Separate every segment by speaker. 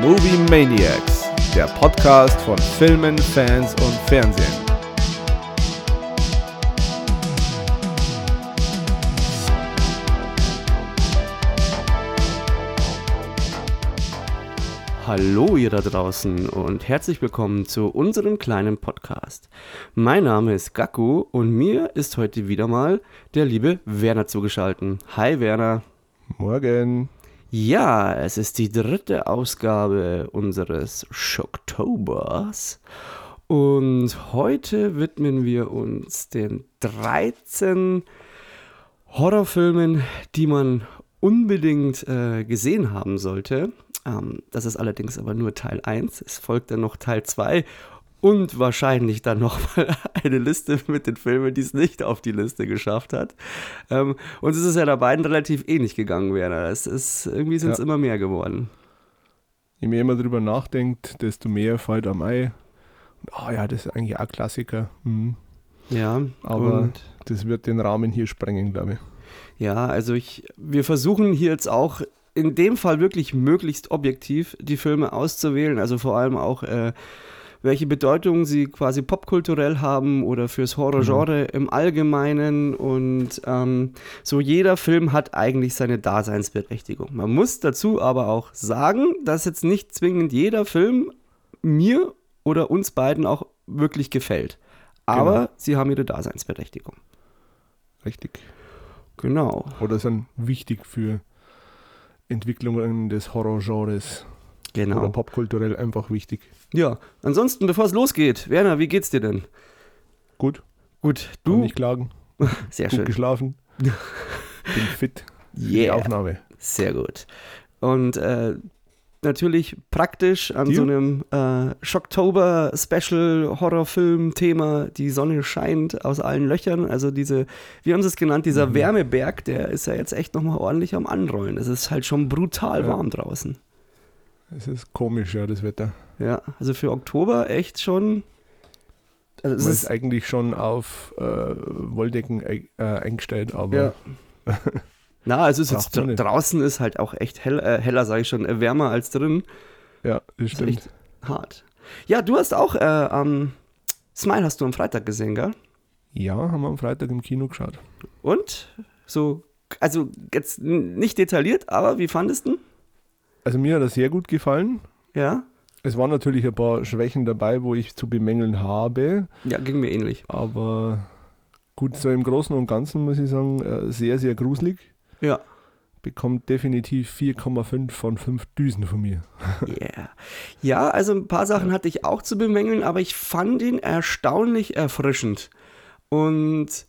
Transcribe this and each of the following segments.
Speaker 1: Movie Maniacs, der Podcast von Filmen, Fans und Fernsehen.
Speaker 2: Hallo ihr da draußen und herzlich willkommen zu unserem kleinen Podcast. Mein Name ist Gaku und mir ist heute wieder mal der liebe Werner zugeschaltet. Hi Werner.
Speaker 1: Morgen.
Speaker 2: Ja, es ist die dritte Ausgabe unseres Schocktobers und heute widmen wir uns den 13 Horrorfilmen, die man unbedingt äh, gesehen haben sollte. Ähm, das ist allerdings aber nur Teil 1. Es folgt dann noch Teil 2 und wahrscheinlich dann noch mal eine Liste mit den Filmen, die es nicht auf die Liste geschafft hat. Ähm, uns ist es ja da beiden relativ ähnlich gegangen, Werner. Es ist, irgendwie sind es ja. immer mehr geworden.
Speaker 1: Je mehr man darüber nachdenkt, desto mehr fällt am Ei. Oh ja, das ist eigentlich auch Klassiker. Mhm.
Speaker 2: Ja,
Speaker 1: aber das wird den Rahmen hier sprengen, glaube ich.
Speaker 2: Ja, also ich, wir versuchen hier jetzt auch in dem Fall wirklich möglichst objektiv die Filme auszuwählen, also vor allem auch äh, welche Bedeutung sie quasi popkulturell haben oder fürs Horrorgenre mhm. im Allgemeinen. Und ähm, so jeder Film hat eigentlich seine Daseinsberechtigung. Man muss dazu aber auch sagen, dass jetzt nicht zwingend jeder Film mir oder uns beiden auch wirklich gefällt. Aber genau. sie haben ihre Daseinsberechtigung.
Speaker 1: Richtig.
Speaker 2: Genau.
Speaker 1: Oder sind wichtig für Entwicklungen des Horrorgenres.
Speaker 2: Genau.
Speaker 1: Oder popkulturell einfach wichtig.
Speaker 2: Ja, ansonsten, bevor es losgeht, Werner, wie geht's dir denn?
Speaker 1: Gut.
Speaker 2: Gut, du?
Speaker 1: Kann nicht klagen.
Speaker 2: Sehr
Speaker 1: gut
Speaker 2: schön.
Speaker 1: geschlafen. Bin fit.
Speaker 2: Yeah. Die
Speaker 1: Aufnahme.
Speaker 2: Sehr gut. Und äh, natürlich praktisch an Dir? so einem äh, Schocktober-Special-Horrorfilm-Thema. Die Sonne scheint aus allen Löchern. Also diese, wie haben sie es genannt, dieser mhm. Wärmeberg, der ist ja jetzt echt nochmal ordentlich am Anrollen. Es ist halt schon brutal ja. warm draußen.
Speaker 1: Es ist komisch, ja, das Wetter.
Speaker 2: Ja, also für Oktober echt schon.
Speaker 1: Also es ist, ist eigentlich schon auf äh, Wolldecken äh, eingestellt, aber.
Speaker 2: Ja. Na, also ist jetzt draußen ist halt auch echt hell, äh, heller, sage ich schon, äh, wärmer als drin.
Speaker 1: Ja, das stimmt.
Speaker 2: Ist echt hart. Ja, du hast auch äh, ähm, Smile hast du am Freitag gesehen, gell?
Speaker 1: Ja, haben wir am Freitag im Kino geschaut.
Speaker 2: Und? So, also jetzt nicht detailliert, aber wie fandest du?
Speaker 1: Also mir hat er sehr gut gefallen.
Speaker 2: Ja.
Speaker 1: Es waren natürlich ein paar Schwächen dabei, wo ich zu bemängeln habe.
Speaker 2: Ja, ging mir ähnlich.
Speaker 1: Aber gut, so im Großen und Ganzen muss ich sagen, äh, sehr, sehr gruselig.
Speaker 2: Ja.
Speaker 1: Bekommt definitiv 4,5 von 5 Düsen von mir.
Speaker 2: Yeah. Ja, also ein paar Sachen hatte ich auch zu bemängeln, aber ich fand ihn erstaunlich erfrischend. Und,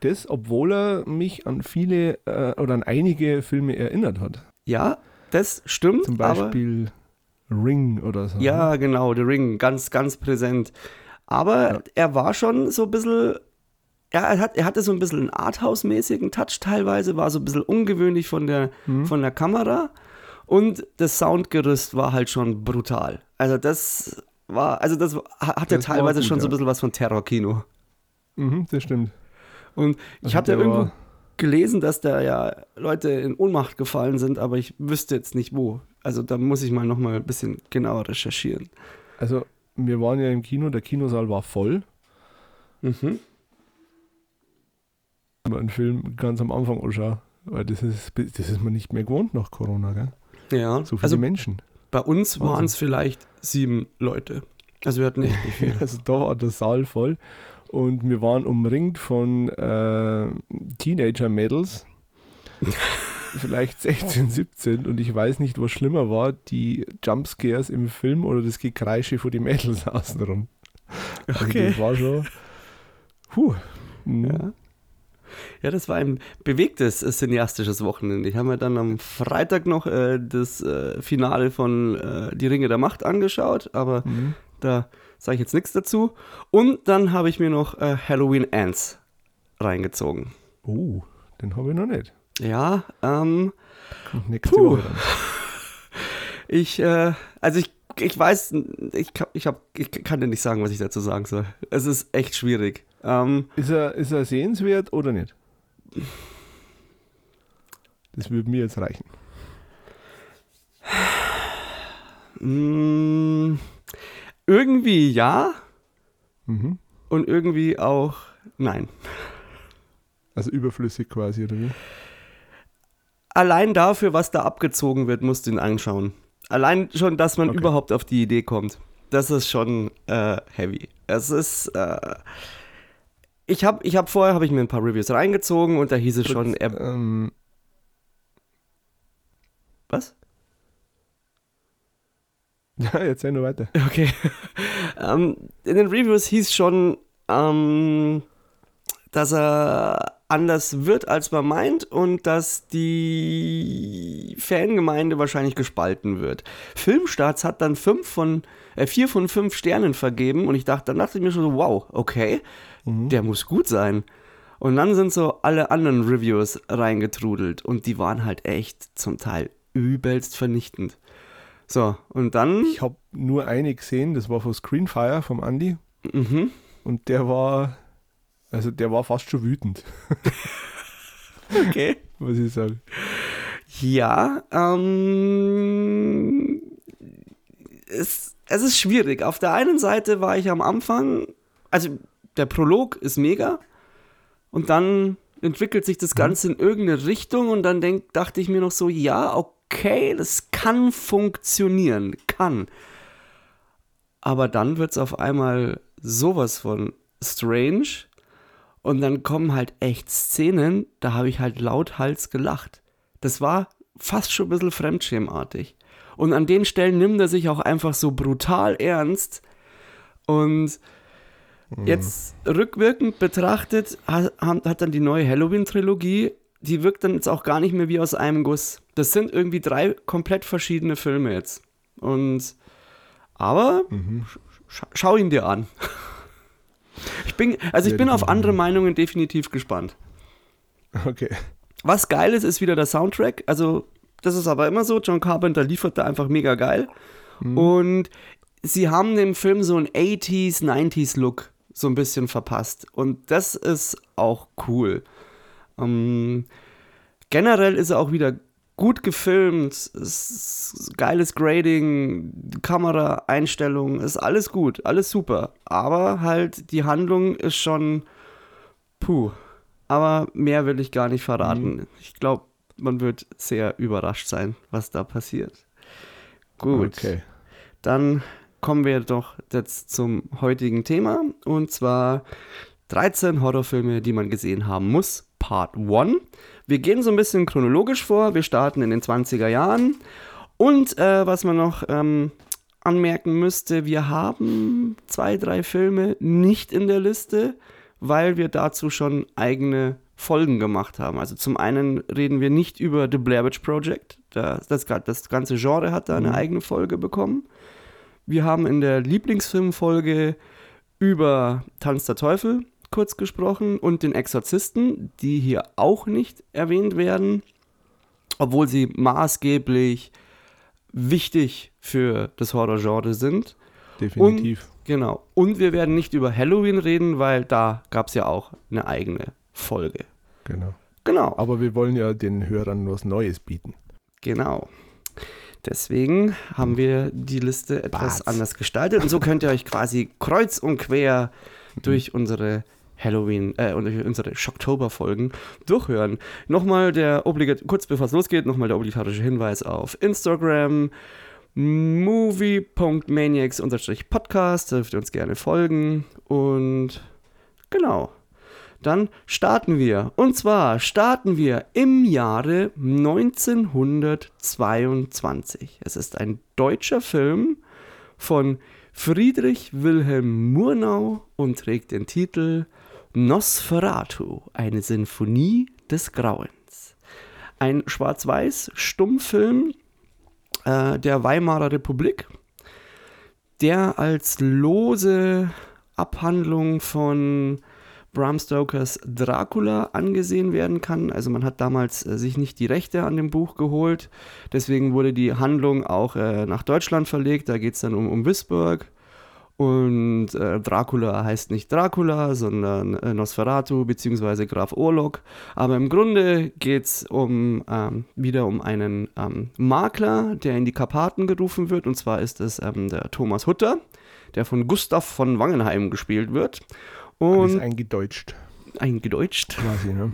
Speaker 1: das, obwohl er mich an viele äh, oder an einige Filme erinnert hat.
Speaker 2: Ja, das stimmt.
Speaker 1: Zum Beispiel Ring oder so.
Speaker 2: Ja, ne? genau, The Ring, ganz, ganz präsent. Aber ja. er war schon so ein bisschen ja, er, hat, er hatte so ein bisschen einen Arthouse-mäßigen Touch teilweise, war so ein bisschen ungewöhnlich von der, mhm. von der Kamera. Und das Soundgerüst war halt schon brutal. Also das war, also das hatte das teilweise gut, schon ja. so ein bisschen was von Terrorkino.
Speaker 1: Mhm, das stimmt.
Speaker 2: Und ich das hatte irgendwo gelesen, dass da ja Leute in Ohnmacht gefallen sind, aber ich wüsste jetzt nicht wo. Also da muss ich mal nochmal ein bisschen genauer recherchieren.
Speaker 1: Also wir waren ja im Kino, der Kinosaal war voll.
Speaker 2: Mhm
Speaker 1: einen Film ganz am Anfang anschaue. Weil das ist, das ist man nicht mehr gewohnt nach Corona, gell?
Speaker 2: Ja.
Speaker 1: So viele also Menschen.
Speaker 2: Bei uns waren es vielleicht sieben Leute. Also wir hatten nicht viel.
Speaker 1: also da war der Saal voll. Und wir waren umringt von äh, Teenager-Mädels. vielleicht 16, 17 und ich weiß nicht, was schlimmer war, die Jumpscares im Film oder das Gekreische vor die Mädels außenrum.
Speaker 2: Also okay.
Speaker 1: Das war schon. Puh.
Speaker 2: Mhm. Ja. Ja, das war ein bewegtes äh, cineastisches Wochenende. Ich habe mir dann am Freitag noch äh, das äh, Finale von äh, Die Ringe der Macht angeschaut, aber mhm. da sage ich jetzt nichts dazu. Und dann habe ich mir noch äh, Halloween Ants reingezogen.
Speaker 1: Oh, den habe ich noch nicht.
Speaker 2: Ja, ähm.
Speaker 1: Nächste puh. Woche dann.
Speaker 2: Ich, äh, also ich ich weiß, ich, ich, hab, ich kann dir nicht sagen, was ich dazu sagen soll. Es ist echt schwierig. Ähm,
Speaker 1: ist, er, ist er sehenswert oder nicht? Das würde mir jetzt reichen.
Speaker 2: Irgendwie ja
Speaker 1: Mhm.
Speaker 2: und irgendwie auch nein.
Speaker 1: Also überflüssig quasi, oder wie?
Speaker 2: Allein dafür, was da abgezogen wird, musst du ihn anschauen. Allein schon, dass man
Speaker 1: Okay.
Speaker 2: überhaupt auf die Idee kommt. Das ist schon äh, heavy. Es ist. Äh, ich habe ich hab vorher habe ich mir ein paar Reviews reingezogen und da hieß es schon, er,
Speaker 1: Ähm,
Speaker 2: was?
Speaker 1: ja, erzähl nur weiter.
Speaker 2: Okay. ähm, in den Reviews hieß schon, ähm, dass er anders wird, als man meint und dass die Fangemeinde wahrscheinlich gespalten wird. Filmstarts hat dann fünf von, äh, vier von fünf Sternen vergeben und ich dachte, dann dachte ich mir schon so, wow, okay, der muss gut sein. Und dann sind so alle anderen Reviews reingetrudelt und die waren halt echt zum Teil übelst vernichtend. So, und dann.
Speaker 1: Ich habe nur eine gesehen, das war von Screenfire vom Andy.
Speaker 2: Mhm.
Speaker 1: Und der war, also der war fast schon wütend,
Speaker 2: Okay.
Speaker 1: muss ich sagen.
Speaker 2: Ja, ähm, es, es ist schwierig. Auf der einen Seite war ich am Anfang, also der Prolog ist mega und dann entwickelt sich das Ganze in irgendeine Richtung und dann denk, dachte ich mir noch so, ja, okay, das kann funktionieren, kann. Aber dann wird es auf einmal sowas von strange und dann kommen halt echt Szenen, da habe ich halt lauthals gelacht. Das war fast schon ein bisschen fremdschämartig. Und an den Stellen nimmt er sich auch einfach so brutal ernst. Und jetzt rückwirkend betrachtet hat, hat dann die neue Halloween-Trilogie, die wirkt dann jetzt auch gar nicht mehr wie aus einem Guss. Das sind irgendwie drei komplett verschiedene Filme jetzt. Und aber sch schau ihn dir an. Ich bin, also ich bin auf andere Meinungen definitiv gespannt.
Speaker 1: Okay.
Speaker 2: Was geil ist, ist wieder der Soundtrack. Also, das ist aber immer so. John Carpenter liefert da einfach mega geil. Und sie haben dem Film so einen 80s, 90s Look so ein bisschen verpasst. Und das ist auch cool. Ähm, generell ist er auch wieder gut gefilmt. Ist geiles Grading, Kameraeinstellungen, ist alles gut, alles super. Aber halt die Handlung ist schon puh. Aber mehr will ich gar nicht verraten. Ich glaube, man wird sehr überrascht sein, was da passiert. Gut,
Speaker 1: Okay.
Speaker 2: dann kommen wir doch jetzt zum heutigen Thema. Und zwar 13 Horrorfilme, die man gesehen haben muss. Part 1. Wir gehen so ein bisschen chronologisch vor. Wir starten in den 20er Jahren. Und äh, was man noch ähm, anmerken müsste, wir haben zwei, drei Filme nicht in der Liste, weil wir dazu schon eigene Folgen gemacht haben. Also zum einen reden wir nicht über The Blair Witch Project. Das, das, das ganze Genre hat da eine eigene Folge bekommen. Wir haben in der Lieblingsfilmfolge über Tanz der Teufel kurz gesprochen und den Exorzisten, die hier auch nicht erwähnt werden, obwohl sie maßgeblich wichtig für das Horrorgenre sind.
Speaker 1: Definitiv.
Speaker 2: Genau. Und wir werden nicht über Halloween reden, weil da gab es ja auch eine eigene Folge.
Speaker 1: genau.
Speaker 2: Genau.
Speaker 1: Aber wir wollen ja den Hörern was Neues bieten.
Speaker 2: Genau. Deswegen haben wir die Liste etwas
Speaker 1: Was?
Speaker 2: anders gestaltet und so könnt ihr euch quasi kreuz und quer durch unsere Halloween, äh, unsere Shocktober-Folgen durchhören. Nochmal der obligat kurz bevor es losgeht, nochmal der obligatorische Hinweis auf Instagram movie.maniacs-podcast, da dürft ihr uns gerne folgen und genau. Dann starten wir. Und zwar starten wir im Jahre 1922. Es ist ein deutscher Film von Friedrich Wilhelm Murnau und trägt den Titel Nosferatu, eine Sinfonie des Grauens. Ein schwarz-weiß Stummfilm äh, der Weimarer Republik, der als lose Abhandlung von Bram Stokers Dracula angesehen werden kann. Also man hat damals äh, sich nicht die Rechte an dem Buch geholt. Deswegen wurde die Handlung auch äh, nach Deutschland verlegt. Da geht es dann um, um Wisburg. Und äh, Dracula heißt nicht Dracula, sondern äh, Nosferatu bzw. Graf Orlok. Aber im Grunde geht es um, ähm, wieder um einen ähm, Makler, der in die Karpaten gerufen wird. Und zwar ist es ähm, der Thomas Hutter, der von Gustav von Wangenheim gespielt wird.
Speaker 1: Und ist eingedeutscht.
Speaker 2: Eingedeutscht. Quasi, ne?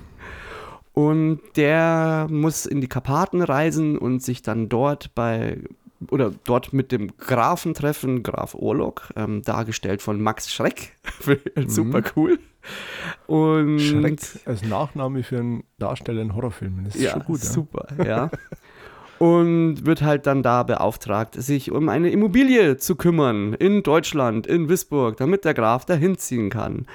Speaker 2: Und der muss in die Karpaten reisen und sich dann dort bei oder dort mit dem Grafen treffen, Graf Orlok, ähm, dargestellt von Max Schreck. Super mhm. cool.
Speaker 1: Und Schreck als Nachname für einen Darsteller in Horrorfilmen.
Speaker 2: Das ist ja, schon gut. Super, ja. ja. und wird halt dann da beauftragt, sich um eine Immobilie zu kümmern in Deutschland, in Wisburg, damit der Graf da hinziehen kann.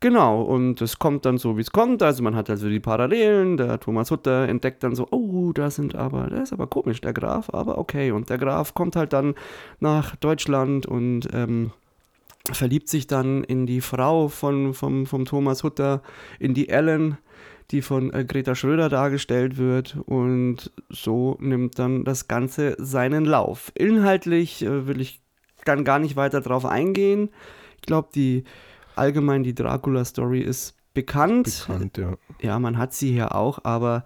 Speaker 2: Genau, und es kommt dann so, wie es kommt. Also man hat also die Parallelen. Der Thomas Hutter entdeckt dann so, oh, da sind aber, der ist aber komisch, der Graf, aber okay. Und der Graf kommt halt dann nach Deutschland und ähm, verliebt sich dann in die Frau von, vom, vom Thomas Hutter, in die Ellen, die von äh, Greta Schröder dargestellt wird. Und so nimmt dann das Ganze seinen Lauf. Inhaltlich äh, will ich dann gar nicht weiter drauf eingehen. Ich glaube, die allgemein die Dracula-Story ist bekannt. Bekannt, ja. Ja, man hat sie hier auch, aber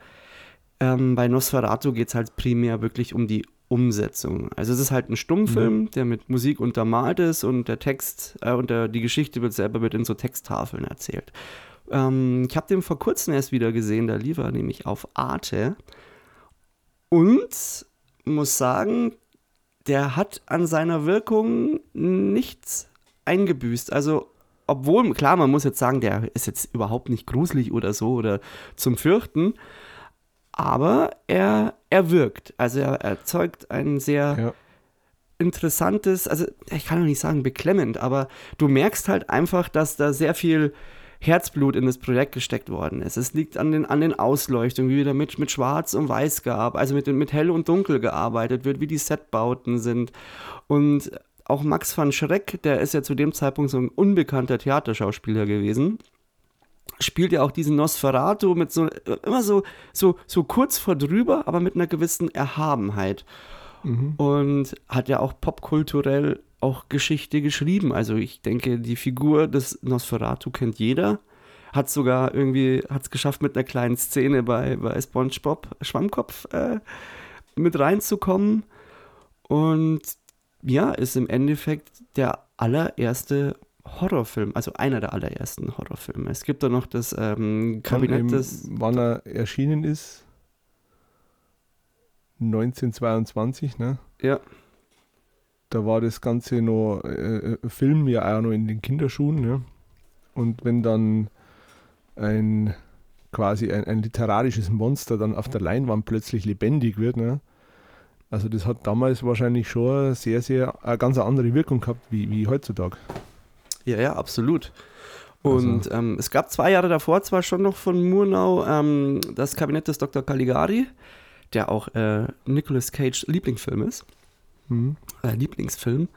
Speaker 2: ähm, bei Nosferatu geht es halt primär wirklich um die Umsetzung. Also es ist halt ein Stummfilm, mhm. der mit Musik untermalt ist und der Text äh, und der, die Geschichte wird selber wird in so Texttafeln erzählt. Ähm, ich habe den vor kurzem erst wieder gesehen, da lief er nämlich auf Arte und muss sagen, der hat an seiner Wirkung nichts eingebüßt. Also obwohl, klar, man muss jetzt sagen, der ist jetzt überhaupt nicht gruselig oder so oder zum Fürchten, aber er, er wirkt. Also er erzeugt ein sehr ja. interessantes, also ich kann doch nicht sagen beklemmend, aber du merkst halt einfach, dass da sehr viel Herzblut in das Projekt gesteckt worden ist. Es liegt an den, an den Ausleuchtungen, wie wieder mit, mit Schwarz und Weiß gab, also mit, mit Hell und Dunkel gearbeitet wird, wie die Setbauten sind. Und auch Max van Schreck, der ist ja zu dem Zeitpunkt so ein unbekannter Theaterschauspieler gewesen, spielt ja auch diesen Nosferatu mit so, immer so, so, so kurz vor drüber, aber mit einer gewissen Erhabenheit. Mhm. Und hat ja auch popkulturell auch Geschichte geschrieben. Also ich denke, die Figur des Nosferatu kennt jeder. Hat sogar irgendwie, hat es geschafft, mit einer kleinen Szene bei, bei SpongeBob Schwammkopf äh, mit reinzukommen. Und ja, ist im Endeffekt der allererste Horrorfilm, also einer der allerersten Horrorfilme. Es gibt da noch das ähm, Kabinett des.
Speaker 1: Wann er erschienen ist? 1922, ne?
Speaker 2: Ja.
Speaker 1: Da war das Ganze noch äh, äh, Film ja auch noch in den Kinderschuhen, ne? Und wenn dann ein quasi ein, ein literarisches Monster dann auf der Leinwand plötzlich lebendig wird, ne? Also das hat damals wahrscheinlich schon sehr, sehr eine ganz andere Wirkung gehabt wie, wie heutzutage.
Speaker 2: Ja, ja, absolut. Und also. ähm, es gab zwei Jahre davor zwar schon noch von Murnau ähm, das Kabinett des Dr. Caligari, der auch äh, Nicolas Cage Lieblingsfilm ist. Mhm. Äh, Lieblingsfilm.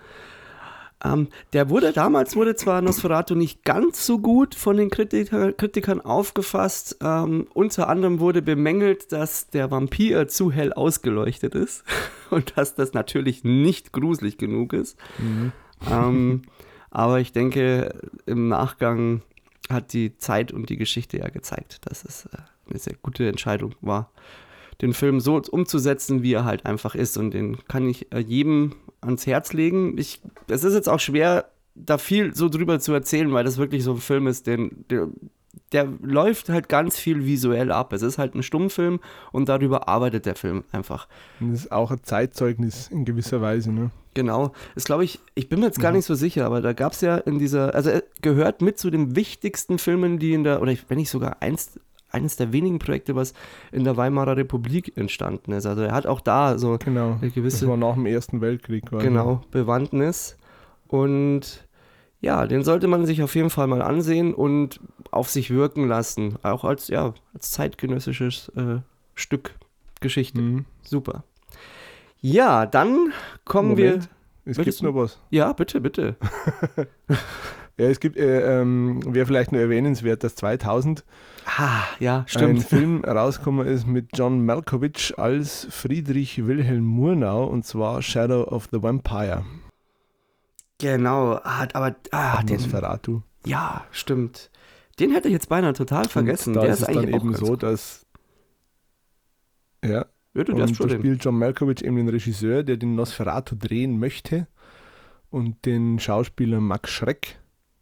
Speaker 2: Ähm, der wurde damals wurde zwar Nosferatu nicht ganz so gut von den Kritiker, Kritikern aufgefasst. Ähm, unter anderem wurde bemängelt, dass der Vampir zu hell ausgeleuchtet ist und dass das natürlich nicht gruselig genug ist. Mhm. Ähm, aber ich denke, im Nachgang hat die Zeit und die Geschichte ja gezeigt, dass es äh, eine sehr gute Entscheidung war, den Film so umzusetzen, wie er halt einfach ist. Und den kann ich äh, jedem ans Herz legen. Ich, es ist jetzt auch schwer, da viel so drüber zu erzählen, weil das wirklich so ein Film ist, den, der, der läuft halt ganz viel visuell ab. Es ist halt ein Stummfilm und darüber arbeitet der Film einfach.
Speaker 1: Und das ist auch ein Zeitzeugnis in gewisser Weise, ne?
Speaker 2: Genau. Das glaube ich, ich bin mir jetzt gar ja. nicht so sicher, aber da gab es ja in dieser, also er gehört mit zu den wichtigsten Filmen, die in der, oder wenn nicht sogar eins, eines der wenigen Projekte, was in der Weimarer Republik entstanden ist. Also er hat auch da so
Speaker 1: genau, eine gewisse. Das war nach dem Ersten Weltkrieg.
Speaker 2: Quasi. Genau, Bewandtnis. Und ja, den sollte man sich auf jeden Fall mal ansehen und auf sich wirken lassen. Auch als, ja, als zeitgenössisches äh, Stück Geschichte. Mhm. Super. Ja, dann kommen Moment.
Speaker 1: wir. Es gibt noch was.
Speaker 2: Ja, bitte, bitte.
Speaker 1: ja, es gibt, äh, ähm, wäre vielleicht nur erwähnenswert, dass 2000
Speaker 2: Ah, ja, stimmt.
Speaker 1: Ein Film rausgekommen ist mit John Malkovich als Friedrich Wilhelm Murnau und zwar Shadow of the Vampire.
Speaker 2: Genau, ah, aber ah, den,
Speaker 1: Nosferatu.
Speaker 2: ja, stimmt. Den hätte ich jetzt beinahe total vergessen.
Speaker 1: Und da
Speaker 2: der
Speaker 1: ist
Speaker 2: ist
Speaker 1: es dann eben so, dass ja,
Speaker 2: Ja, du
Speaker 1: und
Speaker 2: darfst
Speaker 1: da
Speaker 2: schon reden.
Speaker 1: spielt John Malkovich eben den Regisseur, der den Nosferatu drehen möchte und den Schauspieler Max Schreck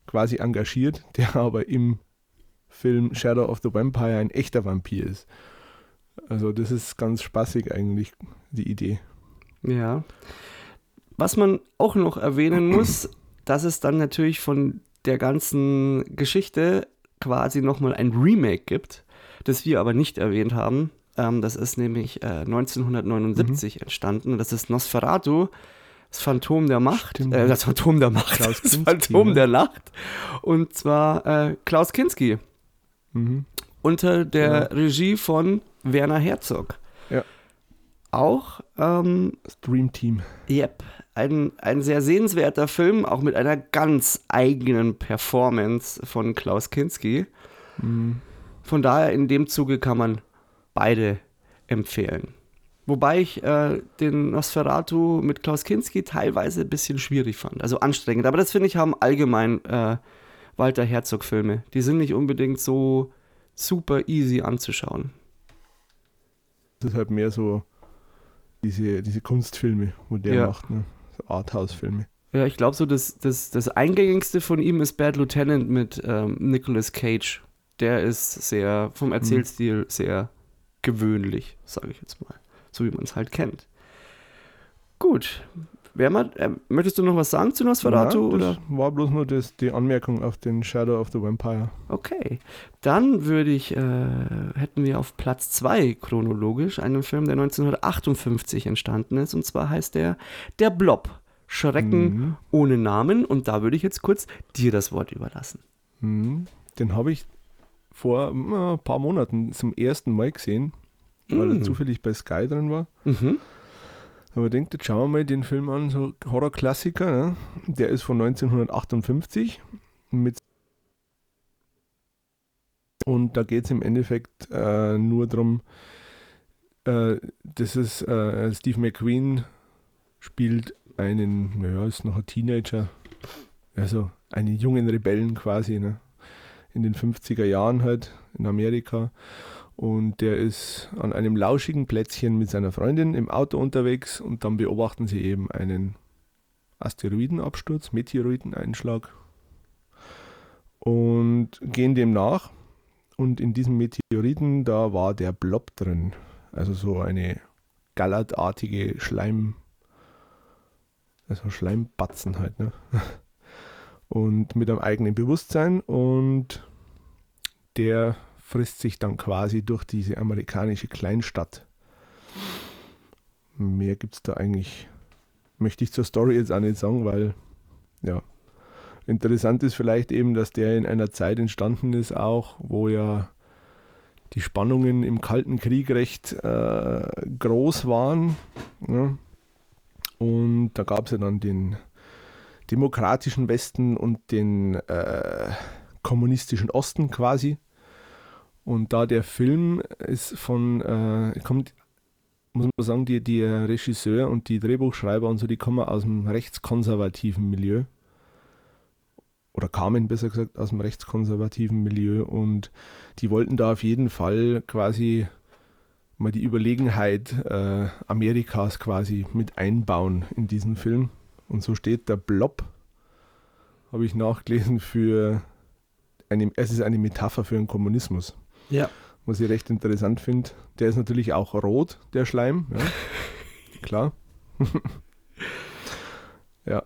Speaker 1: quasi engagiert, der aber im Film Shadow of the Vampire ein echter Vampir ist. Also das ist ganz spaßig eigentlich, die Idee.
Speaker 2: Ja. Was man auch noch erwähnen muss, dass es dann natürlich von der ganzen Geschichte quasi nochmal ein Remake gibt, das wir aber nicht erwähnt haben. Ähm, das ist nämlich äh, 1979
Speaker 1: Mhm.
Speaker 2: entstanden. Das ist Nosferatu, das Phantom der Macht. Äh, das Phantom der Macht.
Speaker 1: Klaus
Speaker 2: das
Speaker 1: Kinski,
Speaker 2: Phantom
Speaker 1: ne?
Speaker 2: der Nacht. Und zwar äh, Klaus Kinski
Speaker 1: Mhm.
Speaker 2: unter der
Speaker 1: Ja.
Speaker 2: Regie von Werner Herzog.
Speaker 1: Ja.
Speaker 2: Auch ähm,
Speaker 1: Das Dream Team.
Speaker 2: Yep, ein, ein sehr sehenswerter Film, auch mit einer ganz eigenen Performance von Klaus Kinski.
Speaker 1: Mhm.
Speaker 2: Von daher in dem Zuge kann man beide empfehlen. Wobei ich äh, den Nosferatu mit Klaus Kinski teilweise ein bisschen schwierig fand, also anstrengend. Aber das finde ich haben allgemein äh, Walter Herzog-Filme. Die sind nicht unbedingt so super easy anzuschauen.
Speaker 1: Das ist halt mehr so diese, diese Kunstfilme, wo der
Speaker 2: Ja.
Speaker 1: macht, ne? So Arthouse-Filme.
Speaker 2: Ja, ich glaube so, das, das, das eingängigste von ihm ist Bad Lieutenant mit ähm, Nicolas Cage. Der ist sehr, vom Erzählstil sehr gewöhnlich, sage ich jetzt mal. So wie man es halt kennt. Gut. Wer mal, äh, möchtest du noch was sagen zu Nosferatu? Oder?
Speaker 1: das war bloß nur das, die Anmerkung auf den Shadow of the Vampire.
Speaker 2: Okay. Dann würde ich, äh, hätten wir auf Platz 2 chronologisch einen Film, der 1958 entstanden ist. Und zwar heißt der Der Blob. Schrecken
Speaker 1: Mhm.
Speaker 2: ohne Namen. Und da würde ich jetzt kurz dir das Wort überlassen.
Speaker 1: Mhm. Den habe ich vor äh, ein paar Monaten zum ersten Mal gesehen, weil er zufällig bei Sky drin war.
Speaker 2: Mhm.
Speaker 1: Aber ich denke, jetzt schauen wir mal den Film an, so Horrorklassiker. Ne? Der ist von 1958 mit und da geht es im Endeffekt äh, nur darum, äh, das ist äh, Steve McQueen spielt einen, naja, ist noch ein Teenager, also einen jungen Rebellen quasi, ne? in den 50er Jahren halt in Amerika. Und der ist an einem lauschigen Plätzchen mit seiner Freundin im Auto unterwegs und dann beobachten sie eben einen Asteroidenabsturz, Meteoriteneinschlag und gehen dem nach. Und in diesem Meteoriten, da war der Blob drin. Also so eine gallertartige Schleim, also Schleimbatzen halt, ne? Und mit einem eigenen Bewusstsein und der frisst sich dann quasi durch diese amerikanische Kleinstadt. Mehr gibt es da eigentlich, möchte ich zur Story jetzt auch nicht sagen, weil, ja, interessant ist vielleicht eben, dass der in einer Zeit entstanden ist, auch wo ja die Spannungen im Kalten Krieg recht äh, groß waren. Ja. Und da gab es ja dann den demokratischen Westen und den äh, kommunistischen Osten quasi. Und da der Film ist von, äh, kommt, muss man sagen, die, die Regisseur und die Drehbuchschreiber und so, die kommen aus dem rechtskonservativen Milieu. Oder kamen besser gesagt aus dem rechtskonservativen Milieu und die wollten da auf jeden Fall quasi mal die Überlegenheit äh, Amerikas quasi mit einbauen in diesen Film. Und so steht der Blob, habe ich nachgelesen, für eine, es ist eine Metapher für den Kommunismus
Speaker 2: Ja.
Speaker 1: was ich recht interessant finde. Der ist natürlich auch rot, der Schleim. Ja. Klar. ja.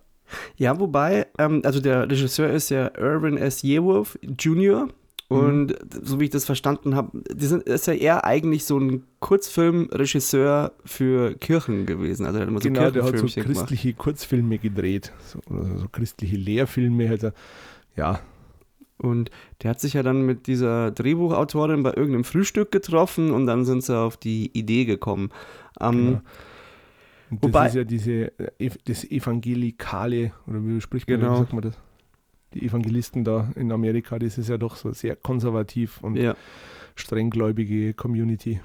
Speaker 2: Ja, wobei, ähm, also der Regisseur ist ja Irvin S. Yeworth Jr. Und so wie ich das verstanden habe, ist ja eher eigentlich so ein Kurzfilmregisseur für Kirchen gewesen. Also er hat immer so
Speaker 1: genau, der hat so
Speaker 2: Kirchenfilmchen gemacht.
Speaker 1: christliche Kurzfilme gedreht. So, also so christliche Lehrfilme. Hat er, ja,
Speaker 2: Und der hat sich ja dann mit dieser Drehbuchautorin bei irgendeinem Frühstück getroffen und dann sind sie auf die Idee gekommen. Ähm,
Speaker 1: genau. Das
Speaker 2: wobei-
Speaker 1: ist ja diese, äh, das Evangelikale, oder wie spricht man,
Speaker 2: Genau.
Speaker 1: wie sagt man das? Die Evangelisten da in Amerika, das ist ja doch so sehr konservativ und
Speaker 2: ja.
Speaker 1: strenggläubige Community.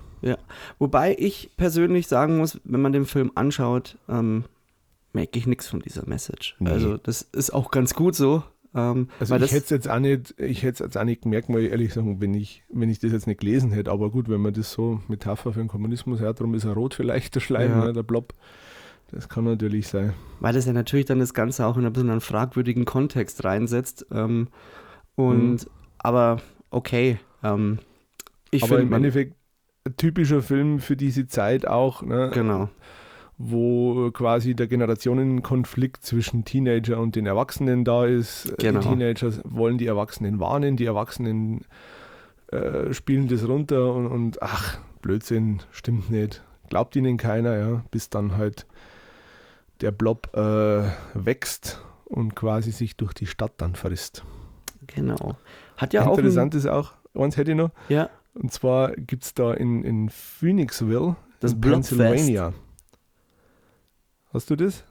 Speaker 2: Wobei ich persönlich sagen muss, wenn man den Film anschaut, ähm, merke ich nichts von dieser Message.
Speaker 1: Nee.
Speaker 2: Also das ist auch ganz gut so. Ähm,
Speaker 1: Also ich hätte es jetzt auch nicht, ich hätte jetzt auch nicht gemerkt, mal ehrlich sagen, wenn ich, wenn ich das jetzt nicht gelesen hätte. Aber gut, wenn man das so Metapher für den Kommunismus hört, darum ist er rot vielleicht, der Schleim,
Speaker 2: Ja.
Speaker 1: ne, der Blob. Das kann natürlich sein.
Speaker 2: weil das ja natürlich dann das Ganze auch in ein bisschen einen fragwürdigen Kontext reinsetzt. Ähm, und
Speaker 1: Mhm.
Speaker 2: aber okay. Ähm, ich
Speaker 1: aber
Speaker 2: finde
Speaker 1: im Endeffekt ein typischer Film für diese Zeit auch, ne,
Speaker 2: Genau.
Speaker 1: Wo quasi der Generationenkonflikt zwischen Teenager und den Erwachsenen da ist.
Speaker 2: Genau.
Speaker 1: Die Teenager wollen die Erwachsenen warnen, die Erwachsenen äh, spielen das runter und, und ach, Blödsinn, stimmt nicht. Glaubt ihnen keiner, ja, bis dann halt der Blob äh, wächst und quasi sich durch die Stadt dann frisst.
Speaker 2: Genau. Hat ja auch.
Speaker 1: Interessant ist auch, eins hätte ich noch,
Speaker 2: ja,
Speaker 1: und zwar gibt es da in, in Phoenixville,
Speaker 2: Das
Speaker 1: in. Pennsylvania. Hast du das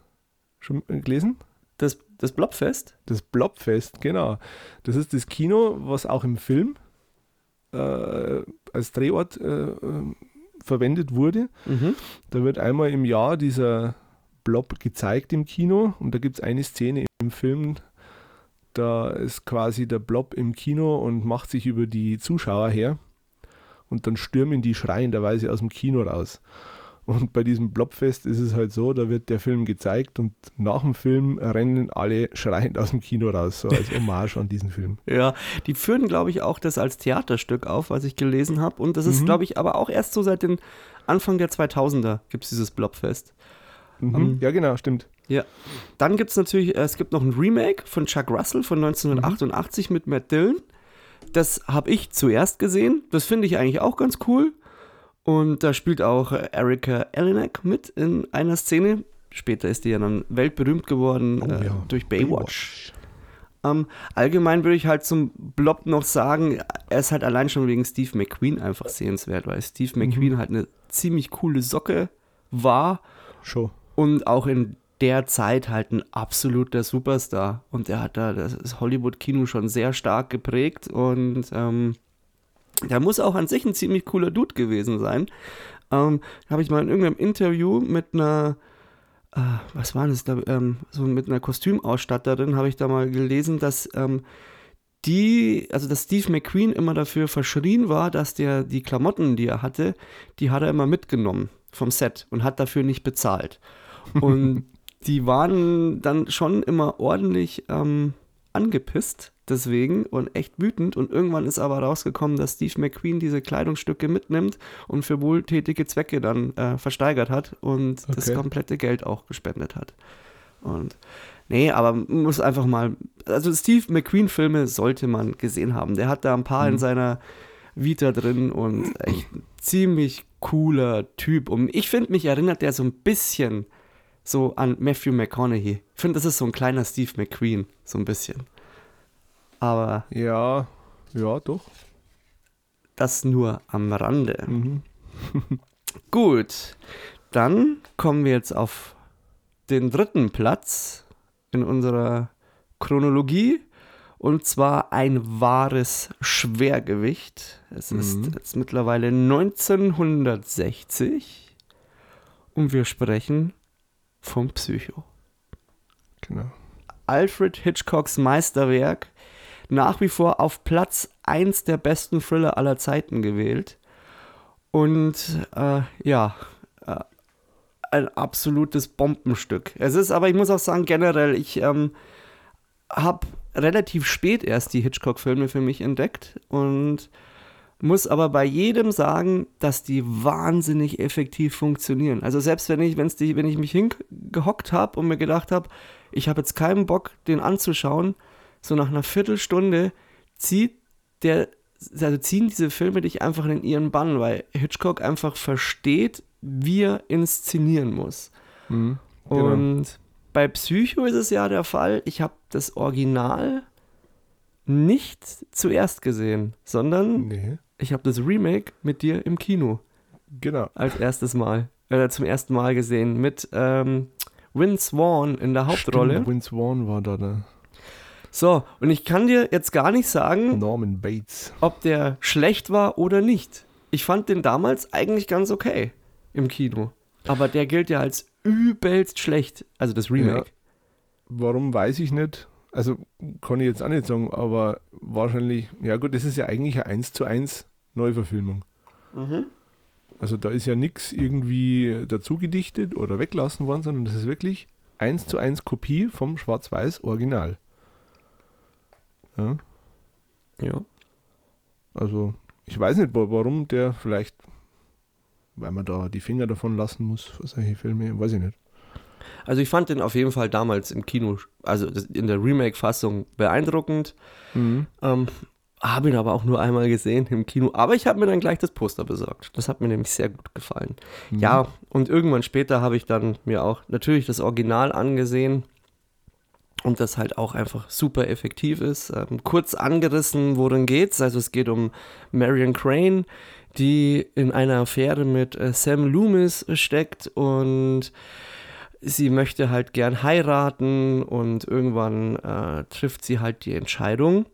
Speaker 1: schon gelesen?
Speaker 2: das, das Blobfest.
Speaker 1: Das Blobfest, genau. Das ist das Kino, was auch im Film äh, als Drehort äh, äh, verwendet wurde.
Speaker 2: Mhm.
Speaker 1: Da wird einmal im Jahr dieser Blob gezeigt im Kino und da gibt es eine Szene im Film, da ist quasi der Blob im Kino und macht sich über die Zuschauer her und dann stürmen die schreienderweise aus dem Kino raus. Und bei diesem Blobfest ist es halt so, da wird der Film gezeigt und nach dem Film rennen alle schreiend aus dem Kino raus, so als Hommage an diesen Film.
Speaker 2: Ja, die führen, glaube ich, auch das als Theaterstück auf, was ich gelesen habe. Und das ist,
Speaker 1: Mhm.
Speaker 2: glaube ich, aber auch erst so seit den Anfang der 2000er gibt es dieses Blobfest.
Speaker 1: Mhm.
Speaker 2: Ähm,
Speaker 1: ja, genau, stimmt.
Speaker 2: Ja. Dann gibt es natürlich, äh, es gibt noch ein Remake von Chuck Russell von 1988 mit Matt Dillon. Das habe ich zuerst gesehen. Das finde ich eigentlich auch ganz cool. Und da spielt auch Erika Eleniak mit in einer Szene. Später ist die ja dann weltberühmt geworden
Speaker 1: Oh
Speaker 2: äh,
Speaker 1: ja,
Speaker 2: durch Baywatch. Ähm, allgemein würde ich halt zum Blob noch sagen, er ist halt allein schon wegen Steve McQueen einfach sehenswert, weil Steve McQueen halt eine ziemlich coole Socke war
Speaker 1: Schon.
Speaker 2: und auch in der Zeit halt ein absoluter Superstar. Und er hat da das Hollywood-Kino schon sehr stark geprägt und ähm, der muss auch an sich ein ziemlich cooler Dude gewesen sein. Ähm, Habe ich mal in irgendeinem Interview mit einer, äh, was war das da, ähm, so mit einer Kostümausstatterin, habe ich da mal gelesen, dass ähm, die, also dass Steve McQueen immer dafür verschrien war, dass der die Klamotten, die er hatte, die hat er immer mitgenommen vom Set und hat dafür nicht bezahlt. Und die waren dann schon immer ordentlich ähm, angepisst deswegen und echt wütend. Und irgendwann ist aber rausgekommen, dass Steve McQueen diese Kleidungsstücke mitnimmt und für wohltätige Zwecke dann äh, versteigert hat und das
Speaker 1: Okay.
Speaker 2: komplette Geld auch gespendet hat. Und nee, aber muss einfach mal, also Steve McQueen-Filme sollte man gesehen haben. Der hat da ein paar in
Speaker 1: Mhm.
Speaker 2: seiner Vita drin und echt ein ziemlich cooler Typ. Und ich finde, mich erinnert der so ein bisschen so an Matthew McConaughey. Ich finde, das ist so ein kleiner Steve McQueen, so ein bisschen. Aber
Speaker 1: Ja, ja, doch.
Speaker 2: das nur am Rande.
Speaker 1: Mhm.
Speaker 2: Gut, dann kommen wir jetzt auf den dritten Platz in unserer Chronologie. Und zwar ein wahres Schwergewicht. Es ist
Speaker 1: Mhm.
Speaker 2: jetzt mittlerweile 1960. Und wir sprechen vom Psycho.
Speaker 1: Genau.
Speaker 2: Alfred Hitchcocks Meisterwerk, nach wie vor auf Platz 1 der besten Thriller aller Zeiten gewählt. Und äh, ja, äh, ein absolutes Bombenstück. Es ist aber, ich muss auch sagen, generell, ich ähm, habe relativ spät erst die Hitchcock-Filme für mich entdeckt und muss aber bei jedem sagen, dass die wahnsinnig effektiv funktionieren. Also selbst wenn ich, wenn's die, wenn ich mich hingehockt habe und mir gedacht habe, ich habe jetzt keinen Bock, den anzuschauen, so nach einer Viertelstunde zieht der, also ziehen diese Filme dich einfach in ihren Bann, weil Hitchcock einfach versteht, wie er inszenieren muss.
Speaker 1: Mhm. Genau.
Speaker 2: Und bei Psycho ist es ja der Fall, ich habe das Original nicht zuerst gesehen, sondern
Speaker 1: Nee,
Speaker 2: ich habe das Remake mit dir im Kino
Speaker 1: genau.
Speaker 2: als erstes Mal, äh, zum ersten Mal gesehen, mit ähm, Vince Vaughn in der Hauptrolle.
Speaker 1: Stimmt, Vince Vaughn war da der
Speaker 2: So, und ich kann dir jetzt gar nicht sagen,
Speaker 1: Norman Bates.
Speaker 2: ob der schlecht war oder nicht. Ich fand den damals eigentlich ganz okay im Kino. Aber der gilt ja als übelst schlecht, also das Remake.
Speaker 1: Ja. Warum weiß ich nicht. Also kann ich jetzt auch nicht sagen, aber wahrscheinlich, ja gut, das ist ja eigentlich eine 1 zu 1 Neuverfilmung.
Speaker 2: Mhm.
Speaker 1: Also da ist ja nichts irgendwie dazu gedichtet oder weglassen worden, sondern das ist wirklich 1 zu 1 Kopie vom Schwarz-Weiß Original. Ja,
Speaker 2: Ja.
Speaker 1: also ich weiß nicht, wa- warum der vielleicht, weil man da die Finger davon lassen muss für solche Filme, weiß ich nicht.
Speaker 2: Also ich fand den auf jeden Fall damals im Kino, also in der Remake-Fassung beeindruckend. Ähm, habe ihn aber auch nur einmal gesehen im Kino. Aber ich habe mir dann gleich das Poster besorgt. Das hat mir nämlich sehr gut gefallen. Ja, und irgendwann später habe ich dann mir auch natürlich das Original angesehen. Und das halt auch einfach super effektiv ist. Ähm, kurz angerissen, worin geht's? Also es geht um Marion Crane, die in einer Affäre mit äh, Sam Loomis steckt und sie möchte halt gern heiraten und irgendwann äh, trifft sie halt die Entscheidung,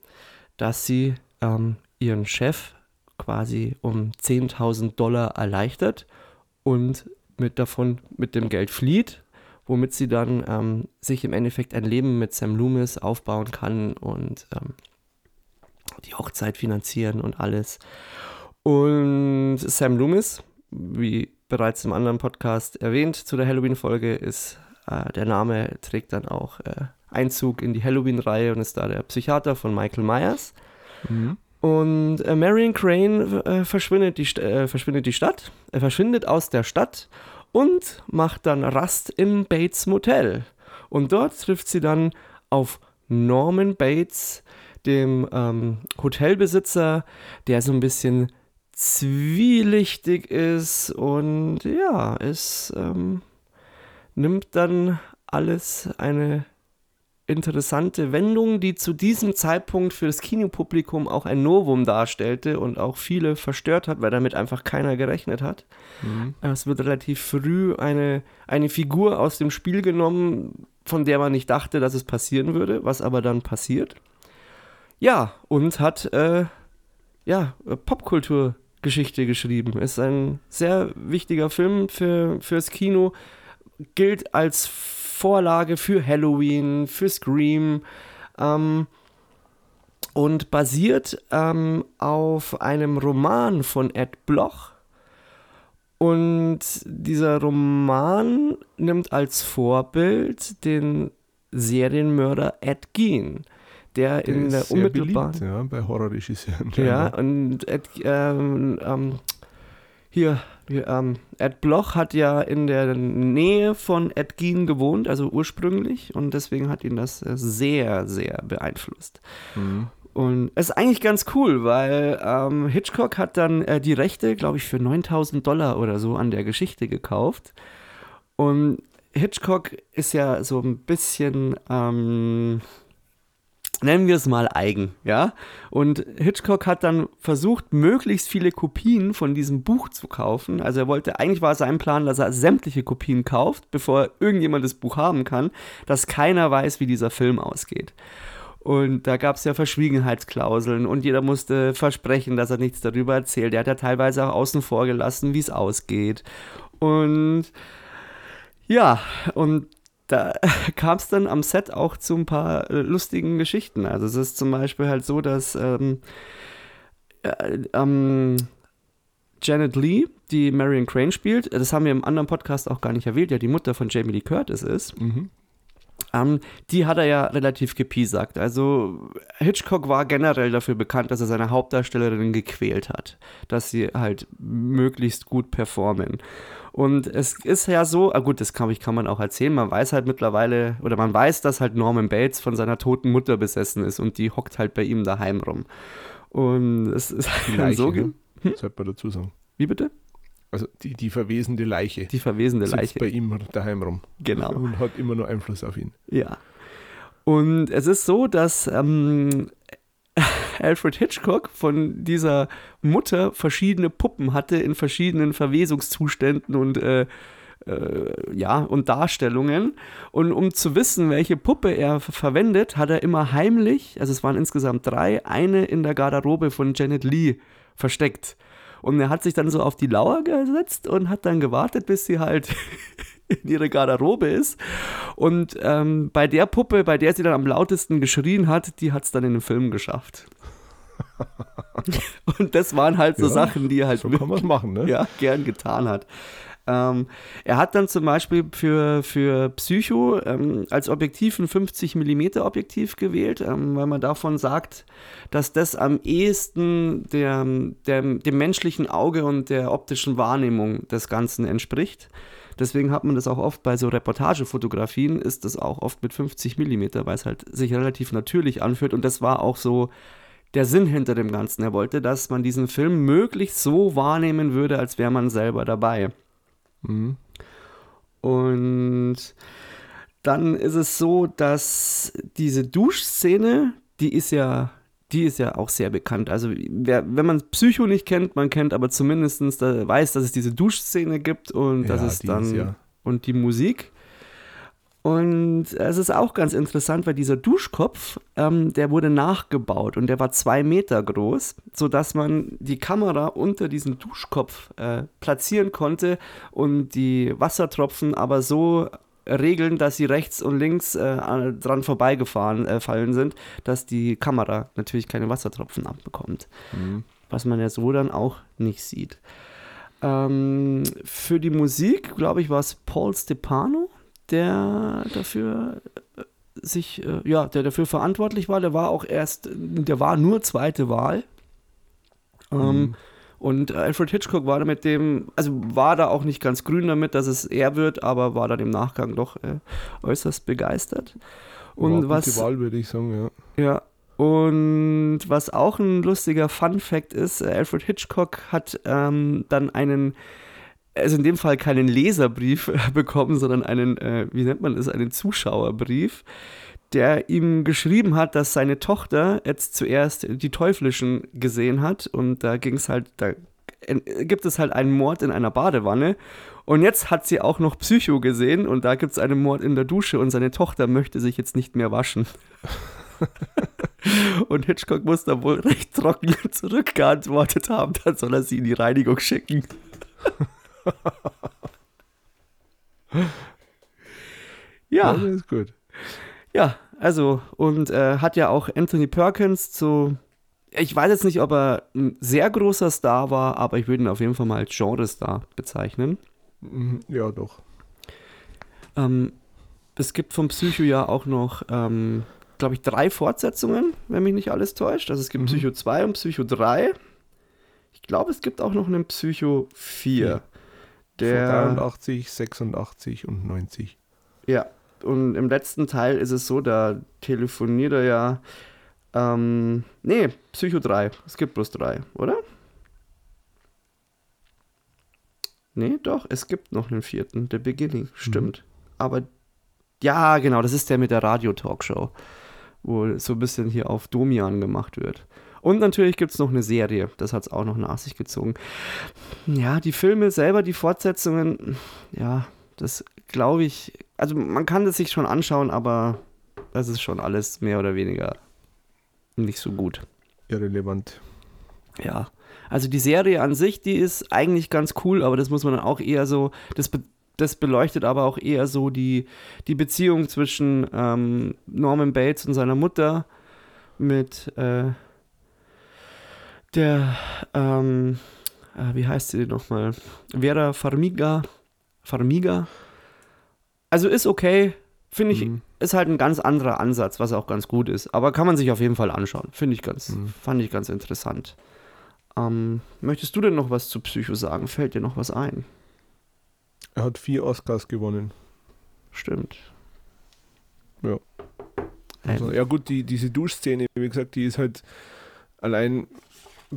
Speaker 2: dass sie ähm, ihren Chef quasi um 10.000 Dollar erleichtert und mit davon mit dem Geld flieht, womit sie dann ähm, sich im Endeffekt ein Leben mit Sam Loomis aufbauen kann und ähm, die Hochzeit finanzieren und alles. Und Sam Loomis, wie bereits im anderen Podcast erwähnt zu der Halloween-Folge, ist äh, der Name trägt dann auch äh, Einzug in die Halloween-Reihe und ist da der Psychiater von Michael Myers.
Speaker 1: Mhm.
Speaker 2: Und äh, Marion Crane äh, verschwindet, die, äh, verschwindet die Stadt, er verschwindet aus der Stadt und macht dann Rast im Bates Motel. Und dort trifft sie dann auf Norman Bates, dem ähm, Hotelbesitzer, der so ein bisschen zwielichtig ist und ja, es ähm, nimmt dann alles eine interessante Wendung, die zu diesem Zeitpunkt für das Kinopublikum auch ein Novum darstellte und auch viele verstört hat, weil damit einfach keiner gerechnet hat.
Speaker 1: Mhm.
Speaker 2: Es wird relativ früh eine, eine Figur aus dem Spiel genommen, von der man nicht dachte, dass es passieren würde, was aber dann passiert. Ja, und hat äh, ja, Popkulturgeschichte geschrieben. Ist ein sehr wichtiger Film für, fürs Kino, gilt als Vorlage für Halloween, für Scream ähm, und basiert ähm, auf einem Roman von Ed Bloch. Und dieser Roman nimmt als Vorbild den Serienmörder Ed Gein, der,
Speaker 1: Der
Speaker 2: in der
Speaker 1: sehr
Speaker 2: unmittelbaren
Speaker 1: beliebt, ja, bei Horrorregisseuren.
Speaker 2: ja, und Ed, ähm, ähm, hier ähm, Ed Bloch hat ja in der Nähe von Ed Gein gewohnt, also ursprünglich, und deswegen hat ihn das äh, sehr, sehr beeinflusst.
Speaker 1: Mhm.
Speaker 2: Und es ist eigentlich ganz cool, weil ähm, Hitchcock hat dann äh, die Rechte, glaube ich, für 9000 Dollar oder so an der Geschichte gekauft. Und Hitchcock ist ja so ein bisschen, ähm, nennen wir es mal eigen, ja. Und Hitchcock hat dann versucht, möglichst viele Kopien von diesem Buch zu kaufen. Also er wollte, eigentlich war sein Plan, dass er sämtliche Kopien kauft, bevor irgendjemand das Buch haben kann, dass keiner weiß, wie dieser Film ausgeht. Und da gab es ja Verschwiegenheitsklauseln und jeder musste versprechen, dass er nichts darüber erzählt. Er hat ja teilweise auch außen vor gelassen, wie es ausgeht. Und ja, und da kam es dann am Set auch zu ein paar äh, lustigen Geschichten. Also es ist zum Beispiel halt so, dass ähm, äh, ähm, Janet Lee, die Marion Crane spielt, das haben wir im anderen Podcast auch gar nicht erwähnt, ja die Mutter von Jamie Lee Curtis ist.
Speaker 1: Mhm.
Speaker 2: Ähm, die hat er ja relativ gepiesackt. Also Hitchcock war generell dafür bekannt, dass er seine Hauptdarstellerin gequält hat, dass sie halt möglichst gut performen. Und es ist ja so, ah gut, das kann, ich, kann man auch erzählen, man weiß halt mittlerweile, oder man weiß, dass halt Norman Bates von seiner toten Mutter besessen ist und die hockt halt bei ihm daheim rum. Und es ist dann
Speaker 1: Leiche,
Speaker 2: so,
Speaker 1: ne?
Speaker 2: ge-
Speaker 1: sollte man dazu sagen.
Speaker 2: wie bitte?
Speaker 1: Also die, die verwesende Leiche
Speaker 2: Die verwesende
Speaker 1: sitzt
Speaker 2: Leiche.
Speaker 1: bei ihm daheim rum
Speaker 2: Genau.
Speaker 1: und hat immer nur Einfluss auf ihn.
Speaker 2: Ja. Und es ist so, dass ähm, Alfred Hitchcock von dieser Mutter verschiedene Puppen hatte in verschiedenen Verwesungszuständen und äh, äh, ja, und Darstellungen. Und um zu wissen, welche Puppe er ver- verwendet, hat er immer heimlich, also es waren insgesamt drei, eine in der Garderobe von Janet Lee versteckt. Und er hat sich dann so auf die Lauer gesetzt und hat dann gewartet, bis sie halt in ihre Garderobe ist. Und ähm, bei der Puppe, bei der sie dann am lautesten geschrien hat, die hat es dann in den Film geschafft. und das waren halt so ja, Sachen, die er halt
Speaker 1: so man machen, ne?
Speaker 2: ja, gern getan hat. Ähm, er hat dann zum Beispiel für, für Psycho ähm, als Objektiv ein 50 mm Objektiv gewählt, ähm, weil man davon sagt, dass das am ehesten der, der, dem menschlichen Auge und der optischen Wahrnehmung des Ganzen entspricht. Deswegen hat man das auch oft bei so Reportagefotografien, ist das auch oft mit 50 mm, weil es halt sich relativ natürlich anfühlt. Und das war auch so der Sinn hinter dem Ganzen. Er wollte, dass man diesen Film möglichst so wahrnehmen würde, als wäre man selber dabei. Mhm. Und dann ist es so, dass diese Duschszene, die ist ja, die ist ja auch sehr bekannt. Also wer, wenn man Psycho nicht kennt, man kennt aber zumindest da weiß, dass es diese Duschszene gibt und ja, das ist dann ist, ja. und die Musik. Und es ist auch ganz interessant, weil dieser Duschkopf, ähm, der wurde nachgebaut und der war zwei Meter groß, sodass man die Kamera unter diesen Duschkopf äh, platzieren konnte und die Wassertropfen aber so regeln, dass sie rechts und links äh, dran vorbeigefahren äh, fallen sind, dass die Kamera natürlich keine Wassertropfen abbekommt. Mhm. Was man ja so dann auch nicht sieht. Ähm, für die Musik, glaube ich, war es Paul Stepano, der dafür äh, sich, äh, ja, der dafür verantwortlich war. Der war auch erst, der war nur zweite Wahl. Ähm, mhm. Und Alfred Hitchcock war da mit dem, also war da auch nicht ganz grün damit, dass es er wird, aber war da im Nachgang doch äh, äußerst begeistert. Und was.
Speaker 1: Die Wahl, würde ich sagen,
Speaker 2: ja. Ja. Und was auch ein lustiger Fun Fact ist, äh, Alfred Hitchcock hat ähm, dann einen also in dem Fall keinen Leserbrief bekommen, sondern einen, äh, wie nennt man es, einen Zuschauerbrief, der ihm geschrieben hat, dass seine Tochter jetzt zuerst die Teuflischen gesehen hat und da ging es halt, da gibt es halt einen Mord in einer Badewanne und jetzt hat sie auch noch Psycho gesehen und da gibt es einen Mord in der Dusche und seine Tochter möchte sich jetzt nicht mehr waschen. und Hitchcock muss da wohl recht trocken zurückgeantwortet haben, dann soll er sie in die Reinigung schicken. ja. Das ist gut. Ja, also, und äh, hat ja auch Anthony Perkins zu. Ich weiß jetzt nicht, ob er ein sehr großer Star war, aber ich würde ihn auf jeden Fall mal als Genre-Star bezeichnen.
Speaker 1: Mhm, ja, doch.
Speaker 2: Ähm, es gibt vom Psycho ja auch noch, ähm, glaube ich, drei Fortsetzungen, wenn mich nicht alles täuscht. Also es gibt mhm. Psycho 2 und Psycho 3. Ich glaube, es gibt auch noch einen Psycho 4.
Speaker 1: Der, 83, 86 und 90.
Speaker 2: Ja, und im letzten Teil ist es so, da telefoniert er ja. Ähm, nee, Psycho 3. Es gibt bloß drei, oder? Nee, doch, es gibt noch einen vierten, The Beginning, stimmt. Mhm. Aber ja, genau, das ist der mit der Radio-Talkshow, wo so ein bisschen hier auf Domian gemacht wird. Und natürlich gibt es noch eine Serie, das hat es auch noch nach sich gezogen. Ja, die Filme selber, die Fortsetzungen, ja, das glaube ich, also man kann das sich schon anschauen, aber das ist schon alles mehr oder weniger nicht so gut.
Speaker 1: Irrelevant.
Speaker 2: Ja, also die Serie an sich, die ist eigentlich ganz cool, aber das muss man dann auch eher so, das, be das beleuchtet aber auch eher so die, die Beziehung zwischen ähm, Norman Bates und seiner Mutter mit, äh, der, ähm, äh, wie heißt sie nochmal? Vera Farmiga. Farmiga. Also ist okay, finde ich, mhm. ist halt ein ganz anderer Ansatz, was auch ganz gut ist. Aber kann man sich auf jeden Fall anschauen. Finde ich ganz, mhm. fand ich ganz interessant. Ähm, möchtest du denn noch was zu Psycho sagen? Fällt dir noch was ein?
Speaker 1: Er hat vier Oscars gewonnen.
Speaker 2: Stimmt.
Speaker 1: Ja. Also, ja gut, die, diese Duschszene, wie gesagt, die ist halt allein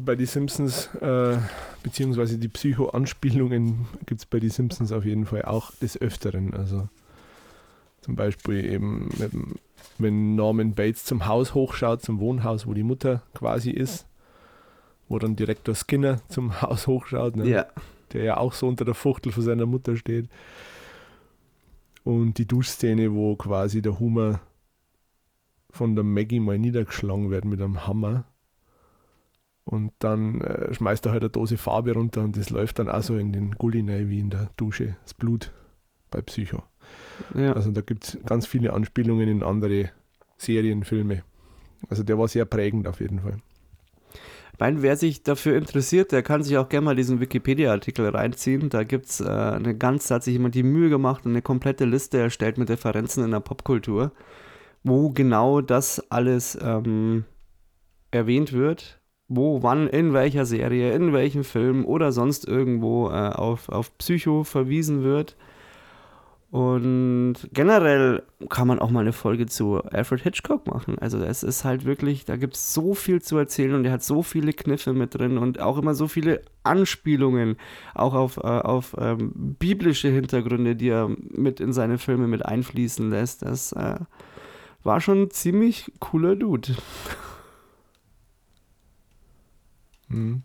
Speaker 1: bei die Simpsons, äh, beziehungsweise die Psycho-Anspielungen gibt es bei die Simpsons auf jeden Fall auch des Öfteren. Also zum Beispiel eben, wenn Norman Bates zum Haus hochschaut, zum Wohnhaus, wo die Mutter quasi ist, wo dann Direktor Skinner zum Haus hochschaut, ne?
Speaker 2: ja.
Speaker 1: der ja auch so unter der Fuchtel von seiner Mutter steht. Und die Duschszene, wo quasi der Humor von der Maggie mal niedergeschlagen wird mit einem Hammer Und dann äh, schmeißt er halt eine Dose Farbe runter und das läuft dann auch so in den Gully rein, wie in der Dusche, das Blut bei Psycho.
Speaker 2: Ja.
Speaker 1: Also da gibt es ganz viele Anspielungen in andere Serien, Filme. Also der war sehr prägend auf jeden Fall.
Speaker 2: Weil wer sich dafür interessiert, der kann sich auch gerne mal diesen Wikipedia-Artikel reinziehen. Da gibt es äh, eine ganz, da hat sich jemand die Mühe gemacht und eine komplette Liste erstellt mit Referenzen in der Popkultur, wo genau das alles ähm, erwähnt wird. Wo, wann, in welcher Serie, in welchem Film oder sonst irgendwo äh, auf, auf Psycho verwiesen wird. Und generell kann man auch mal eine Folge zu Alfred Hitchcock machen. Also es ist halt wirklich, da gibt es so viel zu erzählen und er hat so viele Kniffe mit drin und auch immer so viele Anspielungen, auch auf, äh, auf ähm, biblische Hintergründe, die er mit in seine Filme mit einfließen lässt. Das äh, war schon ein ziemlich cooler Dude.
Speaker 1: Mhm.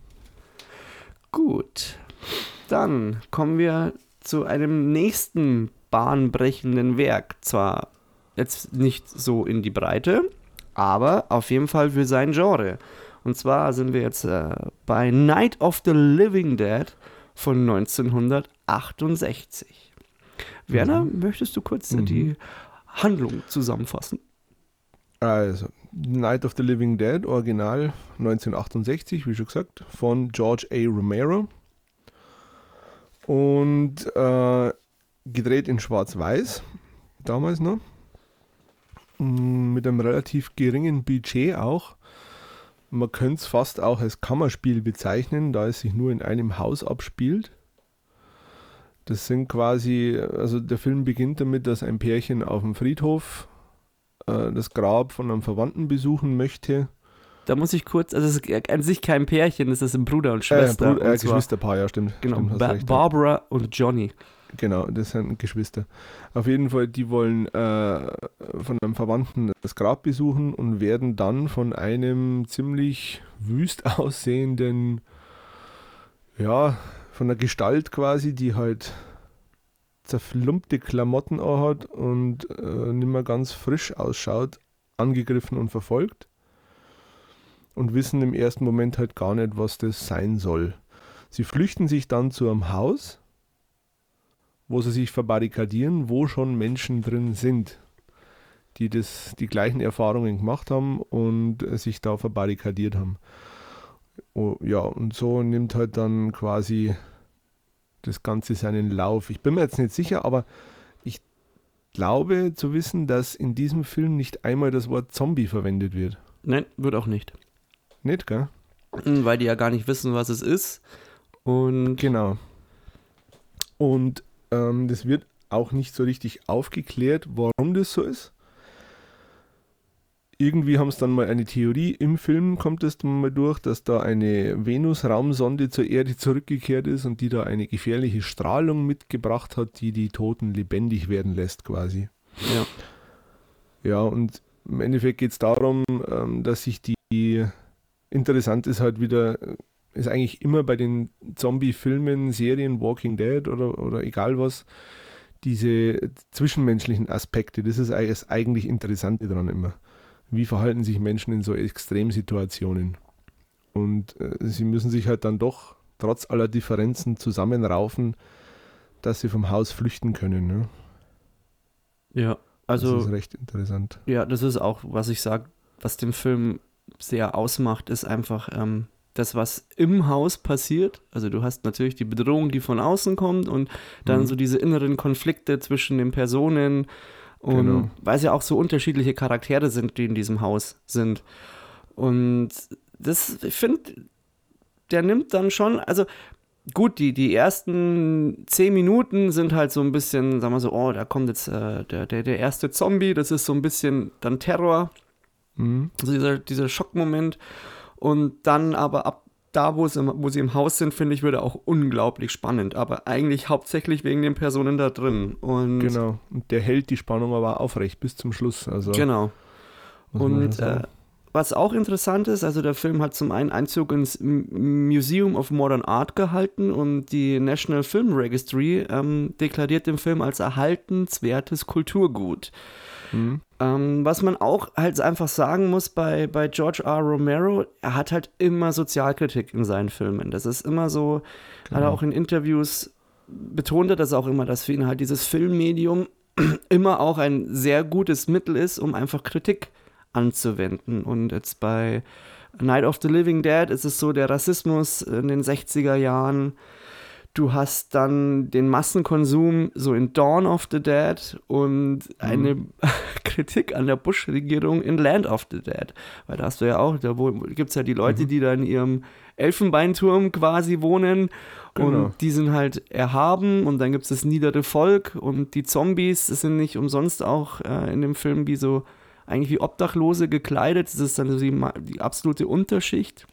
Speaker 2: Gut, dann kommen wir zu einem nächsten bahnbrechenden Werk. Zwar jetzt nicht so in die Breite, aber auf jeden Fall für sein Genre. Und zwar sind wir jetzt äh, bei Night of the Living Dead von 1968. Werner, möchtest du kurz
Speaker 1: Mhm.
Speaker 2: die Handlung zusammenfassen?
Speaker 1: Also, Night of the Living Dead, Original 1968, wie schon gesagt, von George A. Romero. Und äh, gedreht in Schwarz-Weiß, damals noch. Mm, Mit einem relativ geringen Budget auch. Man könnte es fast auch als Kammerspiel bezeichnen, da es sich nur in einem Haus abspielt. Das sind quasi, also der Film beginnt damit, dass ein Pärchen auf dem Friedhof äh, das Grab von einem Verwandten besuchen möchte.
Speaker 2: Da muss ich kurz, also es ist an sich kein Pärchen, es ist ein Bruder und Schwester.
Speaker 1: Äh, Bruder, äh,
Speaker 2: und zwar-
Speaker 1: Geschwisterpaar, ja, stimmt.
Speaker 2: Genau,
Speaker 1: stimmt,
Speaker 2: ba
Speaker 1: recht, ja.
Speaker 2: Barbara und Johnny.
Speaker 1: Genau, das sind Geschwister. Auf jeden Fall, die wollen äh, von einem Verwandten das Grab besuchen und werden dann von einem ziemlich wüst aussehenden, ja, von der Gestalt quasi, die halt zerflumpte Klamotten hat und äh, nicht mehr ganz frisch ausschaut, angegriffen und verfolgt. Und wissen im ersten Moment halt gar nicht, was das sein soll. Sie flüchten sich dann zu einem Haus wo sie sich verbarrikadieren, wo schon Menschen drin sind, die das, die gleichen Erfahrungen gemacht haben und äh, sich da verbarrikadiert haben. Oh, ja, und so nimmt halt dann quasi das Ganze seinen Lauf. Ich bin mir jetzt nicht sicher, aber ich glaube zu wissen, dass in diesem Film nicht einmal das Wort Zombie verwendet wird.
Speaker 2: Nein, wird auch nicht.
Speaker 1: Nicht, gell?
Speaker 2: Mhm, Weil die ja gar nicht wissen, was es ist. Und
Speaker 1: Genau. Und ähm, das wird auch nicht so richtig aufgeklärt, warum das so ist. Irgendwie haben es dann mal eine Theorie, im Film kommt es dann mal durch, dass da eine Venus-Raumsonde zur Erde zurückgekehrt ist und die da eine gefährliche Strahlung mitgebracht hat, die die Toten lebendig werden lässt quasi.
Speaker 2: ja.
Speaker 1: Ja, und im Endeffekt geht es darum, ähm, dass sich die, interessant ist halt wieder, ist eigentlich immer bei den Zombie-Filmen, Serien, Walking Dead oder, oder egal was, diese zwischenmenschlichen Aspekte, das ist eigentlich das eigentlich Interessante daran immer. Wie verhalten sich Menschen in so Extremsituationen? Und äh, sie müssen sich halt dann doch trotz aller Differenzen zusammenraufen, dass sie vom Haus flüchten können. Ne?
Speaker 2: Ja,
Speaker 1: das
Speaker 2: also
Speaker 1: ist recht interessant.
Speaker 2: ja, das ist auch, was ich sage, was den Film sehr ausmacht, ist einfach ähm, das, was im Haus passiert. Also du hast natürlich die Bedrohung, die von außen kommt und dann
Speaker 1: Mhm.
Speaker 2: so diese inneren Konflikte zwischen den Personen und
Speaker 1: Genau.
Speaker 2: weil es ja auch so unterschiedliche Charaktere sind, die in diesem Haus sind. Und das, ich finde, der nimmt dann schon, also gut, die, die ersten zehn Minuten sind halt so ein bisschen, sagen wir so, oh, da kommt jetzt äh, der, der, der erste Zombie, das ist so ein bisschen dann Terror,
Speaker 1: Mhm.
Speaker 2: also dieser, dieser Schockmoment. Und dann aber ab da, wo, es im, wo sie im Haus sind, finde ich, wird er auch unglaublich spannend. Aber eigentlich hauptsächlich wegen den Personen da drin. Und
Speaker 1: Genau. Und der hält die Spannung aber aufrecht bis zum Schluss. Also,
Speaker 2: genau. Und äh, was auch interessant ist, also der Film hat zum einen Einzug ins Museum of Modern Art gehalten und die National Film Registry ähm, deklariert den Film als erhaltenswertes Kulturgut. Mhm. Ähm, was man auch halt einfach sagen muss bei, bei George R. Romero, er hat halt immer Sozialkritik in seinen Filmen. Das ist immer so, genau. hat er genau. auch in Interviews betont, er das auch immer, dass für ihn halt dieses Filmmedium immer auch ein sehr gutes Mittel ist, um einfach Kritik anzuwenden. Und jetzt bei Night of the Living Dead ist es so, der Rassismus in den 60er Jahren, Du hast dann den Massenkonsum so in Dawn of the Dead und eine mhm. Kritik an der Bush-Regierung in Land of the Dead. Weil da hast du ja auch, da gibt es ja die Leute, mhm. die da in ihrem Elfenbeinturm quasi wohnen genau. und die sind halt erhaben und dann gibt es das niedere Volk und die Zombies sind nicht umsonst auch äh, in dem Film wie so eigentlich wie Obdachlose gekleidet. Das ist dann so die, die absolute Unterschicht.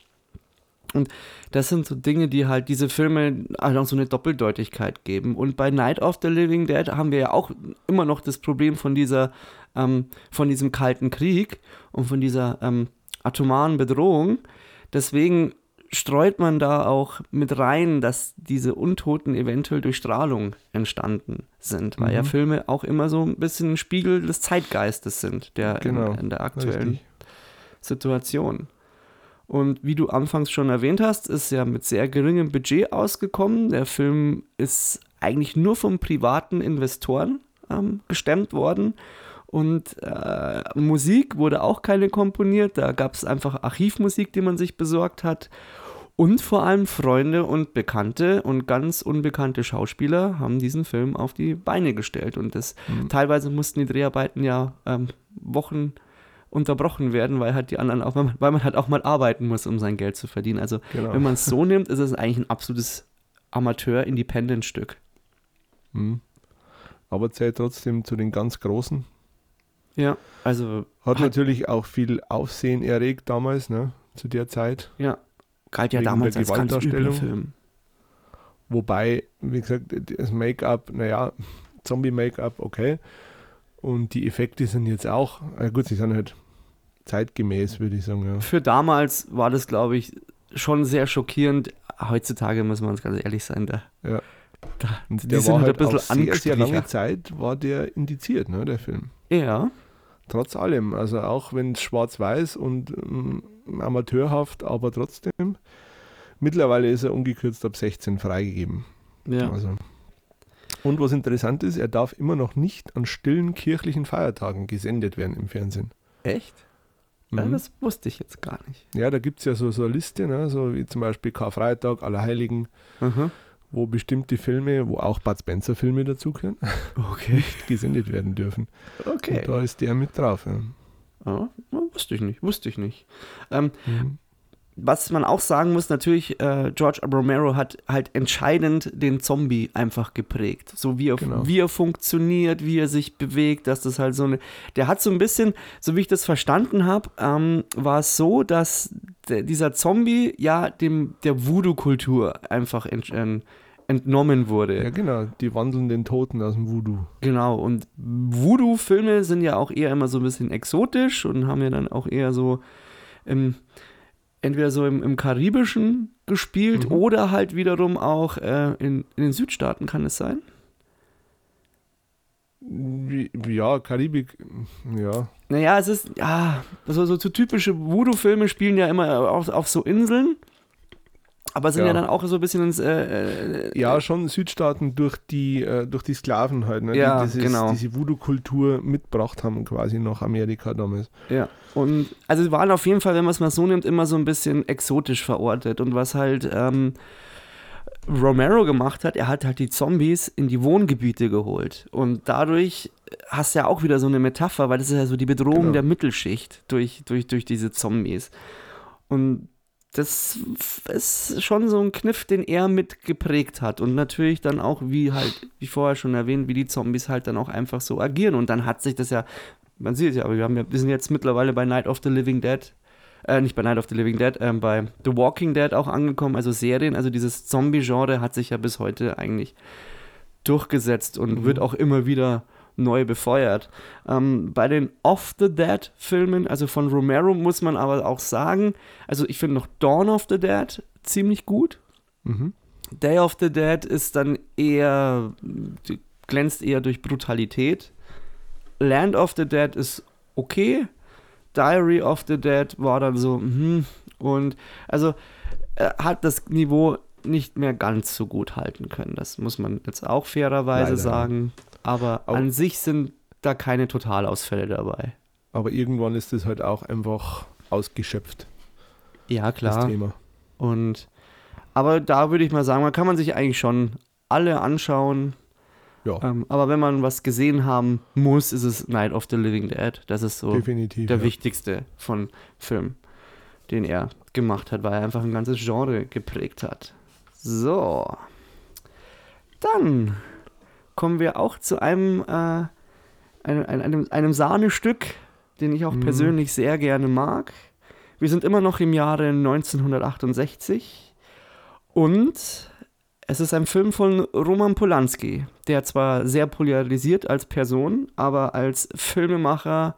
Speaker 2: Und das sind so Dinge, die halt diese Filme halt auch so eine Doppeldeutigkeit geben. Und bei Night of the Living Dead haben wir ja auch immer noch das Problem von dieser, ähm, von diesem kalten Krieg und von dieser ähm, atomaren Bedrohung. Deswegen streut man da auch mit rein, dass diese Untoten eventuell durch Strahlung entstanden sind, weil mhm. ja Filme auch immer so ein bisschen ein Spiegel des Zeitgeistes sind, der genau. in, in, der aktuellen. Situation. Und wie du anfangs schon erwähnt hast, ist ja mit sehr geringem Budget ausgekommen. Der Film ist eigentlich nur von privaten Investoren ähm, gestemmt worden. Und äh, Musik wurde auch keine komponiert. Da gab es einfach Archivmusik, die man sich besorgt hat. Und vor allem Freunde und Bekannte und ganz unbekannte Schauspieler haben diesen Film auf die Beine gestellt. Und das mhm. teilweise mussten die Dreharbeiten ja ähm, Wochen unterbrochen werden, weil halt die anderen auch, weil man halt auch mal arbeiten muss, um sein Geld zu verdienen. Also genau. wenn man es so nimmt, ist es eigentlich ein absolutes Amateur-Independent-Stück.
Speaker 1: Mhm. Aber zählt trotzdem zu den ganz Großen.
Speaker 2: Ja, also.
Speaker 1: Hat, hat natürlich auch viel Aufsehen erregt damals, ne? Zu der Zeit.
Speaker 2: Ja, galt ja damals als ganz Film.
Speaker 1: Wobei, wie gesagt, das Make-up, naja, Zombie-Make-up, okay. Und die Effekte sind jetzt auch, äh gut, sie sind halt zeitgemäß, würde ich sagen. Ja.
Speaker 2: Für damals war das, glaube ich, schon sehr schockierend. Heutzutage muss man uns ganz ehrlich sein, da.
Speaker 1: Ja. Da, die der sind war halt, halt ein bisschen sehr, sehr lange Zeit war der indiziert, ne, der Film.
Speaker 2: Ja.
Speaker 1: Trotz allem, also auch wenn es schwarz-weiß und ähm, amateurhaft, aber trotzdem. Mittlerweile ist er ungekürzt ab 16 freigegeben.
Speaker 2: Ja.
Speaker 1: Also und was interessant ist, er darf immer noch nicht an stillen kirchlichen Feiertagen gesendet werden im Fernsehen.
Speaker 2: Echt? Mhm. Ja, das wusste ich jetzt gar nicht.
Speaker 1: Ja, da gibt es ja so, so eine Liste, ne? so wie zum Beispiel Karfreitag, Allerheiligen, mhm. wo bestimmte Filme, wo auch Bud Spencer-Filme dazugehören,
Speaker 2: okay.
Speaker 1: nicht gesendet werden dürfen.
Speaker 2: Okay.
Speaker 1: Und da ist der mit drauf. Ja.
Speaker 2: Oh, wusste ich nicht, wusste ich nicht. Ähm, mhm was man auch sagen muss, natürlich, äh, George Romero hat halt entscheidend den Zombie einfach geprägt. So wie er, genau. wie er funktioniert, wie er sich bewegt, dass das halt so eine. Der hat so ein bisschen, so wie ich das verstanden habe, ähm, war es so, dass dieser Zombie ja dem der Voodoo-Kultur einfach ent, äh, entnommen wurde.
Speaker 1: Ja, genau, die wandeln den Toten aus dem Voodoo.
Speaker 2: Genau, und Voodoo-Filme sind ja auch eher immer so ein bisschen exotisch und haben ja dann auch eher so. Ähm, entweder so im, im Karibischen gespielt mhm. oder halt wiederum auch äh, in, in den Südstaaten, kann es sein?
Speaker 1: Ja, Karibik, ja.
Speaker 2: Naja, es ist, ja, so, so, so typische Voodoo-Filme spielen ja immer auf, auf so Inseln. Aber sind ja. ja, dann auch so ein bisschen ins. Äh,
Speaker 1: äh, ja, schon Südstaaten durch die, äh, durch die Sklaven halt, ne?
Speaker 2: ja,
Speaker 1: die dieses,
Speaker 2: genau.
Speaker 1: diese Voodoo-Kultur mitgebracht haben, quasi nach Amerika damals.
Speaker 2: Ja. Und also sie waren auf jeden Fall, wenn man es mal so nimmt, immer so ein bisschen exotisch verortet. Und was halt ähm, Romero gemacht hat, er hat halt die Zombies in die Wohngebiete geholt. Und dadurch hast du ja auch wieder so eine Metapher, weil das ist ja so die Bedrohung genau. der Mittelschicht durch, durch, durch diese Zombies. Und das ist schon so ein Kniff, den er mitgeprägt hat. Und natürlich dann auch, wie halt, wie vorher schon erwähnt, wie die Zombies halt dann auch einfach so agieren. Und dann hat sich das ja, man sieht es ja, aber wir, haben ja, wir sind jetzt mittlerweile bei Night of the Living Dead. Äh, nicht bei Night of the Living Dead, äh, bei The Walking Dead auch angekommen, also Serien, also dieses Zombie-Genre hat sich ja bis heute eigentlich durchgesetzt und mhm. wird auch immer wieder neu befeuert. Ähm, bei den Off the Dead Filmen, also von Romero, muss man aber auch sagen, also ich finde noch Dawn of the Dead ziemlich gut.
Speaker 1: Mhm.
Speaker 2: Day of the Dead ist dann eher, glänzt eher durch Brutalität. Land of the Dead ist okay. Diary of the Dead war dann so, hm, und also er hat das Niveau nicht mehr ganz so gut halten können. Das muss man jetzt auch fairerweise
Speaker 1: Leider.
Speaker 2: sagen. Aber
Speaker 1: Au-
Speaker 2: an sich sind da keine Totalausfälle dabei.
Speaker 1: Aber irgendwann ist es halt auch einfach ausgeschöpft,
Speaker 2: Ja,
Speaker 1: das
Speaker 2: klar.
Speaker 1: Thema.
Speaker 2: Und aber da würde ich mal sagen, man kann man sich eigentlich schon alle anschauen.
Speaker 1: Ja,
Speaker 2: Ähm, aber wenn man was gesehen haben muss, ist es Night of the Living Dead. Das ist so
Speaker 1: definitiv.
Speaker 2: der
Speaker 1: ja.
Speaker 2: wichtigste von Film, den er gemacht hat, weil er einfach ein ganzes Genre geprägt hat. So. Dann kommen wir auch zu einem, äh, einem, einem, einem Sahnestück, den ich auch
Speaker 1: Mhm.
Speaker 2: persönlich sehr gerne mag. Wir sind immer noch im Jahre 1968 und es ist ein Film von Roman Polanski, der zwar sehr polarisiert als Person, aber als Filmemacher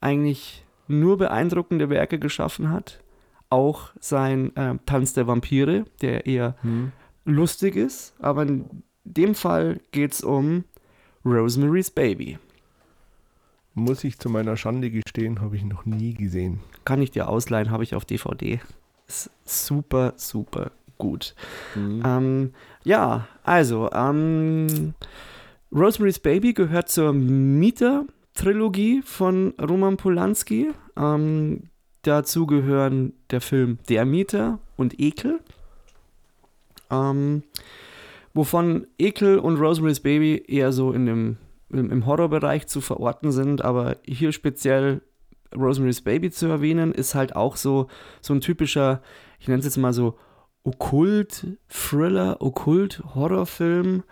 Speaker 2: eigentlich nur beeindruckende Werke geschaffen hat. Auch sein äh, Tanz der Vampire, der eher
Speaker 1: Hm.
Speaker 2: lustig ist, aber in dem Fall geht es um Rosemary's Baby.
Speaker 1: Muss ich zu meiner Schande gestehen, habe ich noch nie gesehen.
Speaker 2: Kann ich dir ausleihen, habe ich auf DVD. Ist super, super gut. Ähm, ja, also, ähm, Rosemary's Baby gehört zur Mieter-Trilogie von Roman Polanski. Ähm, dazu gehören der Film Der Mieter und Ekel. Ähm, wovon Ekel und Rosemary's Baby eher so in dem, im, Horrorbereich zu verorten sind, aber hier speziell Rosemary's Baby zu erwähnen, ist halt auch so, so ein typischer, ich nenne es jetzt mal so Okkult-Thriller, Okkult-Horrorfilm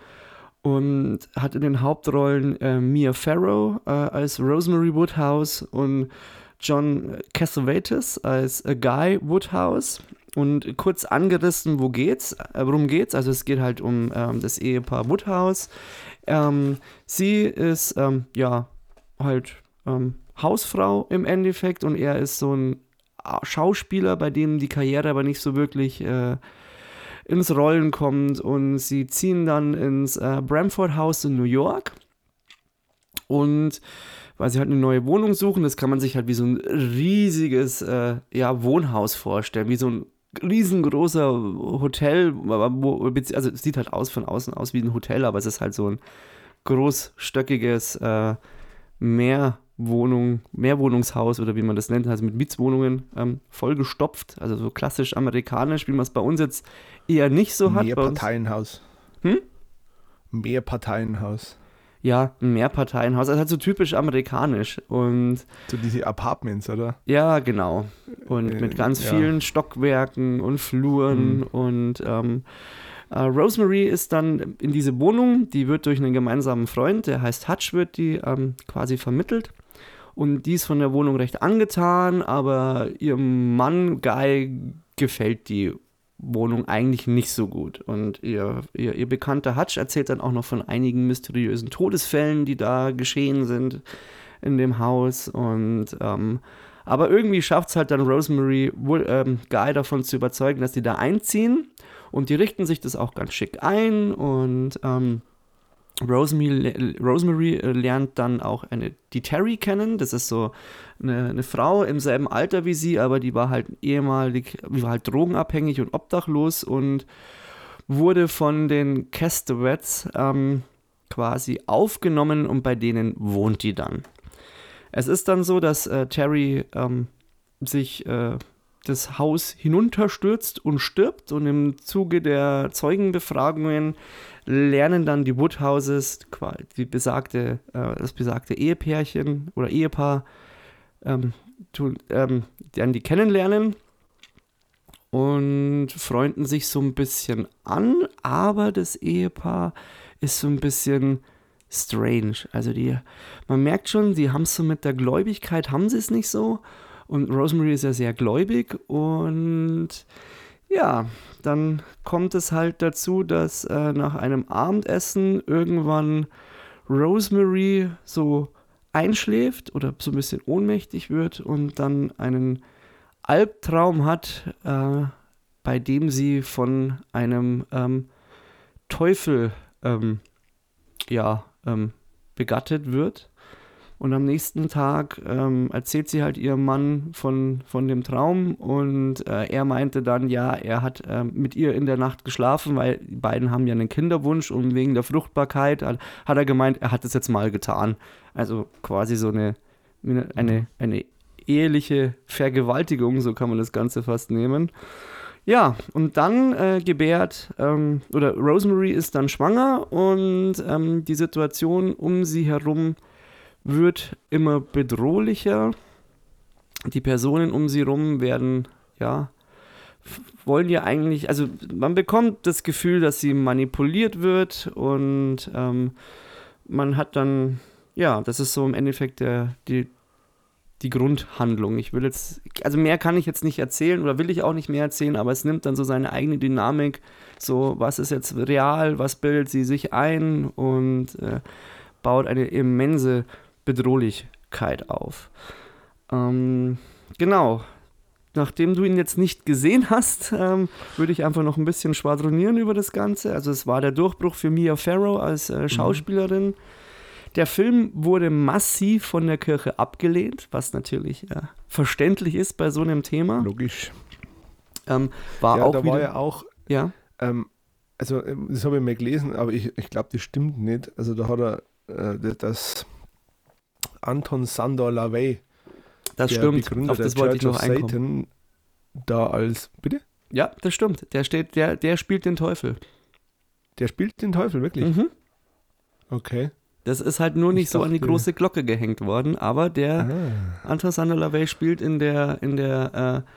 Speaker 2: und hat in den Hauptrollen äh, Mia Farrow äh, als Rosemary Woodhouse und John Cassavetes als Guy Woodhouse. Und kurz angerissen, wo geht's, äh, worum geht's? Also es geht halt um ähm, das Ehepaar Woodhouse. Ähm, sie ist ähm, ja halt ähm, Hausfrau im Endeffekt und er ist so ein Schauspieler, bei dem die Karriere aber nicht so wirklich äh, ins Rollen kommt und sie ziehen dann ins äh, Bramford House in New York und weil sie halt eine neue Wohnung suchen, das kann man sich halt wie so ein riesiges äh, ja, Wohnhaus vorstellen, wie so ein riesengroßer Hotel, wo, also es sieht halt aus von außen aus wie ein Hotel, aber es ist halt so ein großstöckiges äh, Mehrwohnung, Mehrwohnungshaus oder wie man das nennt, also mit Mietswohnungen ähm, vollgestopft, also so klassisch amerikanisch, wie man es bei uns jetzt eher nicht so hat.
Speaker 1: Mehrparteienhaus.
Speaker 2: Hm?
Speaker 1: Mehrparteienhaus.
Speaker 2: Ja, ein Mehrparteienhaus, also halt so typisch amerikanisch und
Speaker 1: So diese Apartments, oder?
Speaker 2: Ja, genau. Und
Speaker 1: Äh,
Speaker 2: mit ganz
Speaker 1: ja.
Speaker 2: vielen Stockwerken und Fluren
Speaker 1: Mhm.
Speaker 2: und ähm, äh, Rosemary ist dann in diese Wohnung, die wird durch einen gemeinsamen Freund, der heißt Hutch, wird die ähm, quasi vermittelt. Und die ist von der Wohnung recht angetan, aber ihrem Mann Guy gefällt die Wohnung eigentlich nicht so gut. Und ihr, ihr, ihr bekannter Hutch erzählt dann auch noch von einigen mysteriösen Todesfällen, die da geschehen sind in dem Haus. Und ähm, aber irgendwie schafft es halt dann Rosemary wohl, ähm, Guy davon zu überzeugen, dass die da einziehen. Und die richten sich das auch ganz schick ein. Und ähm, Rosemary, Rosemary äh, lernt dann auch eine, die Terry kennen. Das ist so eine, eine Frau im selben Alter wie sie, aber die war halt ehemalig, die war halt drogenabhängig und obdachlos und wurde von den Castawets ähm, quasi aufgenommen und bei denen wohnt die dann. Es ist dann so, dass äh, Terry ähm, sich äh, das Haus hinunterstürzt und stirbt und im Zuge der Zeugenbefragungen lernen dann die Woodhouses, die besagte, äh, das besagte Ehepärchen oder Ehepaar, ähm, tun, ähm, dann die kennenlernen und freunden sich so ein bisschen an, aber das Ehepaar ist so ein bisschen strange. Also die, man merkt schon, die haben es so mit der Gläubigkeit, haben sie es nicht so. Und Rosemary ist ja sehr gläubig und ja, dann kommt es halt dazu, dass äh, nach einem Abendessen irgendwann Rosemary so einschläft oder so ein bisschen ohnmächtig wird und dann einen Albtraum hat, äh, bei dem sie von einem ähm, Teufel ähm, ja, ähm, begattet wird. Und am nächsten Tag ähm, erzählt sie halt ihrem Mann von, von dem Traum und äh, er meinte dann, ja, er hat äh, mit ihr in der Nacht geschlafen, weil die beiden haben ja einen Kinderwunsch und wegen der Fruchtbarkeit hat, hat er gemeint, er hat es jetzt mal getan. Also quasi so eine, eine, eine eheliche Vergewaltigung, so kann man das Ganze fast nehmen. Ja, und dann äh, gebärt, ähm, oder Rosemary ist dann schwanger und ähm, die Situation um sie herum wird immer bedrohlicher. Die Personen um sie herum werden, ja, wollen ja eigentlich, also man bekommt das Gefühl, dass sie manipuliert wird und ähm, man hat dann, ja, das ist so im Endeffekt der, die, die Grundhandlung. Ich will jetzt, also mehr kann ich jetzt nicht erzählen oder will ich auch nicht mehr erzählen, aber es nimmt dann so seine eigene Dynamik. So, was ist jetzt real, was bildet sie sich ein und äh, baut eine immense Bedrohlichkeit auf. Ähm, genau. Nachdem du ihn jetzt nicht gesehen hast, ähm, würde ich einfach noch ein bisschen schwadronieren über das Ganze. Also es war der Durchbruch für Mia Farrow als äh, mhm. Schauspielerin. Mhm. Der Film wurde massiv von der Kirche abgelehnt, was natürlich äh, verständlich ist bei so einem Thema.
Speaker 1: Logisch.
Speaker 2: Ähm, war
Speaker 1: ja,
Speaker 2: auch
Speaker 1: da
Speaker 2: wieder,
Speaker 1: war ja auch,
Speaker 2: ja.
Speaker 1: Ähm, also ähm, das habe ich mal gelesen, aber ich, ich glaube, das stimmt nicht. Also da hat er äh, das Anton Sandor Lavey,
Speaker 2: das stimmt,
Speaker 1: Begründer auf das wollte ich noch einkommen. Satan, da als, bitte?
Speaker 2: Ja, das stimmt. Der steht, der, der spielt den Teufel.
Speaker 1: Der spielt den Teufel, wirklich?
Speaker 2: Mhm.
Speaker 1: Okay.
Speaker 2: Das ist halt nur nicht ich so dachte, an die große Glocke gehängt worden, aber der ah. Anton Sandolavey spielt in der, in der äh,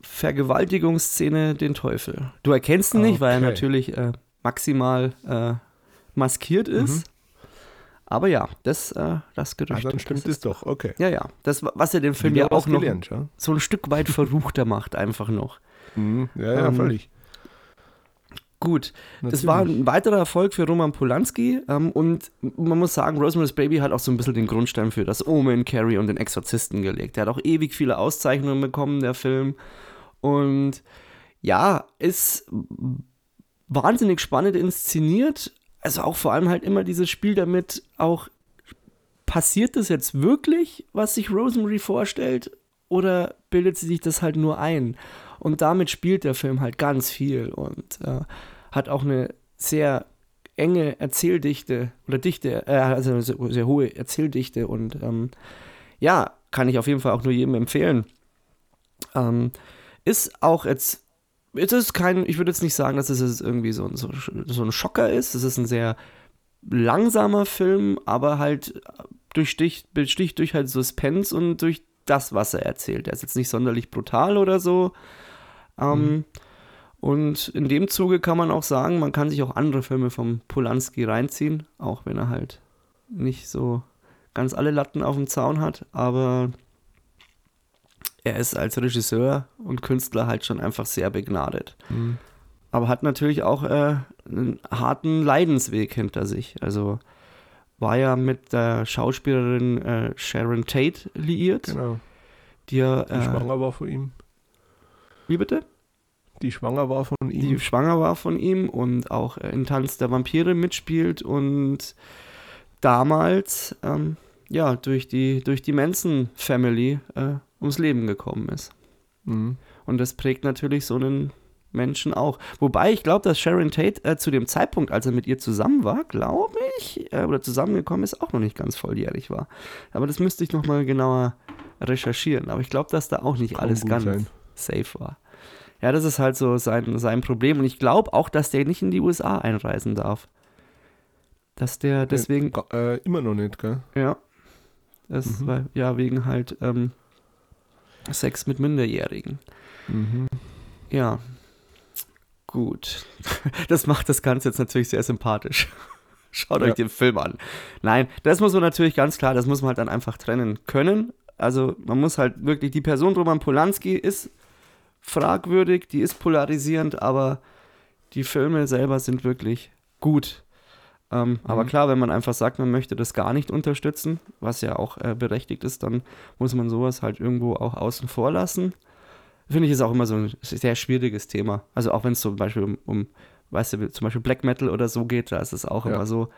Speaker 2: Vergewaltigungsszene den Teufel. Du erkennst ihn okay. nicht, weil er natürlich äh, maximal äh, maskiert ist. Mhm. Aber ja, das, äh, das Gerücht.
Speaker 1: Ah, dann stimmt es doch, okay.
Speaker 2: Ja, ja. Das, was er den Film ja auch noch gelernt, ja? so ein Stück weit verruchter macht, einfach noch.
Speaker 1: Mhm. Ja, ja, ähm, völlig.
Speaker 2: Gut, Natürlich. das war ein weiterer Erfolg für Roman Polanski ähm, und man muss sagen, Rosemary's Baby hat auch so ein bisschen den Grundstein für das Omen, Carrie und den Exorzisten gelegt. Der hat auch ewig viele Auszeichnungen bekommen, der Film. Und ja, ist wahnsinnig spannend inszeniert. Also auch vor allem halt immer dieses Spiel damit, auch passiert das jetzt wirklich, was sich Rosemary vorstellt, oder bildet sie sich das halt nur ein? Und damit spielt der Film halt ganz viel und äh, hat auch eine sehr enge Erzähldichte oder Dichte, äh, also eine sehr, sehr, hohe Erzähldichte und ähm, ja, kann ich auf jeden Fall auch nur jedem empfehlen. Ähm, ist auch jetzt, es ist kein, ich würde jetzt nicht sagen, dass es jetzt irgendwie so, so, so ein Schocker ist. Es ist ein sehr langsamer Film, aber halt durchsticht, besticht durch halt Suspense und durch das, was er erzählt. Er ist jetzt nicht sonderlich brutal oder so. Ähm, mhm. Und in dem Zuge kann man auch sagen, man kann sich auch andere Filme vom Polanski reinziehen, auch wenn er halt nicht so ganz alle Latten auf dem Zaun hat, aber er ist als Regisseur und Künstler halt schon einfach sehr begnadet. Mhm. Aber hat natürlich auch äh, einen harten Leidensweg hinter sich. Also war ja mit der Schauspielerin äh, Sharon Tate liiert.
Speaker 1: Genau.
Speaker 2: Die, ja,
Speaker 1: die äh, schwanger war von ihm.
Speaker 2: Wie bitte?
Speaker 1: Die schwanger war von ihm.
Speaker 2: Die schwanger war von ihm und auch in Tanz der Vampire mitspielt und damals ähm, ja durch die, durch die Manson Family äh, ums Leben gekommen ist. Mhm. Und das prägt natürlich so einen Menschen auch. Wobei ich glaube, dass Sharon Tate äh, zu dem Zeitpunkt, als er mit ihr zusammen war, glaube ich, äh, oder zusammengekommen ist, auch noch nicht ganz volljährig war. Aber das müsste ich nochmal genauer recherchieren. Aber ich glaube, dass da auch nicht Kann alles ganz sein. safe war. Ja, das ist halt so sein, sein Problem. Und ich glaube auch, dass der nicht in die USA einreisen darf. Dass der deswegen.
Speaker 1: Äh, immer noch nicht, gell?
Speaker 2: Ja. Das mhm. war, ja, wegen halt ähm, Sex mit Minderjährigen.
Speaker 1: Mhm.
Speaker 2: Ja. Gut. Das macht das Ganze jetzt natürlich sehr sympathisch. Schaut ja. euch den Film an. Nein, das muss man natürlich ganz klar, das muss man halt dann einfach trennen können. Also man muss halt wirklich, die Person Roman Polanski ist fragwürdig, die ist polarisierend, aber die Filme selber sind wirklich gut. Ähm, Aber
Speaker 1: Mhm.
Speaker 2: klar, wenn man einfach sagt, man möchte das gar nicht unterstützen, was ja auch äh, berechtigt ist, dann muss man sowas halt irgendwo auch außen vor lassen. Finde ich ist auch immer so ein sehr schwieriges Thema. Also auch wenn es zum Beispiel um, um, weißt du, zum Beispiel Black Metal oder so geht, da ist es auch
Speaker 1: Ja.
Speaker 2: immer so,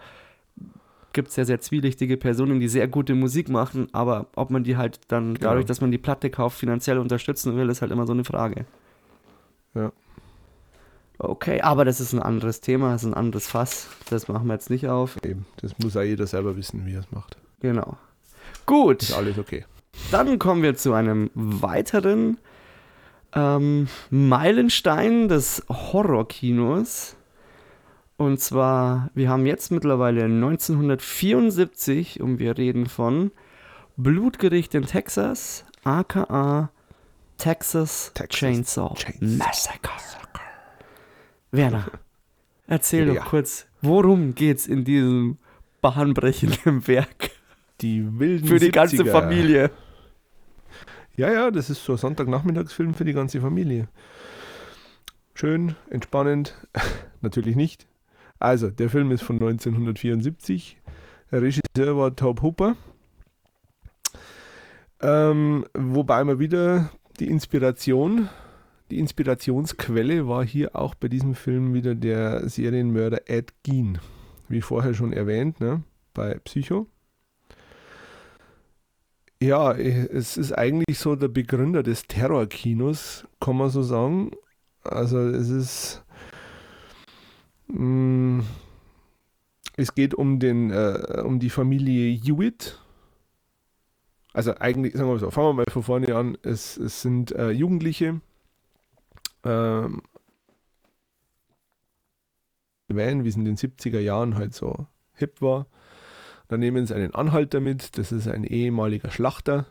Speaker 2: gibt sehr, sehr zwielichtige Personen, die sehr gute Musik machen, aber ob man die halt dann
Speaker 1: Genau.
Speaker 2: dadurch, dass man die Platte kauft, finanziell unterstützen will, ist halt immer so eine Frage.
Speaker 1: Ja.
Speaker 2: Okay, aber das ist ein anderes Thema, das ist ein anderes Fass. Das machen wir jetzt nicht auf.
Speaker 1: Eben, das muss auch jeder selber wissen, wie er es macht.
Speaker 2: Genau. Gut,
Speaker 1: Ist alles okay.
Speaker 2: dann kommen wir zu einem weiteren ähm, Meilenstein des Horrorkinos. Und zwar, wir haben jetzt mittlerweile 1974 und wir reden von Blutgericht in Texas, aka Texas,
Speaker 1: Texas
Speaker 2: Chainsaw,
Speaker 1: Chainsaw
Speaker 2: Massacre. Werner, erzähl
Speaker 1: Ja.
Speaker 2: doch kurz, worum geht's in diesem bahnbrechenden Werk
Speaker 1: Die wilden
Speaker 2: für die ganze
Speaker 1: 70er.
Speaker 2: Familie?
Speaker 1: Ja, ja, das ist so ein Sonntagnachmittagsfilm für die ganze Familie. Schön, entspannend. Natürlich nicht. Also, der Film ist von 1974. Der Regisseur war Tobe Hooper. Ähm, wobei man wieder die Inspiration, die Inspirationsquelle war hier auch bei diesem Film wieder der Serienmörder Ed Gein. Wie vorher schon erwähnt, ne, bei Psycho. Ja, es ist eigentlich so der Begründer des Terrorkinos, kann man so sagen. Also es ist, mh, es geht um den, äh, um die Familie Hewitt. Also eigentlich, sagen wir mal so, fangen wir mal von vorne an. Es, es sind äh, Jugendliche, ähm, Van, wie es in den 70er Jahren halt so hip war. Dann nehmen sie einen Anhalter mit, das ist ein ehemaliger Schlachter.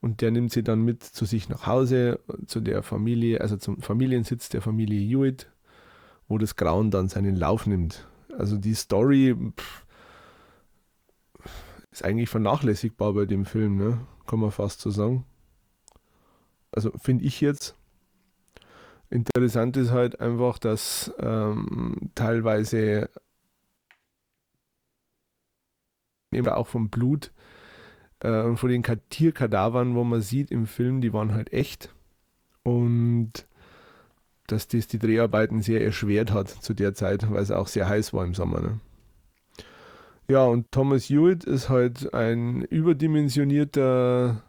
Speaker 1: Und der nimmt sie dann mit zu sich nach Hause, zu der Familie, also zum Familiensitz der Familie Hewitt, wo das Grauen dann seinen Lauf nimmt. Also die Story pff, ist eigentlich vernachlässigbar bei dem Film, ne? kann man fast so sagen. Also finde ich jetzt. Interessant ist halt einfach, dass ähm, teilweise eben auch vom Blut äh, von den Ka- Tierkadavern, wo man sieht im Film, die waren halt echt. Und dass das die Dreharbeiten sehr erschwert hat zu der Zeit, weil es auch sehr heiß war im Sommer. Ne? Ja, und Thomas Hewitt ist halt ein überdimensionierter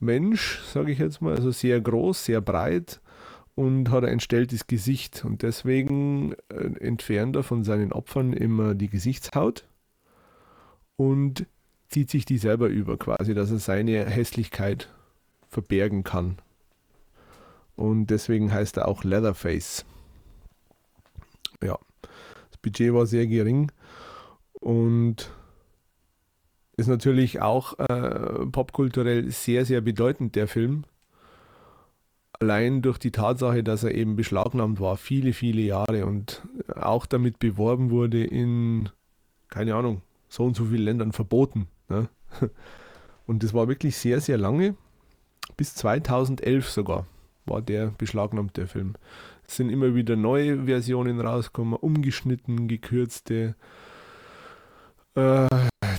Speaker 1: Mensch, sage ich jetzt mal, also sehr groß, sehr breit und hat ein entstelltes Gesicht. Und deswegen äh, entfernt er von seinen Opfern immer die Gesichtshaut und zieht sich die selber über quasi, dass er seine Hässlichkeit verbergen kann. Und deswegen heißt er auch Leatherface. Ja, das Budget war sehr gering und ist natürlich auch äh, popkulturell sehr, sehr bedeutend, der Film. Allein durch die Tatsache, dass er eben beschlagnahmt war, viele, viele Jahre und auch damit beworben wurde in, keine Ahnung, so und so vielen Ländern verboten. Ne? Und das war wirklich sehr, sehr lange, bis 2011 sogar war der beschlagnahmt, der Film. Es sind immer wieder neue Versionen rausgekommen, umgeschnitten, gekürzte, äh,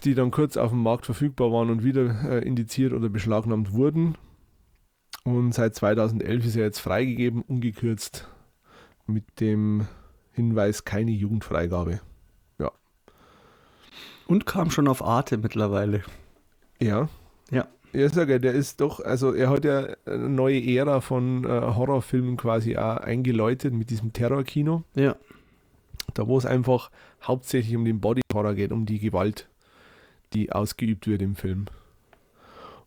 Speaker 1: die dann kurz auf dem Markt verfügbar waren und wieder äh, indiziert oder beschlagnahmt wurden. Und seit 2011 ist er jetzt freigegeben, ungekürzt, mit dem Hinweis keine Jugendfreigabe.
Speaker 2: Und kam schon auf Arte mittlerweile.
Speaker 1: Ja.
Speaker 2: Ja.
Speaker 1: Ja, sag ja, der ist doch, also er hat ja eine neue Ära von äh, Horrorfilmen quasi auch eingeläutet mit diesem Terrorkino.
Speaker 2: Ja.
Speaker 1: Da wo es einfach hauptsächlich um den Body Horror geht, um die Gewalt, die ausgeübt wird im Film.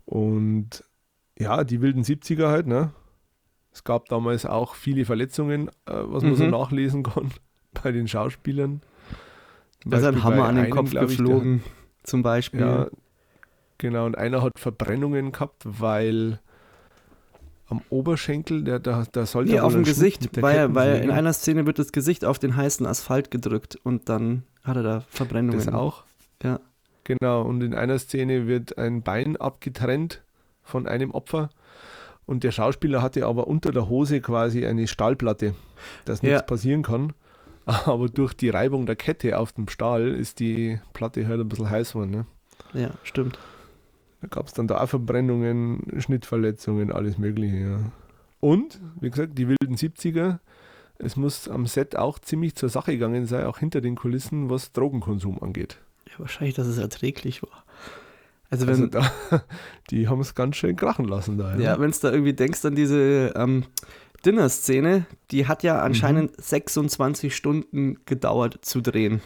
Speaker 1: Und ja, die wilden 70er halt, ne? Es gab damals auch viele Verletzungen, äh, was man so
Speaker 2: Mhm.
Speaker 1: nachlesen kann bei den Schauspielern. Zum
Speaker 2: Da ist ein Hammer an den
Speaker 1: einem,
Speaker 2: Kopf
Speaker 1: glaub ich, der
Speaker 2: geflogen, zum Beispiel.
Speaker 1: ja, genau. Und einer hat Verbrennungen gehabt, weil am Oberschenkel, der, da, da sollte
Speaker 2: Nee, auf dem Gesicht,
Speaker 1: der
Speaker 2: weil, weil in
Speaker 1: Kettensäge-
Speaker 2: einer Szene wird das Gesicht auf den heißen Asphalt gedrückt und dann hat er da Verbrennungen.
Speaker 1: das auch.
Speaker 2: Ja.
Speaker 1: Genau. Und in einer Szene wird ein Bein abgetrennt von einem Opfer. Und der Schauspieler hatte aber unter der Hose quasi eine Stahlplatte, dass
Speaker 2: Ja.
Speaker 1: nichts passieren kann. Aber durch die Reibung der Kette auf dem Stahl ist die Platte halt ein bisschen heiß geworden. Ne?
Speaker 2: Ja, stimmt.
Speaker 1: Da gab es dann da Verbrennungen, Schnittverletzungen, alles Mögliche. Ja. Und, wie gesagt, die wilden 70er, es muss am Set auch ziemlich zur Sache gegangen sein, auch hinter den Kulissen, was Drogenkonsum angeht.
Speaker 2: Ja, wahrscheinlich, dass es erträglich war.
Speaker 1: Also, wenn, also da, die haben es ganz schön krachen lassen da.
Speaker 2: Ja, ja wenn du da irgendwie denkst an diese ähm, Dinner-Szene, die hat ja anscheinend mhm. 26 Stunden gedauert zu drehen.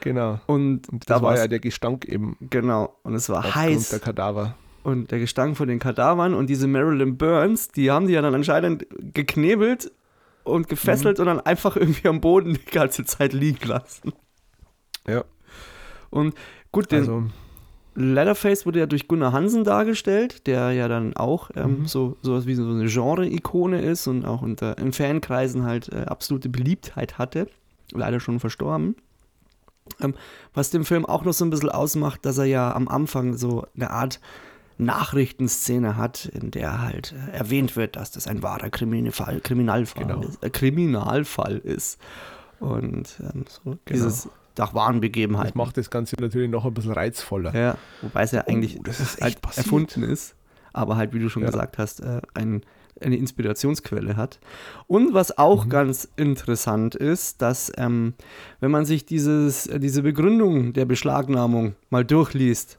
Speaker 1: Genau.
Speaker 2: Und,
Speaker 1: und da war ja der Gestank eben.
Speaker 2: Genau. Und es war heiß.
Speaker 1: der Kadaver.
Speaker 2: Und der Gestank von den Kadavern und diese Marilyn Burns, die haben die ja dann anscheinend geknebelt und gefesselt mhm. und dann einfach irgendwie am Boden die ganze Zeit liegen lassen.
Speaker 1: Ja.
Speaker 2: Und gut, den also. Leatherface wurde ja durch Gunnar Hansen dargestellt, der ja dann auch ähm, mhm. so sowas wie so eine Genre-Ikone ist und auch unter, in Fankreisen halt äh, absolute Beliebtheit hatte. Leider schon verstorben. Ähm, was den Film auch noch so ein bisschen ausmacht, dass er ja am Anfang so eine Art Nachrichtenszene hat, in der halt äh, erwähnt wird, dass das ein wahrer Kriminalfall, Kriminalfall, genau. ist, äh, Kriminalfall ist. Und ähm, so genau. dieses nach wahren Begebenheiten.
Speaker 1: Das macht das Ganze natürlich noch ein bisschen reizvoller.
Speaker 2: Ja, wobei es ja oh, eigentlich oh, halt erfunden ist, aber halt, wie du schon ja. gesagt hast, äh, ein, eine Inspirationsquelle hat. Und was auch mhm. ganz interessant ist, dass ähm, wenn man sich dieses, äh, diese Begründung der Beschlagnahmung mal durchliest,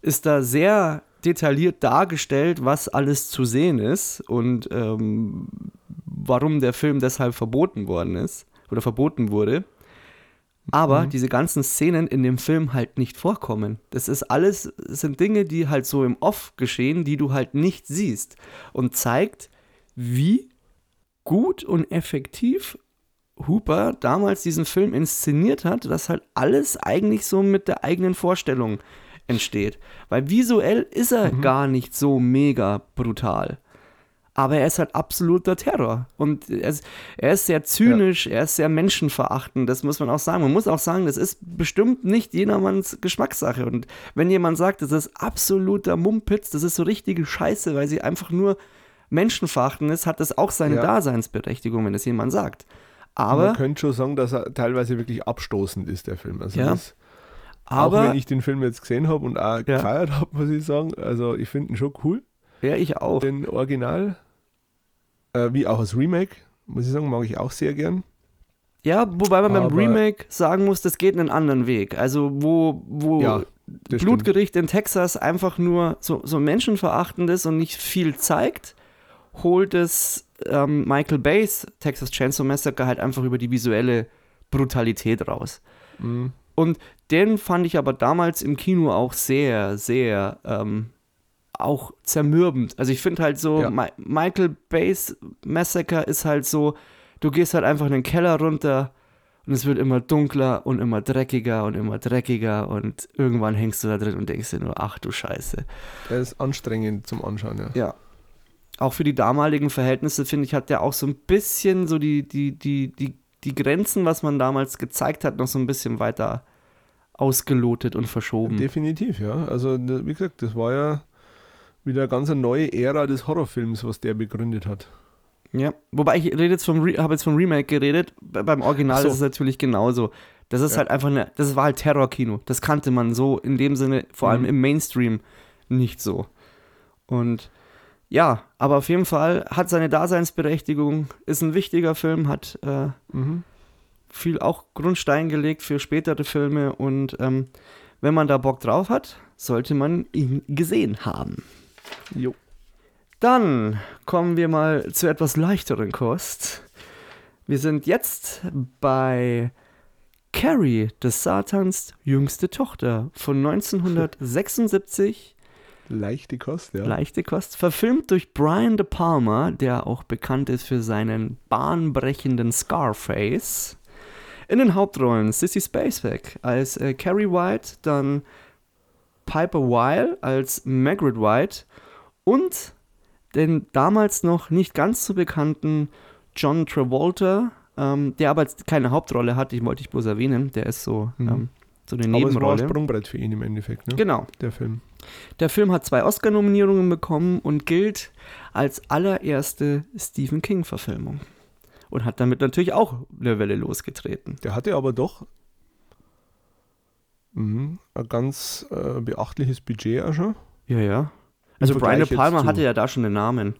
Speaker 2: ist da sehr detailliert dargestellt, was alles zu sehen ist und ähm, warum der Film deshalb verboten worden ist oder verboten wurde. Aber mhm. diese ganzen Szenen in dem Film halt nicht vorkommen. Das ist alles, das sind Dinge, die halt so im Off geschehen, die du halt nicht siehst. Und zeigt, wie gut und effektiv Hooper damals diesen Film inszeniert hat, dass halt alles eigentlich so mit der eigenen Vorstellung entsteht. Weil visuell ist er mhm. gar nicht so mega brutal. Aber er ist halt absoluter Terror. Und er ist, er ist sehr zynisch, ja. er ist sehr menschenverachtend, das muss man auch sagen. Man muss auch sagen, das ist bestimmt nicht jedermanns Geschmackssache. Und wenn jemand sagt, das ist absoluter Mumpitz, das ist so richtige Scheiße, weil sie einfach nur menschenverachtend ist, hat das auch seine ja. Daseinsberechtigung, wenn es jemand sagt. Aber
Speaker 1: man könnte schon sagen, dass er teilweise wirklich abstoßend ist, der Film. Also ja. das, aber, auch wenn ich den Film jetzt gesehen habe und auch ja. gefeiert habe, muss ich sagen. Also ich finde ihn schon cool.
Speaker 2: Ja, ich auch.
Speaker 1: Den Original, äh, wie auch das Remake, muss ich sagen, mag ich auch sehr gern.
Speaker 2: Ja, wobei man Aber beim Remake sagen muss, das geht einen anderen Weg. Also, wo, wo ja, Blutgericht stimmt. in Texas einfach nur so, so menschenverachtendes und nicht viel zeigt, holt es ähm, Michael Bays Texas Chainsaw Massacre halt einfach über die visuelle Brutalität raus. Mhm. Und den fand ich aber damals im Kino auch sehr, sehr ähm, auch zermürbend. Also ich finde halt so, ja. Ma Michael Bays Massacre ist halt so, du gehst halt einfach in den Keller runter und es wird immer dunkler und immer dreckiger und immer dreckiger und irgendwann hängst du da drin und denkst dir nur, ach du Scheiße.
Speaker 1: Der ist anstrengend zum Anschauen, ja.
Speaker 2: Ja. Auch für die damaligen Verhältnisse, finde ich, hat der auch so ein bisschen so die, die, die, die, die Grenzen, was man damals gezeigt hat, noch so ein bisschen weiter ausgelotet und verschoben.
Speaker 1: Definitiv, ja. Also, wie gesagt, das war ja wieder eine ganz neue Ära des Horrorfilms, was der begründet hat.
Speaker 2: Ja, wobei ich rede jetzt vom habe jetzt vom Remake geredet. Beim Original so. ist es natürlich genauso. Das ist ja. halt einfach eine, das war halt Terrorkino. Das kannte man so in dem Sinne, vor allem mhm. im Mainstream, nicht so. Und ja, aber auf jeden Fall hat seine Daseinsberechtigung, ist ein wichtiger Film, hat äh, mhm. viel auch Grundstein gelegt für spätere Filme und ähm, wenn man da Bock drauf hat, sollte man ihn gesehen haben. Jo. Dann kommen wir mal zu etwas leichteren Kost. Wir sind jetzt bei Carrie des Satans jüngste Tochter von 1976.
Speaker 1: Leichte Kost, ja.
Speaker 2: Leichte Kost. Verfilmt durch Brian De Palma, der auch bekannt ist für seinen bahnbrechenden Scarface. In den Hauptrollen Sissy Spacek als äh, Carrie White, dann Piper Weil als Margaret White und den damals noch nicht ganz so bekannten John Travolta, ähm, der aber jetzt keine Hauptrolle hat, ich wollte ich bloß erwähnen, der ist so, mhm. ähm, so eine Nebenrolle. Aber es war ein
Speaker 1: Sprungbrett für ihn im Endeffekt, ne?
Speaker 2: Genau.
Speaker 1: Der Film.
Speaker 2: Der Film hat zwei Oscar-Nominierungen bekommen und gilt als allererste Stephen King-Verfilmung. und hat damit natürlich auch eine Welle losgetreten.
Speaker 1: Der hatte aber doch mh, ein ganz äh, beachtliches Budget auch schon.
Speaker 2: Ja, ja. Also Brian De Palma hatte ja da schon einen Namen.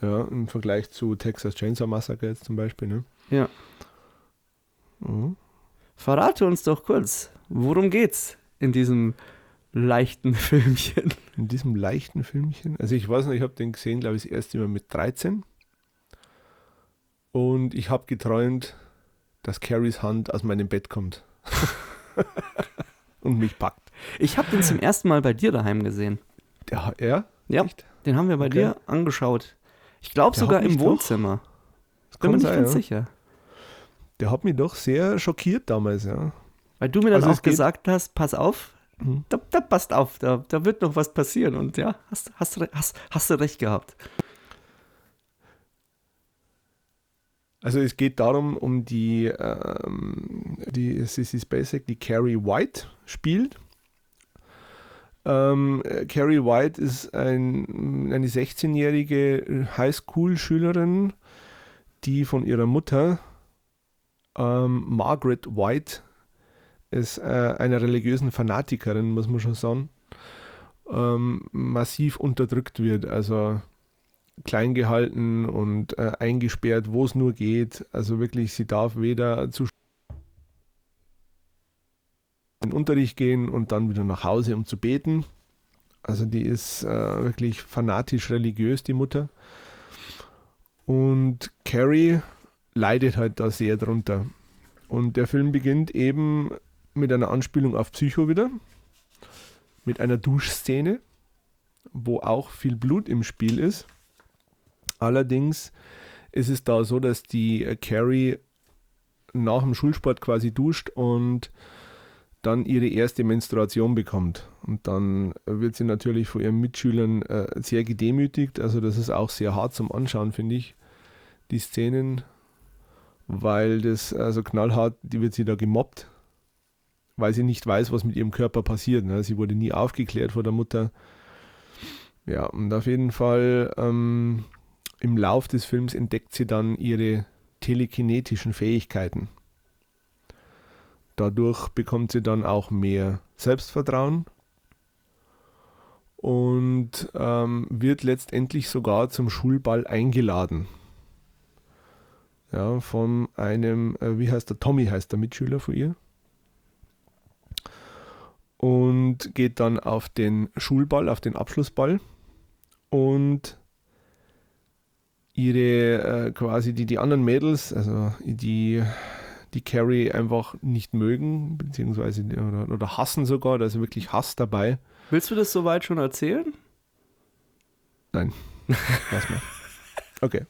Speaker 1: Ja, im Vergleich zu Texas Chainsaw Massacre jetzt zum Beispiel. Ne?
Speaker 2: Ja.
Speaker 1: Mhm.
Speaker 2: Verrate uns doch kurz, worum geht's in diesem leichten Filmchen?
Speaker 1: In diesem leichten Filmchen. Also ich weiß noch, ich habe den gesehen, glaube ich, das erste Mal mit 13. Und ich habe geträumt, dass Carries Hand aus meinem Bett kommt. und mich packt.
Speaker 2: Ich habe den zum ersten Mal bei dir daheim gesehen.
Speaker 1: Der, er?
Speaker 2: Ja,
Speaker 1: Echt?
Speaker 2: den haben wir bei
Speaker 1: Okay.
Speaker 2: dir angeschaut. Ich glaube sogar im
Speaker 1: doch-
Speaker 2: Wohnzimmer.
Speaker 1: Das
Speaker 2: Bin mir nicht
Speaker 1: sein,
Speaker 2: ganz
Speaker 1: ja.
Speaker 2: sicher.
Speaker 1: Der hat mich doch sehr schockiert damals, ja.
Speaker 2: Weil du mir dann
Speaker 1: Also
Speaker 2: auch gesagt hast, pass auf,
Speaker 1: Mhm.
Speaker 2: da, da passt auf, da, da wird noch was passieren. Und ja, hast, hast, hast, hast du recht gehabt.
Speaker 1: Also es geht darum, um die, ähm, die Sissy Spacek, die Carrie White spielt. Ähm, äh, Carrie White ist ein, eine 16-jährige Highschool-Schülerin, die von ihrer Mutter, ähm, Margaret White, ist äh, einer religiösen Fanatikerin, muss man schon sagen, ähm, massiv unterdrückt wird. Also klein gehalten und äh, eingesperrt, wo es nur geht. Also wirklich, sie darf weder zu in den Unterricht gehen und dann wieder nach Hause, um zu beten. Also die ist äh, wirklich fanatisch religiös, die Mutter. Und Carrie leidet halt da sehr drunter. Und der Film beginnt eben mit einer Anspielung auf Psycho wieder. Mit einer Duschszene, wo auch viel Blut im Spiel ist. Allerdings ist es da so, dass die äh, Carrie nach dem Schulsport quasi duscht und dann ihre erste Menstruation bekommt. Und dann wird sie natürlich von ihren Mitschülern äh, sehr gedemütigt. Also das ist auch sehr hart zum Anschauen, finde ich, die Szenen, weil das also knallhart, die wird sie da gemobbt, weil sie nicht weiß, was mit ihrem Körper passiert. Ne? Sie wurde nie aufgeklärt von der Mutter. Ja, und auf jeden Fall ähm, im Lauf des Films entdeckt sie dann ihre telekinetischen Fähigkeiten. Dadurch bekommt sie dann auch mehr Selbstvertrauen und ähm, wird letztendlich sogar zum Schulball eingeladen. Ja, von einem, äh, wie heißt der, Tommy heißt der Mitschüler von ihr. Und geht dann auf den Schulball, auf den Abschlussball und ihre äh, quasi die, die anderen Mädels, also die, die Carrie einfach nicht mögen, beziehungsweise oder, oder hassen sogar, da ist wirklich Hass dabei.
Speaker 2: Willst du das soweit schon erzählen?
Speaker 1: Nein, lass mal. Okay.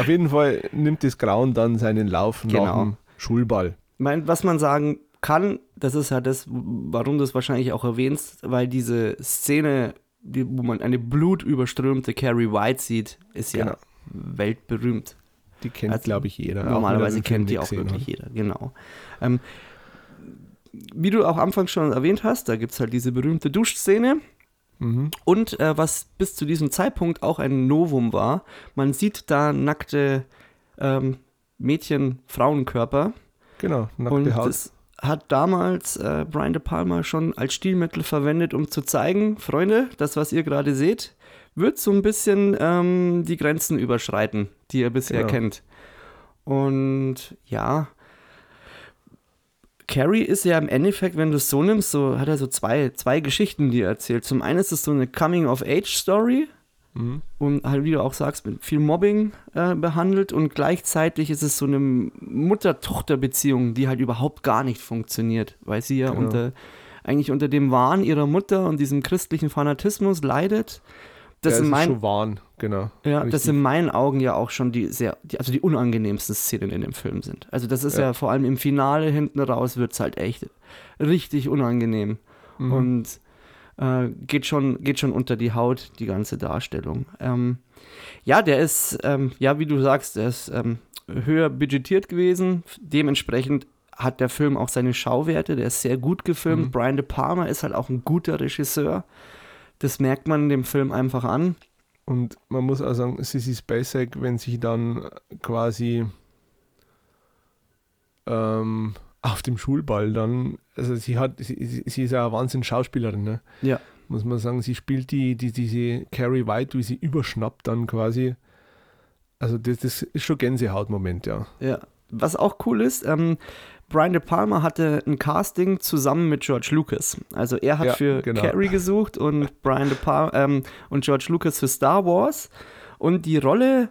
Speaker 1: Auf jeden Fall nimmt das Grauen dann seinen Lauf
Speaker 2: Genau.
Speaker 1: nach dem Schulball.
Speaker 2: Mein, was man sagen kann, das ist ja das, warum du es wahrscheinlich auch erwähnst, weil diese Szene, die, wo man eine blutüberströmte Carrie White sieht, ist ja
Speaker 1: Genau.
Speaker 2: weltberühmt.
Speaker 1: Die kennt,
Speaker 2: Also,
Speaker 1: glaube ich, jeder. er
Speaker 2: Normalerweise kennt die auch wirklich
Speaker 1: hat.
Speaker 2: jeder, genau. Ähm, wie du auch anfangs schon erwähnt hast, da gibt es halt diese berühmte Duschszene.
Speaker 1: Mhm.
Speaker 2: Und äh, was bis zu diesem Zeitpunkt auch ein Novum war, man sieht da nackte ähm, Mädchen, Frauenkörper.
Speaker 1: Genau,
Speaker 2: Und
Speaker 1: nackte Haut.
Speaker 2: das hat damals äh, Brian De Palma schon als Stilmittel verwendet, um zu zeigen, Freunde, das, was ihr gerade seht, wird so ein bisschen ähm, die Grenzen überschreiten, die ihr bisher
Speaker 1: Genau.
Speaker 2: kennt. Und ja, Carrie ist ja im Endeffekt, wenn du es so nimmst, so hat er so zwei, zwei Geschichten, die er erzählt. Zum einen ist es so eine Coming-of-Age-Story,
Speaker 1: Mhm.
Speaker 2: und halt, wie du auch sagst, mit viel Mobbing äh, behandelt und gleichzeitig ist es so eine Mutter-Tochter-Beziehung, die halt überhaupt gar nicht funktioniert, weil sie ja
Speaker 1: Genau.
Speaker 2: unter, eigentlich unter dem Wahn ihrer Mutter und diesem christlichen Fanatismus leidet. Das,
Speaker 1: ja,
Speaker 2: in
Speaker 1: ist
Speaker 2: mein,
Speaker 1: schon Wahn, genau.
Speaker 2: ja, das
Speaker 1: Richtig.
Speaker 2: in meinen Augen ja auch schon die sehr, die, also die unangenehmsten Szenen in dem Film sind. Also das ist ja,
Speaker 1: Ja.
Speaker 2: vor allem im Finale hinten raus wird es halt echt richtig unangenehm
Speaker 1: Mhm.
Speaker 2: und äh, geht, schon, geht schon unter die Haut, die ganze Darstellung. Ähm, ja, der ist, ähm, ja, wie du sagst, der ist ähm, höher budgetiert gewesen. Dementsprechend hat der Film auch seine Schauwerte, der ist sehr gut gefilmt.
Speaker 1: Mhm.
Speaker 2: Brian De Palma ist halt auch ein guter Regisseur. Das merkt man dem Film einfach an.
Speaker 1: Und man muss auch sagen, Sissy Spacek, wenn sich dann quasi ähm, auf dem Schulball dann, also sie hat, sie, sie ist ja eine Wahnsinn-Schauspielerin, ne?
Speaker 2: Ja.
Speaker 1: Muss man sagen, sie spielt die, die, diese Carrie White, wie sie überschnappt dann quasi. Also das, das ist schon Gänsehautmoment, ja.
Speaker 2: Ja. Was auch cool ist, ähm, Brian De Palma hatte ein Casting zusammen mit George Lucas. Also er hat
Speaker 1: Ja,
Speaker 2: für
Speaker 1: genau.
Speaker 2: Carrie gesucht und Brian De Palma ähm, und George Lucas für Star Wars. Und die Rolle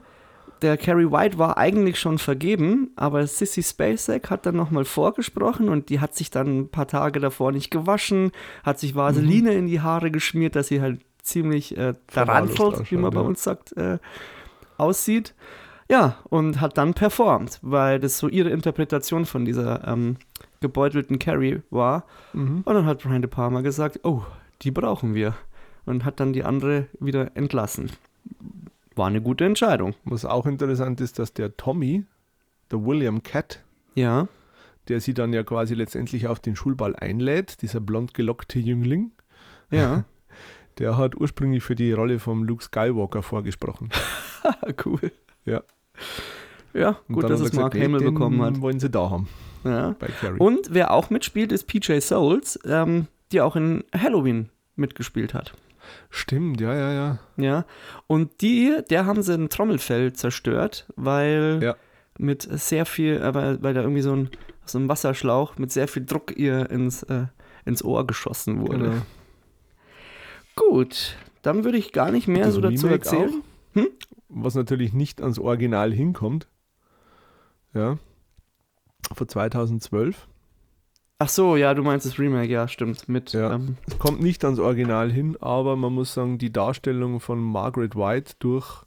Speaker 2: der Carrie White war eigentlich schon vergeben, aber Sissy Spacek hat dann nochmal vorgesprochen und die hat sich dann ein paar Tage davor nicht gewaschen, hat sich Vaseline in die Haare geschmiert, dass sie halt ziemlich äh, tarantelnd, wie man bei uns sagt, äh, aussieht. Ja, und hat dann performt, weil das so ihre Interpretation von dieser ähm, gebeutelten Carrie war.
Speaker 1: Mhm.
Speaker 2: Und dann hat Brian De Palma gesagt, oh, die brauchen wir. Und hat dann die andere wieder entlassen. War eine gute Entscheidung.
Speaker 1: Was auch interessant ist, dass der Tommy, der William Cat,
Speaker 2: Ja,
Speaker 1: der sie dann ja quasi letztendlich auf den Schulball einlädt, dieser blond gelockte Jüngling,
Speaker 2: ja.
Speaker 1: der hat ursprünglich für die Rolle von Luke Skywalker vorgesprochen.
Speaker 2: cool.
Speaker 1: Ja.
Speaker 2: Ja, gut, dass es Mark
Speaker 1: gesagt,
Speaker 2: Hamill bekommen hat.
Speaker 1: wollen sie da haben,
Speaker 2: Ja. Und wer auch mitspielt, ist PJ Souls, ähm, die auch in Halloween mitgespielt hat.
Speaker 1: Stimmt, ja, ja, ja.
Speaker 2: Ja. Und die, der haben sie ein Trommelfell zerstört, weil
Speaker 1: Ja.
Speaker 2: mit sehr viel, äh, weil, weil da irgendwie so ein, so ein Wasserschlauch mit sehr viel Druck ihr ins, äh, ins Ohr geschossen wurde.
Speaker 1: Genau.
Speaker 2: Gut, dann würde ich gar nicht mehr so dazu
Speaker 1: Remake
Speaker 2: erzählen. Hm?
Speaker 1: Was natürlich nicht ans Original hinkommt. Ja. Von 2012.
Speaker 2: Ach so, ja, du meinst das Remake, ja, stimmt. Mit,
Speaker 1: Ja.
Speaker 2: ähm,
Speaker 1: Es kommt nicht ans Original hin, aber man muss sagen, die Darstellung von Margaret White durch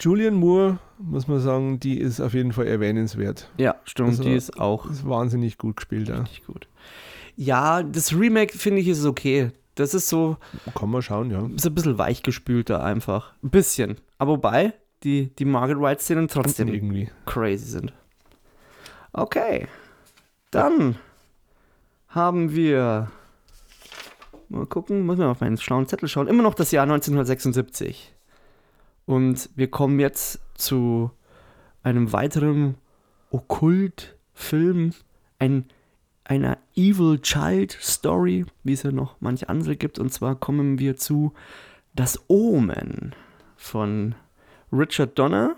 Speaker 1: Julian Moore, muss man sagen, die ist auf jeden Fall erwähnenswert.
Speaker 2: ja, stimmt,
Speaker 1: Also-
Speaker 2: die ist auch
Speaker 1: Ist wahnsinnig gut gespielt, ja.
Speaker 2: richtig gut. Ja, das Remake finde ich ist okay. Das ist so,
Speaker 1: Kann man schauen, ja.
Speaker 2: ist ein bisschen weichgespülter einfach. Ein bisschen. Aber wobei, die, die Margaret White-Szenen trotzdem
Speaker 1: Irgendwie.
Speaker 2: crazy sind. Okay. Dann haben wir. Mal gucken, muss man auf meinen schlauen Zettel schauen. Immer noch das Jahr 1976. Und wir kommen jetzt zu einem weiteren Okkult-Film. Ein, einer Evil Child Story, wie es ja noch manche andere gibt. Und zwar kommen wir zu Das Omen von Richard Donner.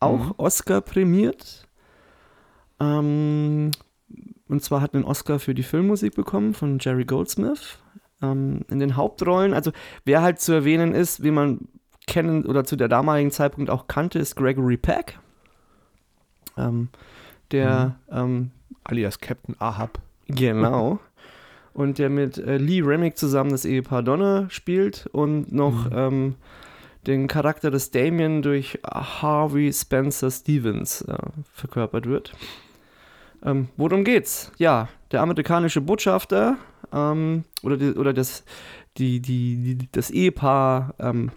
Speaker 2: Auch
Speaker 1: Mhm.
Speaker 2: Oscar prämiert. Ähm, und zwar hat einen Oscar für die Filmmusik bekommen von Jerry Goldsmith. Ähm, in den Hauptrollen, also wer halt zu erwähnen ist, wie man kennen oder zu der damaligen Zeitpunkt auch kannte, ist Gregory Peck. Ähm, der, ähm,
Speaker 1: Alias Captain Ahab.
Speaker 2: genau. Und der mit äh, Lee Remick zusammen das Ehepaar Donner spielt und noch ähm, den Charakter des Damien durch Harvey Spencer Stevens äh, verkörpert wird. Ähm, worum geht's? Ja, der amerikanische Botschafter ähm, oder, die, oder das, die, die, die, das Ehepaar ähm,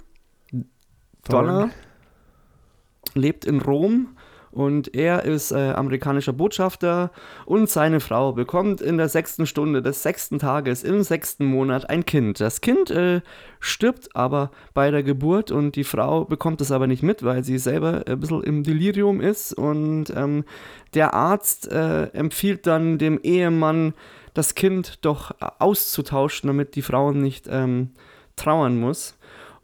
Speaker 2: Donner lebt in Rom und er ist äh, amerikanischer Botschafter und seine Frau bekommt in der sechsten Stunde des sechsten Tages im sechsten Monat ein Kind. Das Kind äh, stirbt aber bei der Geburt und die Frau bekommt es aber nicht mit, weil sie selber ein bisschen im Delirium ist und ähm, der Arzt äh, empfiehlt dann dem Ehemann, das Kind doch auszutauschen, damit die Frau nicht ähm, trauern muss.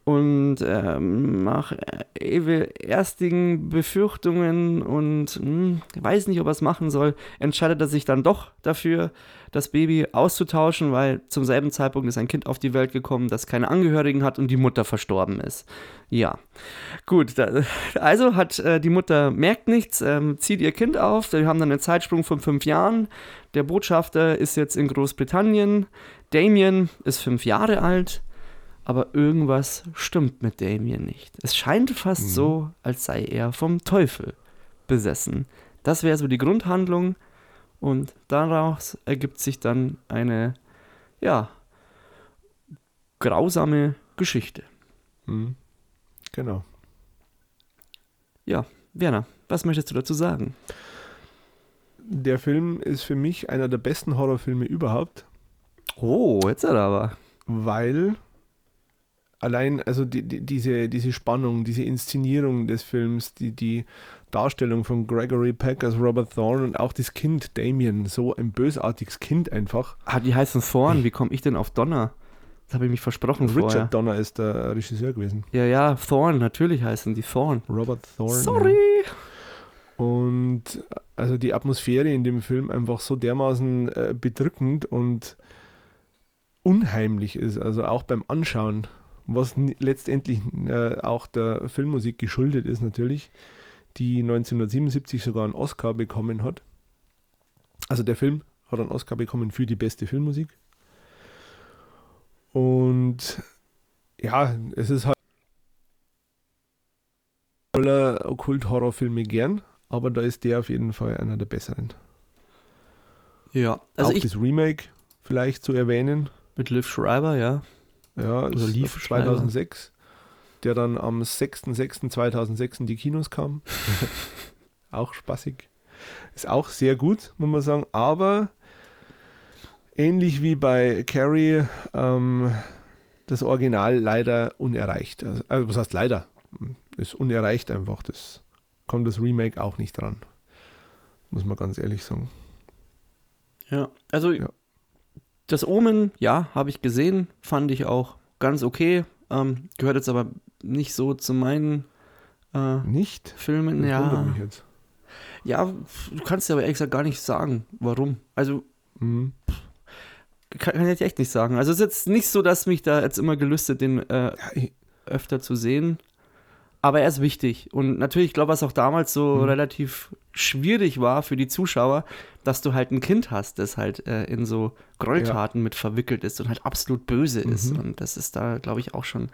Speaker 2: Und ähm, nach erstigen Befürchtungen und hm, weiß nicht, ob er es machen soll, entscheidet er sich dann doch dafür, das Baby auszutauschen, weil zum selben Zeitpunkt ist ein Kind auf die Welt gekommen, das keine Angehörigen hat und die Mutter verstorben ist. Ja, gut. Da, also hat äh, die Mutter merkt nichts, ähm, zieht ihr Kind auf. Wir haben dann einen Zeitsprung von fünf Jahren. Der Botschafter ist jetzt in Großbritannien. Damien ist fünf Jahre alt. Aber irgendwas stimmt mit Damien nicht. Es scheint fast
Speaker 1: Mhm.
Speaker 2: so, als sei er vom Teufel besessen. Das wäre so die Grundhandlung. Und daraus ergibt sich dann eine, ja, grausame Geschichte.
Speaker 1: Mhm. Genau.
Speaker 2: Werner, was möchtest du dazu sagen?
Speaker 1: Der Film ist für mich einer der besten Horrorfilme überhaupt,
Speaker 2: Oh, jetzt hat er aber.
Speaker 1: weil allein, also die, die, diese, diese Spannung, diese Inszenierung des Films, die, die Darstellung von Gregory Peck als Robert Thorne und auch das Kind Damien, so ein bösartiges Kind einfach.
Speaker 2: Ah, die heißen Thorne, wie komme ich denn auf Donner? Das habe ich mich versprochen
Speaker 1: Richard
Speaker 2: vorher.
Speaker 1: Donner ist der Regisseur gewesen.
Speaker 2: Ja, ja, Thorne, natürlich heißen die Thorne.
Speaker 1: Robert Thorne.
Speaker 2: Sorry.
Speaker 1: Und also die Atmosphäre in dem Film einfach so dermaßen äh, bedrückend und unheimlich ist, also auch beim Anschauen, was letztendlich äh, auch der Filmmusik geschuldet ist natürlich, die 1977 sogar einen Oscar bekommen hat. Also der Film hat einen Oscar bekommen für die beste Filmmusik. Und ja, es ist halt voller Okkult-Horrorfilme gern, aber da ist der auf jeden Fall einer der besseren.
Speaker 2: Ja, also
Speaker 1: auch
Speaker 2: ich
Speaker 1: das Remake vielleicht zu erwähnen.
Speaker 2: mit Liv Schreiber, ja.
Speaker 1: Ja,
Speaker 2: Oder lief
Speaker 1: auf 2006, der dann am 6.6.2006 in die Kinos kam. auch spaßig. Ist auch sehr gut, muss man sagen, aber ähnlich wie bei Carrie, ähm, das Original leider unerreicht. Also, also was heißt leider? Ist unerreicht einfach. Das kommt das Remake auch nicht dran. Muss man ganz ehrlich sagen.
Speaker 2: Ja, also
Speaker 1: Ja.
Speaker 2: Das Omen, ja, habe ich gesehen, fand ich auch ganz okay. Ähm, gehört jetzt aber nicht so zu meinen äh,
Speaker 1: Nicht?
Speaker 2: Filmen.
Speaker 1: Wundert
Speaker 2: Ja, ja, du kannst dir aber ehrlich gesagt gar nicht sagen, warum. Also
Speaker 1: Mhm.
Speaker 2: kann, kann ich echt nicht sagen. Also es ist jetzt nicht so, dass mich da jetzt immer gelüstet, den äh,
Speaker 1: Ja, ich,
Speaker 2: öfter zu sehen. Aber er ist wichtig. Und natürlich, ich glaube, was auch damals so
Speaker 1: Mhm.
Speaker 2: relativ schwierig war für die Zuschauer, dass du halt ein Kind hast, das halt äh, in so Gräueltaten mit verwickelt ist und halt absolut böse ist.
Speaker 1: Mhm.
Speaker 2: Und das ist da, glaube ich, auch schon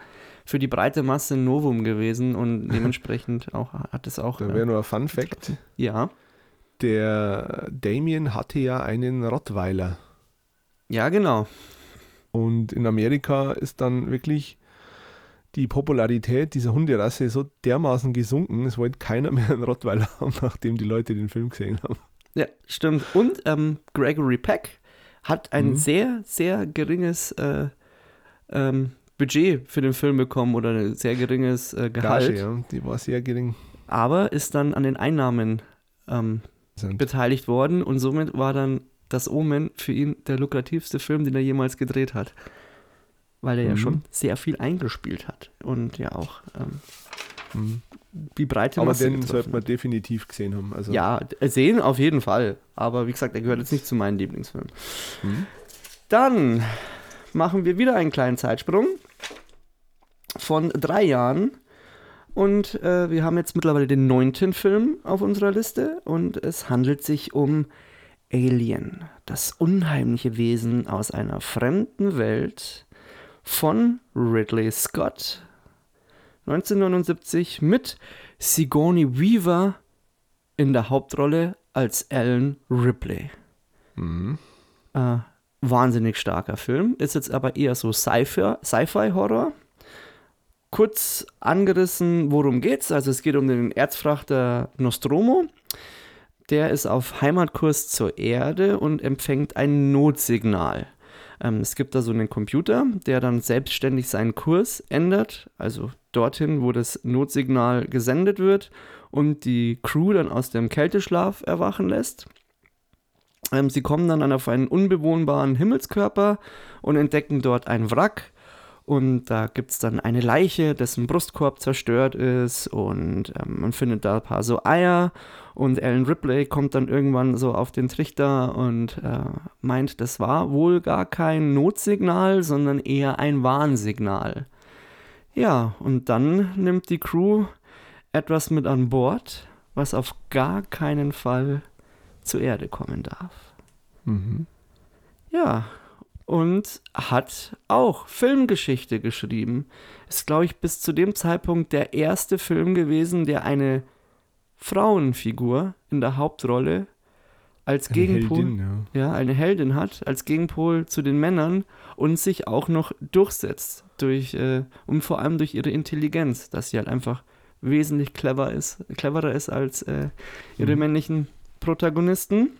Speaker 2: für die breite Masse ein Novum gewesen und dementsprechend auch hat es auch.
Speaker 1: da
Speaker 2: äh,
Speaker 1: wäre nur ein Fun Fact.
Speaker 2: ja,
Speaker 1: Der Damien hatte ja einen Rottweiler.
Speaker 2: ja, genau.
Speaker 1: Und in Amerika ist dann wirklich die Popularität dieser Hunderasse so dermaßen gesunken, es wollte keiner mehr einen Rottweiler haben, nachdem die Leute den Film gesehen haben.
Speaker 2: Ja, stimmt. Und ähm, Gregory Peck hat ein
Speaker 1: Mhm.
Speaker 2: sehr, sehr geringes äh, ähm, Budget für den Film bekommen oder ein sehr geringes äh, Gehalt,
Speaker 1: Gage, ja, die war sehr gering.
Speaker 2: aber ist dann an den Einnahmen ähm, beteiligt worden und somit war dann das Omen für ihn der lukrativste Film, den er jemals gedreht hat. Weil er ja
Speaker 1: Mhm.
Speaker 2: schon sehr viel eingespielt hat und ja auch ähm,
Speaker 1: Mhm.
Speaker 2: die breite
Speaker 1: Aber
Speaker 2: Masse
Speaker 1: den
Speaker 2: getroffen
Speaker 1: sollte man definitiv gesehen haben. Also,
Speaker 2: Ja, d- sehen auf jeden Fall. Aber wie gesagt, er gehört jetzt nicht zu meinen Lieblingsfilmen.
Speaker 1: Mhm.
Speaker 2: Dann machen wir wieder einen kleinen Zeitsprung von drei Jahren. Und äh, wir haben jetzt mittlerweile den neunten Film auf unserer Liste. Und es handelt sich um Alien, das unheimliche Wesen aus einer fremden Welt von Ridley Scott. 1979 mit Sigourney Weaver in der Hauptrolle als Ellen Ripley.
Speaker 1: Mhm.
Speaker 2: Äh, wahnsinnig starker Film. Ist jetzt aber eher so Sci-Fi- Sci-Fi-Horror. Kurz angerissen, worum geht's? Also es geht um den Erzfrachter Nostromo. Der ist auf Heimatkurs zur Erde und empfängt ein Notsignal. Ähm, es gibt da so einen Computer, der dann selbstständig seinen Kurs ändert, also dorthin, wo das Notsignal gesendet wird und die Crew dann aus dem Kälteschlaf erwachen lässt. Ähm, sie kommen dann an auf einen unbewohnbaren Himmelskörper und entdecken dort ein Wrack. Und da gibt es dann eine Leiche, dessen Brustkorb zerstört ist. Und ähm, man findet da ein paar so Eier. Und Ellen Ripley kommt dann irgendwann so auf den Trichter und äh, meint, das war wohl gar kein Notsignal, sondern eher ein Warnsignal. Ja, und dann nimmt die Crew etwas mit an Bord, was auf gar keinen Fall zur Erde kommen darf.
Speaker 1: Mhm.
Speaker 2: Ja, und hat auch Filmgeschichte geschrieben. Ist, glaube ich, bis zu dem Zeitpunkt der erste Film gewesen, der eine Frauenfigur in der Hauptrolle als
Speaker 1: Eine
Speaker 2: Gegenpol,
Speaker 1: Heldin, ja.
Speaker 2: ja, eine Heldin hat, als Gegenpol zu den Männern und sich auch noch durchsetzt durch äh, und vor allem durch ihre Intelligenz, dass sie halt einfach wesentlich clever ist, cleverer ist als äh, ihre
Speaker 1: Mhm.
Speaker 2: männlichen Protagonisten.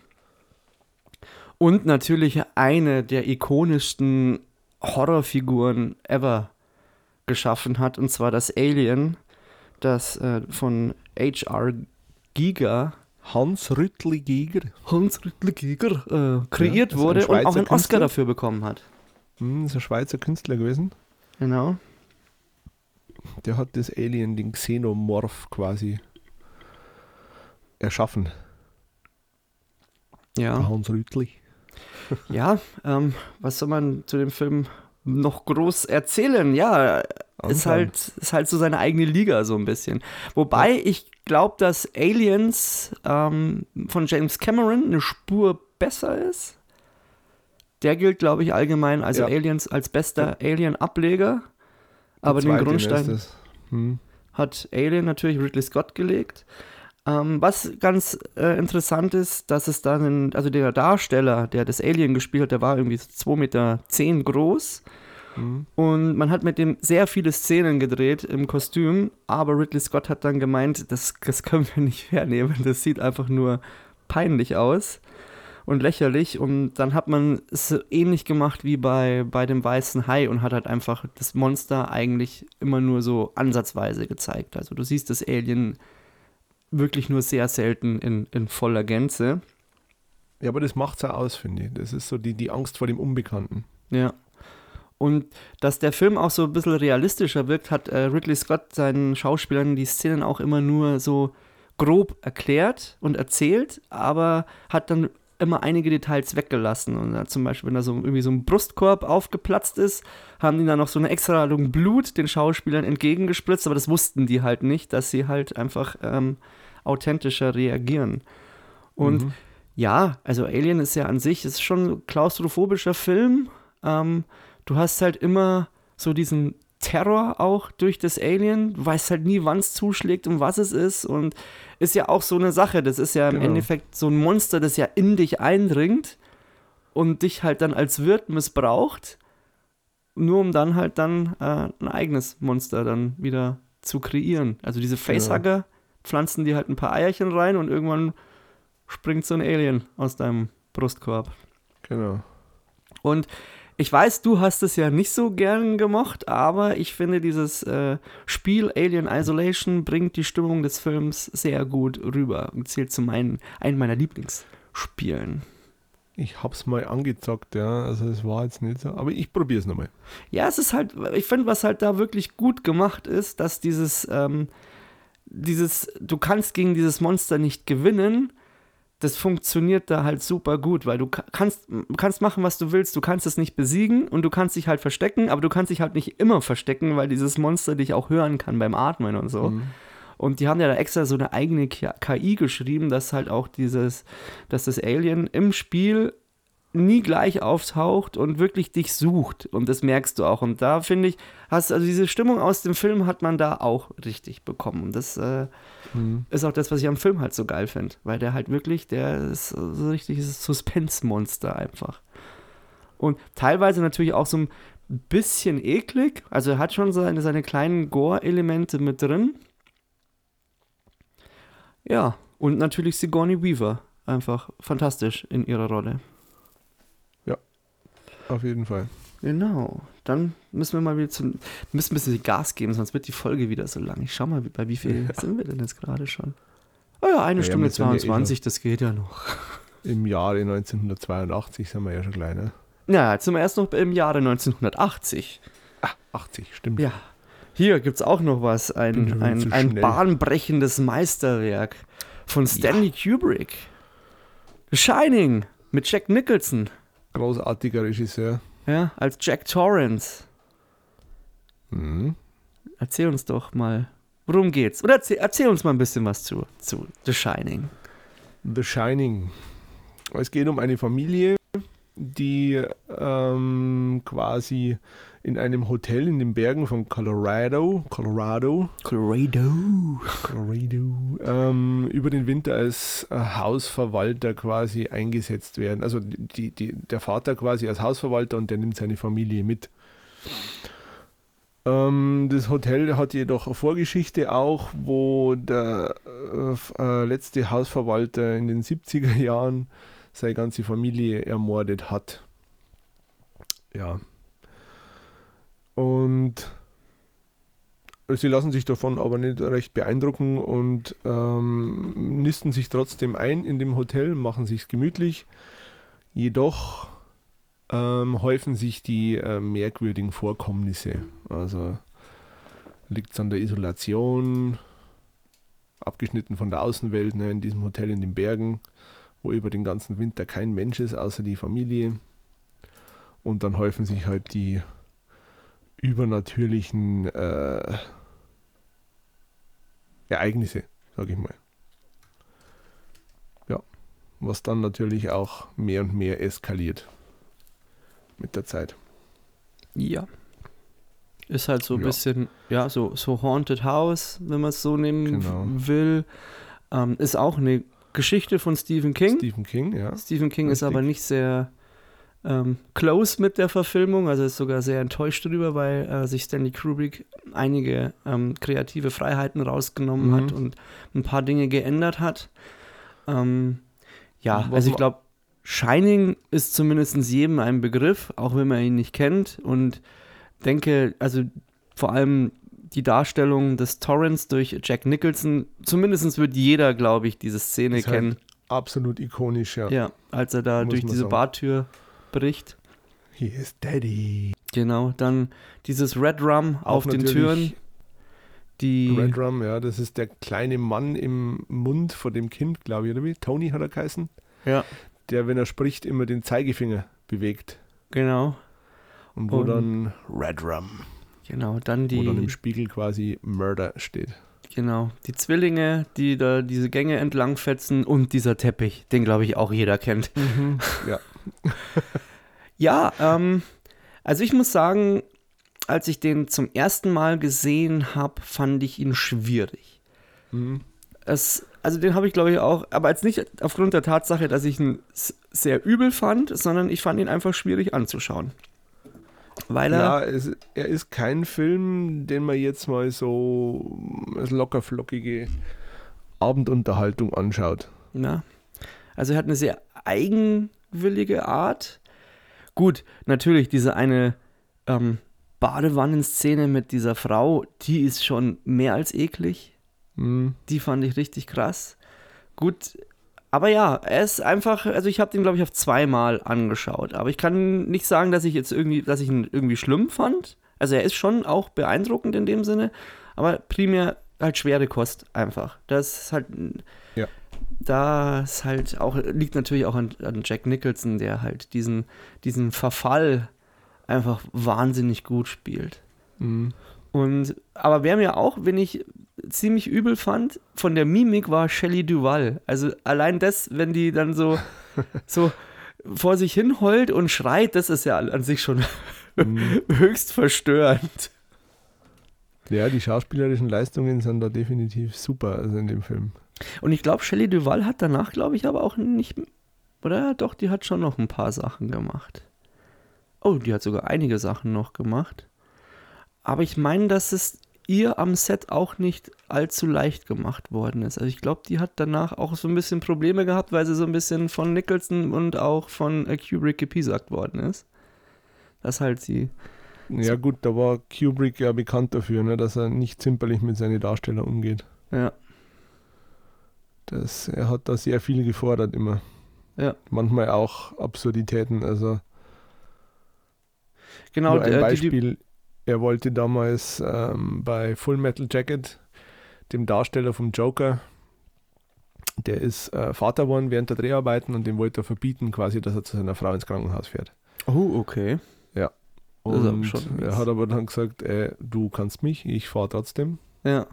Speaker 2: Und natürlich eine der ikonischsten Horrorfiguren ever geschaffen hat, und zwar das Alien, das äh, von H.R. Giger
Speaker 1: Hans Rüttli Giger.
Speaker 2: Hans Rüttli Giger äh, kreiert
Speaker 1: Ja,
Speaker 2: wurde und auch einen Oscar
Speaker 1: Künstler.
Speaker 2: dafür bekommen hat.
Speaker 1: Hm, ist ein Schweizer Künstler gewesen.
Speaker 2: Genau.
Speaker 1: Der hat das Alien, den Xenomorph quasi erschaffen.
Speaker 2: Ja.
Speaker 1: Hans Rüttli.
Speaker 2: Ja, ähm, was soll man zu dem Film noch groß erzählen? Ja, ist
Speaker 1: Anschauen.
Speaker 2: halt, ist halt so seine eigene Liga so ein bisschen. Wobei ich glaube, dass Aliens ähm, von James Cameron eine Spur besser ist. Der gilt, glaube ich, allgemein, also
Speaker 1: Ja.
Speaker 2: Aliens als bester Alien-Ableger. Aber den Grundstein
Speaker 1: ist. Hm.
Speaker 2: hat Alien natürlich Ridley Scott gelegt. Ähm, was ganz äh, interessant ist, dass es dann, in, also der Darsteller, der das Alien gespielt hat, der war irgendwie so 2,10 Meter groß.
Speaker 1: Hm.
Speaker 2: Und man hat mit dem sehr viele Szenen gedreht im Kostüm, aber Ridley Scott hat dann gemeint, das, das können wir nicht hernehmen, das sieht einfach nur peinlich aus und lächerlich. Und dann hat man es so ähnlich gemacht wie bei, bei dem weißen Hai und hat halt einfach das Monster eigentlich immer nur so ansatzweise gezeigt. Also du siehst das Alien wirklich nur sehr selten in, in voller Gänze.
Speaker 1: Ja, aber das macht's ja aus, finde ich. Das ist so die, die Angst vor dem Unbekannten.
Speaker 2: Ja. Und dass der Film auch so ein bisschen realistischer wirkt, hat äh, Ridley Scott seinen Schauspielern die Szenen auch immer nur so grob erklärt und erzählt, aber hat dann immer einige Details weggelassen. Und äh, zum Beispiel, wenn da so irgendwie so ein Brustkorb aufgeplatzt ist, haben die dann noch so eine extra Ladung Blut den Schauspielern entgegengespritzt, aber das wussten die halt nicht, dass sie halt einfach ähm, authentischer reagieren. Und
Speaker 1: Mhm.
Speaker 2: ja, also Alien ist ja an sich, ist schon ein klaustrophobischer Film. Ähm, du hast halt immer so diesen Terror auch durch das Alien. Du weißt halt nie, wann es zuschlägt und was es ist. Und ist ja auch so eine Sache. Das ist ja im
Speaker 1: Genau.
Speaker 2: Endeffekt so ein Monster, das ja in dich eindringt und dich halt dann als Wirt missbraucht. Nur um dann halt dann äh, ein eigenes Monster dann wieder zu kreieren. Also diese Facehugger pflanzen dir halt ein paar Eierchen rein und irgendwann springt so ein Alien aus deinem Brustkorb.
Speaker 1: Genau.
Speaker 2: Und ich weiß, du hast es ja nicht so gern gemocht, aber ich finde, dieses äh, Spiel Alien Isolation bringt die Stimmung des Films sehr gut rüber und zählt zu meinen, einem meiner Lieblingsspielen.
Speaker 1: Ich hab's mal angezockt, ja. Also es war jetzt nicht so. Aber ich probier's nochmal.
Speaker 2: Ja, es ist halt, ich finde, was halt da wirklich gut gemacht ist, dass dieses, ähm, dieses, du kannst gegen dieses Monster nicht gewinnen, das funktioniert da halt super gut, weil du ka- kannst, kannst machen, was du willst, du kannst es nicht besiegen und du kannst dich halt verstecken, aber du kannst dich halt nicht immer verstecken, weil dieses Monster dich auch hören kann beim Atmen und so.
Speaker 1: Mhm.
Speaker 2: Und die haben ja da extra so eine eigene KI geschrieben, dass halt auch dieses, dass das Alien im Spiel nie gleich auftaucht und wirklich dich sucht. Und das merkst du auch. Und da finde ich, hast also diese Stimmung aus dem Film hat man da auch richtig bekommen. Und das äh,
Speaker 1: Mhm.
Speaker 2: ist auch das, was ich am Film halt so geil finde. Weil der halt wirklich, der ist so richtig dieses Suspense-Monster einfach. Und teilweise natürlich auch so ein bisschen eklig. Also er hat schon seine, seine kleinen Gore-Elemente mit drin. Ja, und natürlich Sigourney Weaver. Einfach fantastisch in ihrer Rolle.
Speaker 1: Auf jeden Fall.
Speaker 2: Genau. Dann müssen wir mal wieder zum. Müssen ein bisschen Gas geben, sonst wird die Folge wieder so lang. Ich schau mal, bei wie viel
Speaker 1: Ja.
Speaker 2: sind wir denn jetzt gerade schon? Oh ja, eine
Speaker 1: Ja, ja,
Speaker 2: Stunde
Speaker 1: ja eh
Speaker 2: 22, das geht ja noch.
Speaker 1: Im Jahre 1982 sind wir ja schon klein, ne?
Speaker 2: Ja, jetzt sind wir erst noch im Jahre 1980.
Speaker 1: Ah, 80, stimmt.
Speaker 2: Ja. Hier gibt es auch noch was. Ein, ein, ein bahnbrechendes Meisterwerk von Stanley Kubrick. The Shining mit Jack Nicholson.
Speaker 1: Großartiger Regisseur.
Speaker 2: Ja, als Jack Torrance.
Speaker 1: Mhm.
Speaker 2: Erzähl uns doch mal, worum geht's? Oder erzähl, erzähl uns mal ein bisschen was zu, zu The Shining.
Speaker 1: The Shining. Es geht um eine Familie, die ähm, quasi in einem Hotel in den Bergen von Colorado, Colorado,
Speaker 2: Colorado.
Speaker 1: Colorado ähm, über den Winter als äh, Hausverwalter quasi eingesetzt werden. Also die, die, der Vater quasi als Hausverwalter und der nimmt seine Familie mit. Ähm, das Hotel hat jedoch eine Vorgeschichte auch, wo der äh, äh, letzte Hausverwalter in den 70er Jahren seine ganze Familie ermordet hat. Ja. Und sie lassen sich davon aber nicht recht beeindrucken und ähm, nisten sich trotzdem ein in dem Hotel, machen sich gemütlich. Jedoch ähm, häufen sich die äh, merkwürdigen Vorkommnisse. Also liegt es an der Isolation, abgeschnitten von der Außenwelt, ne, in diesem Hotel in den Bergen, wo über den ganzen Winter kein Mensch ist, außer die Familie. Und dann häufen sich halt die übernatürlichen äh, Ereignisse, sage ich mal. Ja, was dann natürlich auch mehr und mehr eskaliert mit der Zeit.
Speaker 2: Ja. Ist halt so ein
Speaker 1: Ja.
Speaker 2: bisschen, ja, so, so Haunted House, wenn man es so nehmen
Speaker 1: Genau.
Speaker 2: will. Ähm, ist auch eine Geschichte von Stephen King.
Speaker 1: Stephen King, ja.
Speaker 2: Stephen King ist
Speaker 1: Richtig.
Speaker 2: aber nicht sehr ähm, close mit der Verfilmung, also ist sogar sehr enttäuscht darüber, weil äh, sich Stanley Kubrick einige ähm, kreative Freiheiten rausgenommen
Speaker 1: Mhm.
Speaker 2: hat und ein paar Dinge geändert hat. Ähm, ja, also ich glaube, Shining ist zumindest jedem ein Begriff, auch wenn man ihn nicht kennt und denke, also vor allem die Darstellung des Torrents durch Jack Nicholson, zumindest wird jeder, glaube ich, diese Szene
Speaker 1: halt
Speaker 2: kennen.
Speaker 1: Absolut ikonisch, ja.
Speaker 2: Ja, als er da
Speaker 1: Muss
Speaker 2: durch diese
Speaker 1: sagen.
Speaker 2: Bartür bricht.
Speaker 1: He is Daddy.
Speaker 2: Genau, dann dieses Red Rum auf den Türen. Die,
Speaker 1: Red Rum, ja, das ist der kleine Mann im Mund vor dem Kind, glaube ich, oder wie? Tony hat er geheißen.
Speaker 2: ja,
Speaker 1: Der, wenn er spricht, immer den Zeigefinger bewegt.
Speaker 2: genau,
Speaker 1: Und wo
Speaker 2: Und-
Speaker 1: dann Red Rum,
Speaker 2: genau, dann
Speaker 1: wo dann im
Speaker 2: die,
Speaker 1: Spiegel quasi Murder steht.
Speaker 2: genau, die Zwillinge, die da diese Gänge entlang fetzen und dieser Teppich, den glaube ich auch jeder kennt.
Speaker 1: Ja.
Speaker 2: Ja, ähm, also ich muss sagen, als ich den zum ersten Mal gesehen habe, fand ich ihn schwierig.
Speaker 1: Mhm.
Speaker 2: Es, also den habe ich glaube ich auch, aber jetzt nicht aufgrund der Tatsache, dass ich ihn sehr übel fand, sondern ich fand ihn einfach schwierig anzuschauen. Weil er,
Speaker 1: Ja, es, er ist kein Film, den man jetzt mal so als lockerflockige Abendunterhaltung anschaut.
Speaker 2: ja, also er hat eine sehr eigenwillige Art. Gut, natürlich diese eine ähm, Badewannenszene mit dieser Frau, die ist schon mehr als eklig.
Speaker 1: Mhm.
Speaker 2: Die fand ich richtig krass. Gut, aber ja, er ist einfach, also ich habe den, glaube ich, auf zweimal angeschaut. Aber ich kann nicht sagen, dass ich jetzt irgendwie, dass ich ihn irgendwie schlimm fand. Also er ist schon auch beeindruckend in dem Sinne, aber primär halt schwere Kost einfach. Das ist halt. Das halt auch, liegt natürlich auch an, an Jack Nicholson, der halt diesen, diesen Verfall einfach wahnsinnig gut spielt.
Speaker 1: Mhm.
Speaker 2: Und, aber wer mir auch, wenn ich ziemlich übel fand, von der Mimik war Shelley Duval. Also allein das, wenn die dann so, so vor sich hin heult und schreit, das ist ja an sich schon
Speaker 1: Mhm.
Speaker 2: höchst verstörend.
Speaker 1: Ja, die schauspielerischen Leistungen sind da definitiv super, also in dem Film.
Speaker 2: Und ich glaube, Shelley Duval hat danach, glaube ich, aber auch nicht, oder? Doch, die hat schon noch ein paar Sachen gemacht. Oh, die hat sogar einige Sachen noch gemacht. Aber ich meine, dass es ihr am Set auch nicht allzu leicht gemacht worden ist. Also ich glaube, die hat danach auch so ein bisschen Probleme gehabt, weil sie so ein bisschen von Nicholson und auch von äh, Kubrick gepiesackt worden ist. Das halt sie.
Speaker 1: Ja gut, da war Kubrick ja bekannt dafür, ne, dass er nicht zimperlich mit seinen Darstellern umgeht.
Speaker 2: Ja,
Speaker 1: Das, er hat da sehr viel gefordert immer.
Speaker 2: Ja.
Speaker 1: Manchmal auch Absurditäten. Also
Speaker 2: genau.
Speaker 1: nur ein
Speaker 2: äh, die-
Speaker 1: Beispiel, er wollte damals ähm, bei Full Metal Jacket, dem Darsteller vom Joker, der ist äh, Vater geworden während der Dreharbeiten und dem wollte er verbieten, quasi, dass er zu seiner Frau ins Krankenhaus fährt.
Speaker 2: Die, oh, okay. Aber
Speaker 1: Und
Speaker 2: schon
Speaker 1: er hat aber dann gesagt, äh, du kannst mich, ich fahre trotzdem.
Speaker 2: Ja.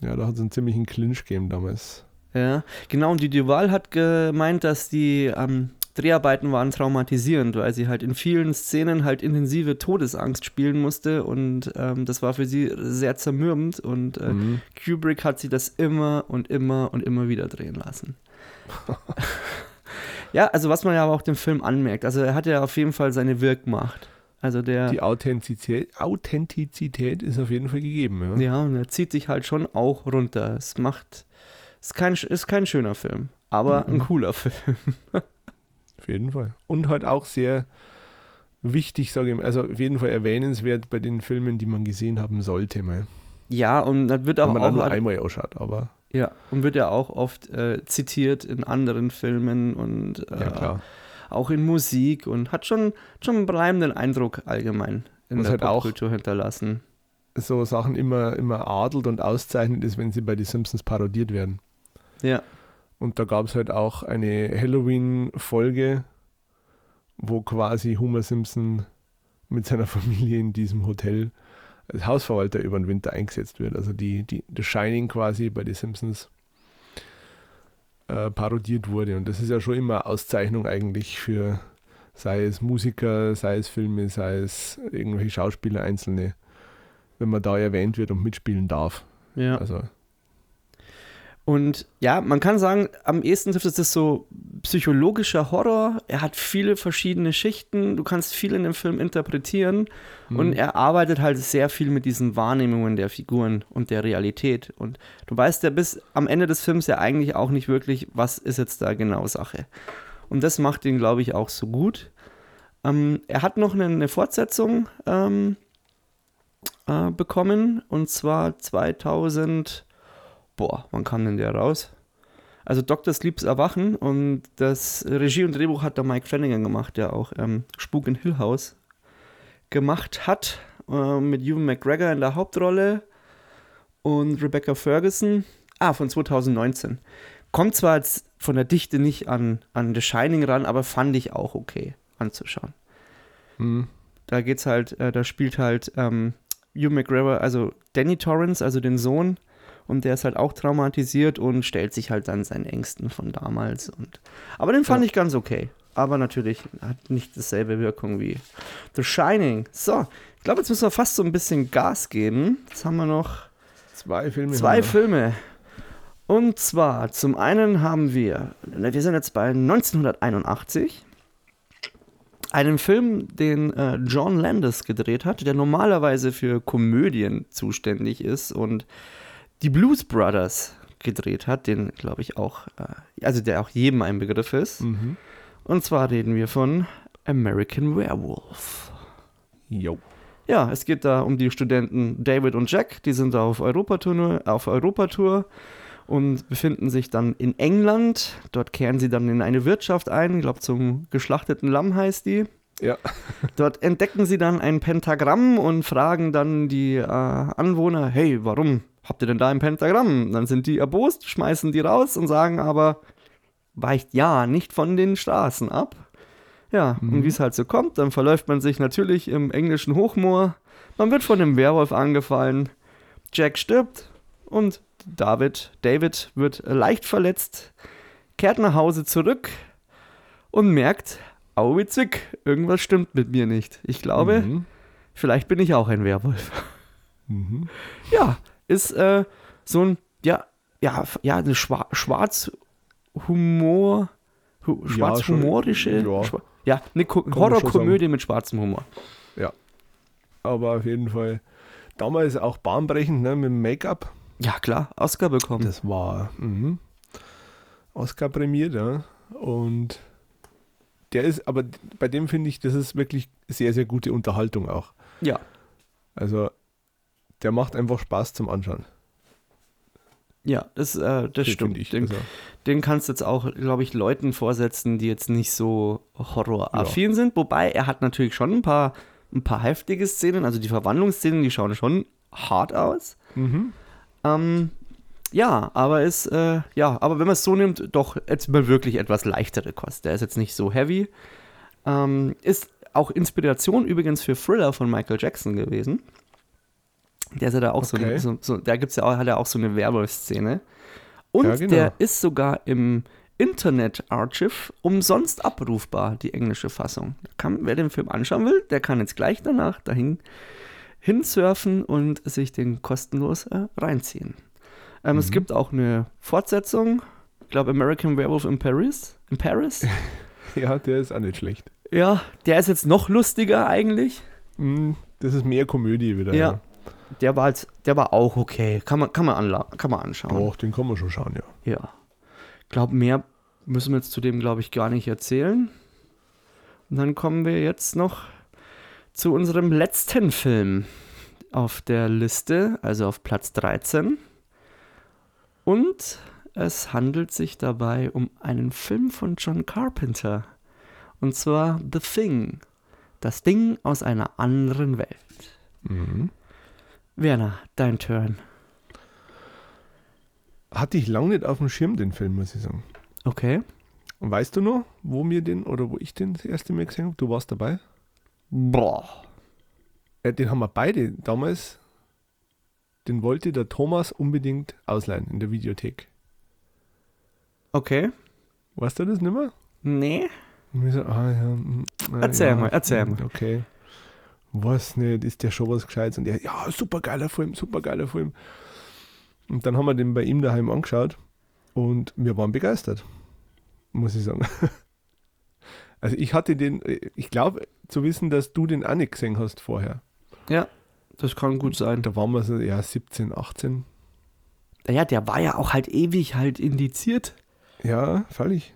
Speaker 1: Ja, da hat es einen ziemlichen Clinch gegeben damals.
Speaker 2: Ja, genau. Und die Duval hat gemeint, dass die ähm, Dreharbeiten waren traumatisierend, weil sie halt in vielen Szenen halt intensive Todesangst spielen musste und ähm, das war für sie sehr zermürbend und äh,
Speaker 1: Mhm.
Speaker 2: Kubrick hat sie das immer und immer und immer wieder drehen lassen. ja, also was man ja aber auch dem Film anmerkt, also er hat ja auf jeden Fall seine Wirkmacht. Also der,
Speaker 1: Die Authentizität, Authentizität ist auf jeden Fall gegeben. Ja.
Speaker 2: ja, und er zieht sich halt schon auch runter. Es macht, ist kein, ist kein schöner Film, aber ein
Speaker 1: Mhm.
Speaker 2: cooler Film.
Speaker 1: Auf jeden Fall. Und halt auch sehr wichtig, sage ich mal, also auf jeden Fall erwähnenswert bei den Filmen, die man gesehen haben sollte. Mal.
Speaker 2: Ja, und das wird auch,
Speaker 1: Wenn man
Speaker 2: auch
Speaker 1: nur einmal ausschaut, aber
Speaker 2: ja, und wird ja auch oft äh, zitiert in anderen Filmen und äh,
Speaker 1: ja
Speaker 2: auch in Musik und hat schon, schon einen bleibenden Eindruck allgemein in
Speaker 1: Was
Speaker 2: der
Speaker 1: halt auch-
Speaker 2: Popkultur hinterlassen.
Speaker 1: So Sachen immer, immer adelt und auszeichnet ist, wenn sie bei die Simpsons parodiert werden.
Speaker 2: Ja,
Speaker 1: Und da gab es halt auch eine Halloween-Folge, wo quasi Homer Simpson mit seiner Familie in diesem Hotel als Hausverwalter über den Winter eingesetzt wird. Also die, die, The Shining quasi bei den Simpsons äh, parodiert wurde. Und das ist ja schon immer Auszeichnung eigentlich für, sei es Musiker, sei es Filme, sei es irgendwelche Schauspieler, Einzelne, wenn man da erwähnt wird und mitspielen darf.
Speaker 2: ja.
Speaker 1: Also
Speaker 2: Und ja, man kann sagen, am ehesten trifft es das so psychologischer Horror. Er hat viele verschiedene Schichten. Du kannst viel in dem Film interpretieren. Und
Speaker 1: Mhm.
Speaker 2: er arbeitet halt sehr viel mit diesen Wahrnehmungen der Figuren und der Realität. Und du weißt ja bis am Ende des Films ja eigentlich auch nicht wirklich, was ist jetzt da genau Sache. Und das macht ihn, glaube ich, auch so gut. Ähm, er hat noch eine, eine Fortsetzung ähm, äh, bekommen. Und zwar 2000 boah, wann kam denn der raus? Also Dr. Sleeps Erwachen und das Regie und Drehbuch hat da Mike Flanagan gemacht, der auch ähm, Spuk in Hill House gemacht hat, äh, mit Ewan McGregor in der Hauptrolle und Rebecca Ferguson. Ah, von 2019. Kommt zwar jetzt von der Dichte nicht an, an The Shining ran, aber fand ich auch okay anzuschauen.
Speaker 1: Mhm.
Speaker 2: Da geht's halt, äh, da spielt halt ähm, Hugh McGregor, also Danny Torrance, also den Sohn, und der ist halt auch traumatisiert und stellt sich halt dann seinen Ängsten von damals. Und, aber den fand
Speaker 1: Ja.
Speaker 2: ich ganz okay. Aber natürlich hat nicht dasselbe Wirkung wie The Shining. So, ich glaube, jetzt müssen wir fast so ein bisschen Gas geben. Jetzt haben wir noch
Speaker 1: Zwei Filme.
Speaker 2: zwei. Filme. Und zwar, zum einen haben wir, wir sind jetzt bei 1981, einen Film, den äh, John Landis gedreht hat, der normalerweise für Komödien zuständig ist und die Blues Brothers gedreht hat, den glaube ich auch, äh, also der auch jedem ein Begriff ist.
Speaker 1: Mhm.
Speaker 2: Und zwar reden wir von American Werewolf.
Speaker 1: Jo.
Speaker 2: Ja, es geht da um die Studenten David und Jack, die sind da auf Europatour, auf Europatour und befinden sich dann in England. Dort kehren sie dann in eine Wirtschaft ein, ich glaube zum geschlachteten Lamm heißt die.
Speaker 1: Ja.
Speaker 2: Dort entdecken sie dann ein Pentagramm und fragen dann die äh, Anwohner, hey, warum habt ihr denn da ein Pentagramm? Dann sind die erbost, schmeißen die raus und sagen aber, weicht ja nicht von den Straßen ab. Ja, und
Speaker 1: Mhm.
Speaker 2: wie es halt so kommt, dann verläuft man sich natürlich im englischen Hochmoor. Man wird von dem Werwolf angefallen. Jack stirbt und David, David wird leicht verletzt, kehrt nach Hause zurück und merkt, Zwick, irgendwas stimmt mit mir nicht. Ich glaube,
Speaker 1: Mhm.
Speaker 2: vielleicht bin ich auch ein Werwolf.
Speaker 1: Mhm.
Speaker 2: Ja, ist äh, so ein, ja, ja, ja, eine Schwa Schwarzhumor, hu schwarzhumorische,
Speaker 1: ja.
Speaker 2: Schwa ja, eine
Speaker 1: man schon
Speaker 2: Horrorkomödie mit schwarzem Humor.
Speaker 1: Aber auf jeden Fall damals auch bahnbrechend ne, mit dem Make-up.
Speaker 2: Ja, klar, Oscar bekommen.
Speaker 1: Das war mhm. Oscar prämiert, ja. Und der ist, aber bei dem finde ich, das ist wirklich sehr, sehr gute Unterhaltung auch.
Speaker 2: ja,
Speaker 1: Also der macht einfach Spaß zum Anschauen.
Speaker 2: ja, das, äh, das stimmt.
Speaker 1: Ich.
Speaker 2: Den,
Speaker 1: Also,
Speaker 2: den kannst du jetzt auch, glaube ich, Leuten vorsetzen, die jetzt nicht so horroraffin sind. Wobei er hat natürlich schon ein paar, ein paar heftige Szenen. Also die Verwandlungsszenen, die schauen schon hart aus.
Speaker 1: mhm.
Speaker 2: Ähm, ja, aber ist, äh, ja, aber wenn man es so nimmt, doch jetzt mal wirklich etwas leichtere Kost. Der ist jetzt nicht so heavy. Ähm, ist auch Inspiration übrigens für Thriller von Michael Jackson gewesen. Der ist ja da auch so,
Speaker 1: Okay.
Speaker 2: so, so, da gibt's ja auch, hat er auch so eine Werwolf-Szene. Und
Speaker 1: Ja, genau.
Speaker 2: der ist sogar im Internet-Archive umsonst abrufbar, die englische Fassung. Kann, wer den Film anschauen will, der kann jetzt gleich danach dahin hinsurfen und sich den kostenlos äh, reinziehen. Ähm, Es
Speaker 1: Mhm.
Speaker 2: gibt auch eine Fortsetzung, ich glaube American Werewolf in Paris. In Paris?
Speaker 1: Ja, der ist auch nicht schlecht.
Speaker 2: ja, der ist jetzt noch lustiger eigentlich.
Speaker 1: Mhm. Das ist mehr Komödie wieder.
Speaker 2: Ja. Der war, halt, der war auch okay. Kann man, kann man, anla kann man anschauen.
Speaker 1: Doch, den kann man schon schauen, ja.
Speaker 2: Ja. Ich glaube, mehr müssen wir jetzt zu dem, glaube ich, gar nicht erzählen. Und dann kommen wir jetzt noch zu unserem letzten Film auf der Liste, also auf Platz 13. Und es handelt sich dabei um einen Film von John Carpenter. Und zwar The Thing. Das Ding aus einer anderen Welt.
Speaker 1: Mhm.
Speaker 2: Werner, dein Turn.
Speaker 1: Hatte ich lange nicht auf dem Schirm, den Film, muss ich sagen.
Speaker 2: Okay.
Speaker 1: Und weißt du noch, wo mir den oder wo ich den das erste Mal gesehen habe? Du warst dabei?
Speaker 2: Boah.
Speaker 1: Äh, den haben wir beide damals. Den wollte der Thomas unbedingt ausleihen in der Videothek.
Speaker 2: Okay.
Speaker 1: Weißt du das nicht mehr?
Speaker 2: Nee.
Speaker 1: Und so, ah, ja, mm, ah,
Speaker 2: Erzähl
Speaker 1: ja,
Speaker 2: mal, erzähl
Speaker 1: mm,
Speaker 2: mal.
Speaker 1: Okay. Was nicht, ist der schon was Gescheites? Und der, ja, super geiler Film, super geiler Film. Und dann haben wir den bei ihm daheim angeschaut und wir waren begeistert, muss ich sagen. Also ich hatte den, ich glaube zu wissen, dass du den auch nicht gesehen hast vorher.
Speaker 2: Ja, das kann gut sein.
Speaker 1: Da waren wir so, ja, 17, 18.
Speaker 2: Ja, der war ja auch halt ewig halt indiziert.
Speaker 1: Ja, völlig.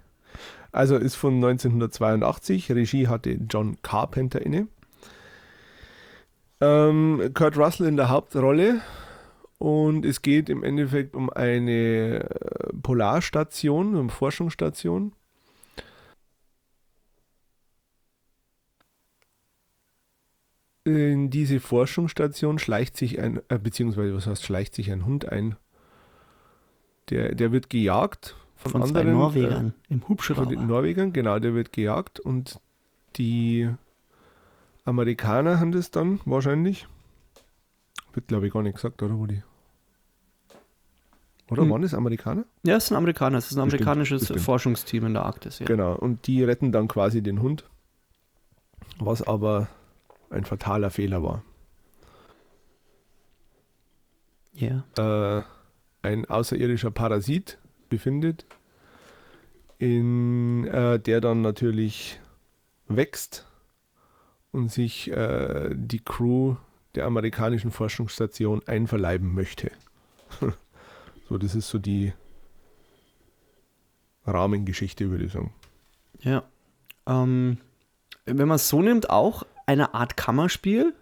Speaker 1: Also ist von 1982. Regie hatte John Carpenter inne. Ähm, Kurt Russell in der Hauptrolle. Und es geht im Endeffekt um eine äh, Polarstation, eine Forschungsstation. In diese Forschungsstation schleicht sich ein, äh, beziehungsweise was heißt, schleicht sich ein Hund ein. Der, der wird gejagt von,
Speaker 2: Von zwei
Speaker 1: anderen
Speaker 2: Norwegern im
Speaker 1: Äh, von den
Speaker 2: Hubschrauber.
Speaker 1: Norwegern, genau, der wird gejagt und die Amerikaner haben das dann wahrscheinlich. Wird glaube ich gar nicht gesagt, oder wo die. Oder
Speaker 2: Hm.
Speaker 1: waren das Amerikaner?
Speaker 2: Ja, es ist ein Amerikaner. Es ist ein amerikanisches
Speaker 1: bestimmt.
Speaker 2: Forschungsteam in der Arktis. Ja.
Speaker 1: Genau, und die retten dann quasi den Hund. Was aber ein fataler Fehler war.
Speaker 2: Ja.
Speaker 1: äh, ein außerirdischer Parasit befindet, in äh, der dann natürlich wächst und sich äh, die Crew der amerikanischen Forschungsstation einverleiben möchte. so, das ist so die Rahmengeschichte, würde ich sagen.
Speaker 2: Ja. Ähm, wenn man es so nimmt, auch eine Art Kammerspiel,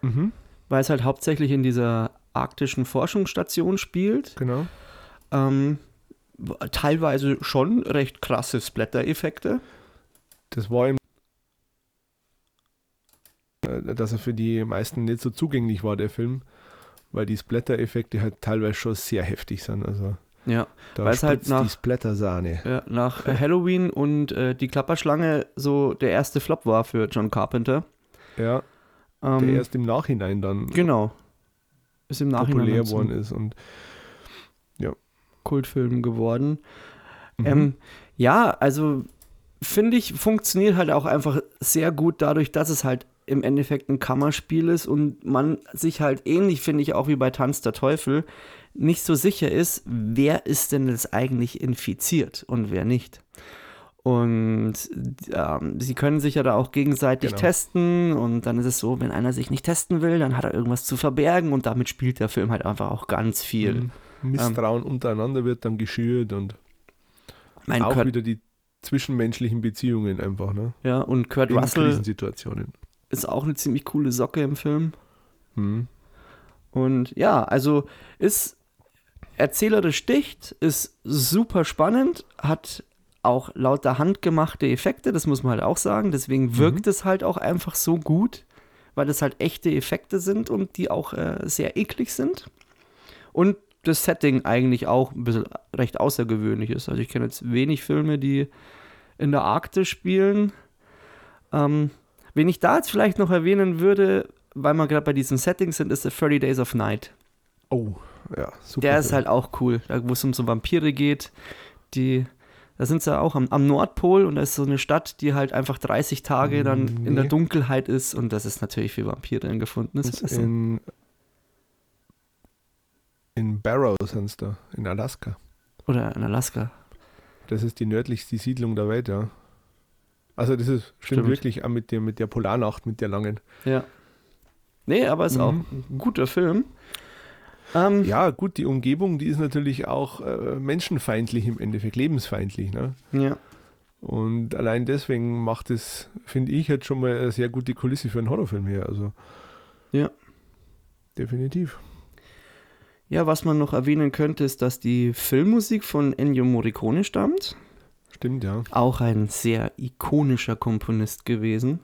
Speaker 1: Mhm,
Speaker 2: weil es halt hauptsächlich in dieser arktischen Forschungsstation spielt.
Speaker 1: genau.
Speaker 2: Ähm, teilweise schon recht krasse Splatter-Effekte.
Speaker 1: Das war äh, dass er für die meisten nicht so zugänglich war, der Film, weil die Splatter-Effekte halt teilweise schon sehr heftig sind. Also
Speaker 2: Ja.
Speaker 1: da
Speaker 2: Weil es halt nach-
Speaker 1: die Splatter-Sahne.
Speaker 2: ja nach äh, Halloween und äh, die Klapperschlange so der erste Flop war für John Carpenter.
Speaker 1: Ja,
Speaker 2: Ähm,
Speaker 1: der erst im Nachhinein dann
Speaker 2: genau. Ist im Nachhinein
Speaker 1: populär geworden ist. Und
Speaker 2: Kultfilm geworden.
Speaker 1: mhm.
Speaker 2: Ähm, ja, also finde ich, funktioniert halt auch einfach sehr gut dadurch, dass es halt im Endeffekt ein Kammerspiel ist und man sich halt ähnlich, finde ich, auch wie bei Tanz der Teufel, nicht so sicher ist, wer ist denn jetzt eigentlich infiziert und wer nicht. Und ähm, sie können sich ja da auch gegenseitig
Speaker 1: Genau.
Speaker 2: testen und dann ist es so, wenn einer sich nicht testen will, dann hat er irgendwas zu verbergen und damit spielt der Film halt einfach auch ganz viel.
Speaker 1: Mhm. Misstrauen untereinander wird dann geschürt und auch
Speaker 2: Kurt,
Speaker 1: wieder die zwischenmenschlichen Beziehungen einfach, ne?
Speaker 2: ja, und Kurt
Speaker 1: In
Speaker 2: Russell
Speaker 1: Krisensituationen.
Speaker 2: Ist auch eine ziemlich coole Socke im Film.
Speaker 1: Mhm.
Speaker 2: Und ja, also ist erzählerisch dicht, ist super spannend, hat auch lauter handgemachte Effekte, das muss man halt auch sagen. Deswegen wirkt es halt auch einfach so gut, weil es halt echte Effekte sind und die auch äh, sehr eklig sind. Und das Setting eigentlich auch ein bisschen recht außergewöhnlich ist. Also ich kenne jetzt wenig Filme, die in der Arktis spielen. Ähm, wen ich da jetzt vielleicht noch erwähnen würde, weil wir gerade bei diesen Settings sind, ist The 30 Days of Night.
Speaker 1: Oh, ja, super.
Speaker 2: Der ist halt auch cool, wo es um so Vampire geht. Die, da sind sie auch am, am Nordpol und da ist so eine Stadt, die halt einfach 30 Tage dann in der
Speaker 1: Nee.
Speaker 2: Dunkelheit ist und das ist natürlich für Vampire ein gefundenes
Speaker 1: ist
Speaker 2: Fressen.
Speaker 1: in, in Barrow sind da, in Alaska.
Speaker 2: Oder in Alaska.
Speaker 1: Das ist die nördlichste Siedlung der Welt, ja. Also das ist stimmt,
Speaker 2: Stimmt.
Speaker 1: wirklich auch mit der, mit der Polarnacht, mit der langen.
Speaker 2: Ja. Nee, aber ist auch
Speaker 1: Mhm.
Speaker 2: ein guter Film. Ähm,
Speaker 1: Ja, gut, die Umgebung, die ist natürlich auch äh, menschenfeindlich im Endeffekt, lebensfeindlich. Ne?
Speaker 2: ja.
Speaker 1: Und allein deswegen macht es, finde ich, jetzt schon mal eine sehr gute Kulisse für einen Horrorfilm her. Also
Speaker 2: Ja.
Speaker 1: definitiv.
Speaker 2: Ja, was man noch erwähnen könnte, ist, dass die Filmmusik von Ennio Morricone stammt.
Speaker 1: Stimmt, ja.
Speaker 2: Auch ein sehr ikonischer Komponist gewesen.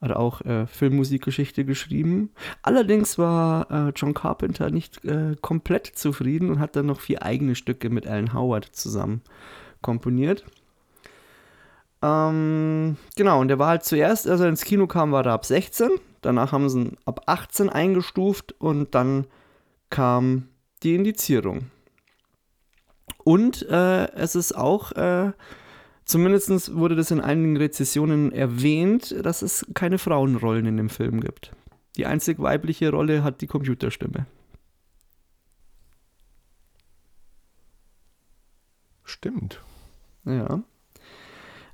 Speaker 2: Hat auch äh, Filmmusikgeschichte geschrieben. Allerdings war äh, John Carpenter nicht äh, komplett zufrieden und hat dann noch vier eigene Stücke mit Alan Howard zusammen komponiert. Ähm, genau, und der war halt zuerst, als er ins Kino kam, war er ab 16. Danach haben sie ihn ab 18 eingestuft und dann kam die Indizierung. Und äh, es ist auch, äh, zumindest wurde das in einigen Rezessionen erwähnt, dass es keine Frauenrollen in dem Film gibt. Die einzig weibliche Rolle hat die Computerstimme.
Speaker 1: Stimmt.
Speaker 2: Ja.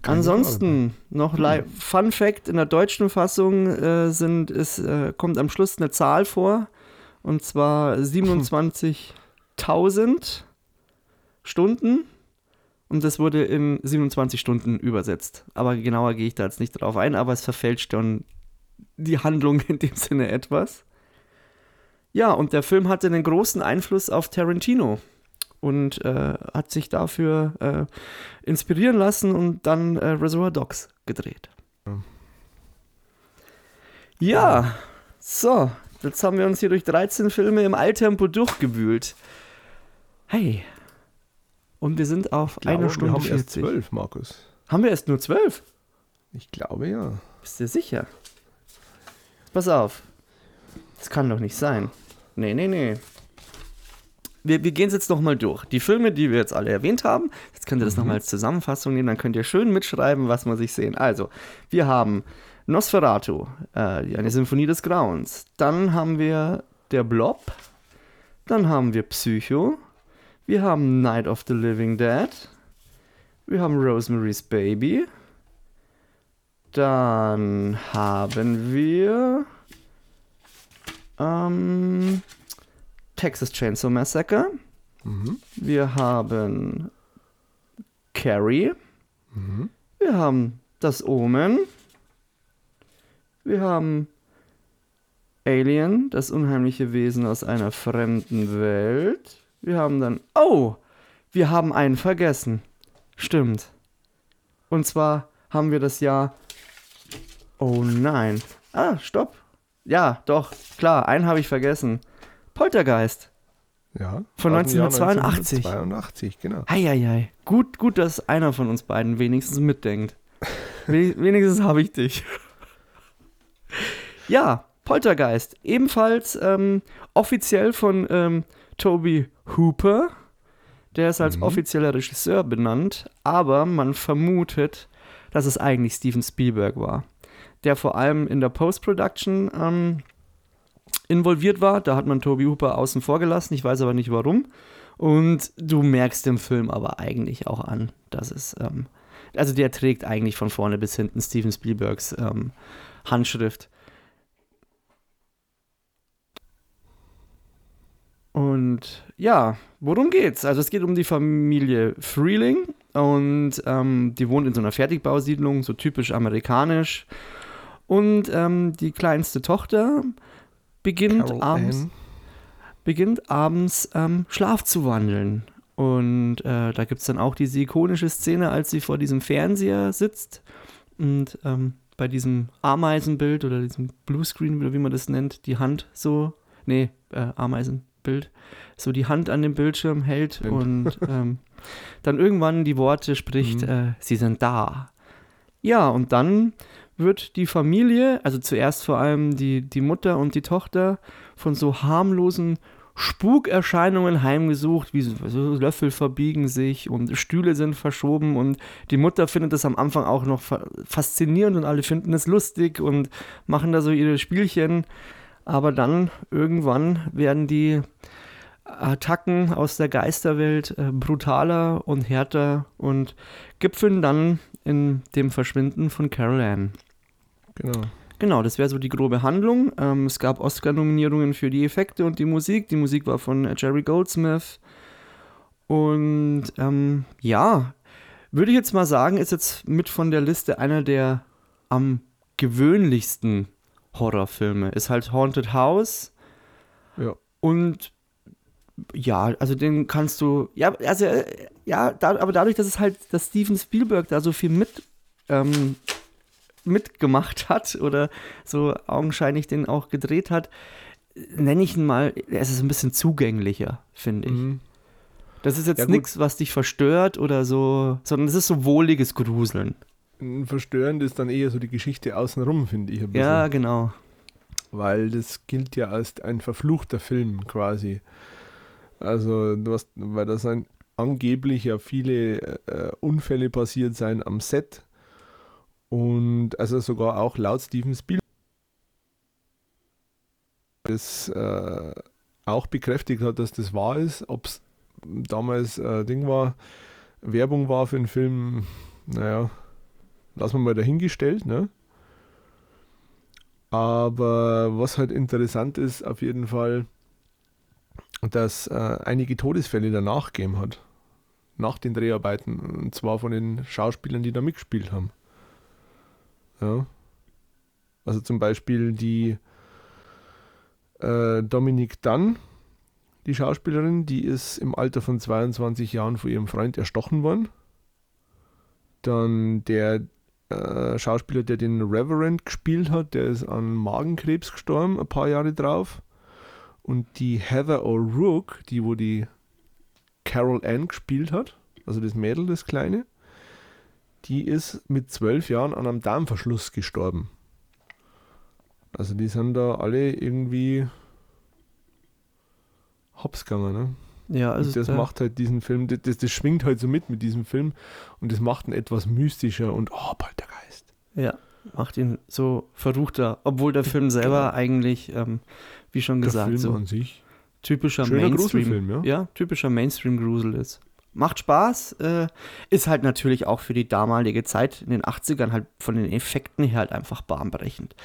Speaker 1: Keine
Speaker 2: Ansonsten noch li- Fun Fact: In der deutschen Fassung äh, sind, es, äh, kommt am Schluss eine Zahl vor und zwar 27.000 Stunden und das wurde in 27 Stunden übersetzt. Aber genauer gehe ich da jetzt nicht drauf ein, aber es verfälscht dann die Handlung in dem Sinne etwas. Ja, und der Film hatte einen großen Einfluss auf Tarantino und äh, hat sich dafür äh, inspirieren lassen und dann äh, Reservoir Dogs gedreht. Ja, so, jetzt haben wir uns hier durch 13 Filme im Alltempo durchgewühlt. Hey. Und wir sind auf
Speaker 1: glaube,
Speaker 2: einer Stunde
Speaker 1: wir haben erst
Speaker 2: 40.
Speaker 1: zwölf, Markus.
Speaker 2: Haben wir erst nur 12?
Speaker 1: Ich glaube ja.
Speaker 2: Bist du sicher? Pass auf. Das kann doch nicht sein. Nee, nee, nee. Wir, wir gehen es jetzt nochmal durch. Die Filme, die wir jetzt alle erwähnt haben, jetzt könnt ihr das nochmal als Zusammenfassung nehmen, dann könnt ihr schön mitschreiben, was man sich sehen. Also, wir haben Nosferatu, äh, eine Symphonie des Grauens. Dann haben wir Der Blob. Dann haben wir Psycho. Wir haben Night of the Living Dead. Wir haben Rosemary's Baby. Dann haben wir ähm, Texas Chainsaw Massacre.
Speaker 1: Mhm.
Speaker 2: Wir haben Carrie.
Speaker 1: Mhm.
Speaker 2: Wir haben Das Omen. Wir haben Alien, das unheimliche Wesen aus einer fremden Welt. Wir haben dann. Oh! Wir haben einen vergessen. Stimmt. Und zwar haben wir das Jahr. Oh nein. Ah, stopp. Ja, doch, klar, einen habe ich vergessen. Poltergeist.
Speaker 1: Ja.
Speaker 2: Von
Speaker 1: aus dem Jahr
Speaker 2: 1982.
Speaker 1: 1982, genau.
Speaker 2: Eieiei. Gut, gut, dass einer von uns beiden wenigstens mitdenkt. Wen- wenigstens habe ich dich. ja, Poltergeist. Ebenfalls ähm, offiziell von ähm, Toby Hooper. Der ist als
Speaker 1: Mhm.
Speaker 2: offizieller Regisseur benannt, aber man vermutet, dass es eigentlich Steven Spielberg war. Der vor allem in der Post-Production ähm, involviert war. Da hat man Toby Hooper außen vor gelassen. Ich weiß aber nicht warum. Und du merkst dem Film aber eigentlich auch an, dass es, ähm, also der trägt eigentlich von vorne bis hinten Steven Spielbergs ähm, Handschrift. Und ja, worum geht's? Also es geht um die Familie Freeling und ähm, die wohnt in so einer Fertigbausiedlung, so typisch amerikanisch. Und ähm, die kleinste Tochter beginnt
Speaker 1: Carol
Speaker 2: abends
Speaker 1: Ann.
Speaker 2: beginnt abends ähm, Schlaf zu wandeln. Und äh, da gibt es dann auch diese ikonische Szene, als sie vor diesem Fernseher sitzt und ähm, bei diesem Ameisenbild oder diesem Bluescreen oder wie man das nennt, die Hand so, nee, äh, Ameisenbild, so die Hand an dem Bildschirm hält
Speaker 1: Stimmt.
Speaker 2: und ähm, dann irgendwann die Worte spricht,
Speaker 1: Mhm.
Speaker 2: äh, sie sind da. Ja, und dann wird die Familie, also zuerst vor allem die, die Mutter und die Tochter, von so harmlosen Spukerscheinungen heimgesucht, wie so, Löffel verbiegen sich und Stühle sind verschoben und die Mutter findet das am Anfang auch noch fa- faszinierend und alle finden es lustig und machen da so ihre Spielchen. Aber dann irgendwann werden die Attacken aus der Geisterwelt äh, brutaler und härter und gipfeln dann in dem Verschwinden von Carol Ann.
Speaker 1: Genau.
Speaker 2: Genau, das wäre so die grobe Handlung. Ähm, es gab Oscar-Nominierungen für die Effekte und die Musik. Die Musik war von Jerry Goldsmith. Und ähm, ja, würde ich jetzt mal sagen, ist jetzt mit von der Liste einer der am gewöhnlichsten Horrorfilme. Ist halt Haunted House.
Speaker 1: Ja.
Speaker 2: Und ja, also den kannst du, ja, also, ja, da, aber dadurch, dass es halt, dass Steven Spielberg da so viel mit, ähm, mitgemacht hat oder so augenscheinlich den auch gedreht hat, nenne ich ihn mal, es ist ein bisschen zugänglicher, finde ich.
Speaker 1: Mhm.
Speaker 2: Das ist jetzt
Speaker 1: Ja,
Speaker 2: nichts, was dich verstört oder so, sondern es ist so wohliges Gruseln.
Speaker 1: Verstörend ist dann eher so die Geschichte außenrum, finde ich. Ein.
Speaker 2: Ja, genau.
Speaker 1: Weil das gilt ja als ein verfluchter Film quasi. Also, du hast, weil da sind angeblich ja viele äh, Unfälle passiert sein am Set. Und also sogar auch laut Steven Spielberg das äh, auch bekräftigt hat, dass das wahr ist. Ob es damals äh, Ding war, Werbung war für einen Film, naja, lassen wir mal dahingestellt, ne? Aber was halt interessant ist, auf jeden Fall, dass äh, einige Todesfälle danach gegeben hat. Nach den Dreharbeiten. Und zwar von den Schauspielern, die da mitgespielt haben. Ja. Also zum Beispiel die äh, Dominique Dunn, die Schauspielerin, die ist im Alter von 22 Jahren von ihrem Freund erstochen worden. Dann der äh, Schauspieler, der den Reverend gespielt hat, der ist an Magenkrebs gestorben, ein paar Jahre drauf. Und die Heather O'Rourke, die wo die Carol Ann gespielt hat, also das Mädel, das Kleine, die ist mit zwölf Jahren an einem Darmverschluss gestorben. Also die sind da alle irgendwie hops gegangen, ne?
Speaker 2: Ja, also
Speaker 1: Und das
Speaker 2: da-
Speaker 1: macht halt diesen Film, das, das, schwingt halt so mit mit diesem Film und das macht ihn etwas mystischer und oh, Poltergeist.
Speaker 2: Ja, macht ihn so verruchter, obwohl der Film selber eigentlich, ähm, wie schon
Speaker 1: Der
Speaker 2: gesagt,
Speaker 1: Film
Speaker 2: so
Speaker 1: an sich.
Speaker 2: typischer Mainstream,
Speaker 1: ja.
Speaker 2: ja, typischer Mainstream-Grusel ist. Macht Spaß, äh, ist halt natürlich auch für die damalige Zeit in den 80ern halt von den Effekten her halt einfach bahnbrechend.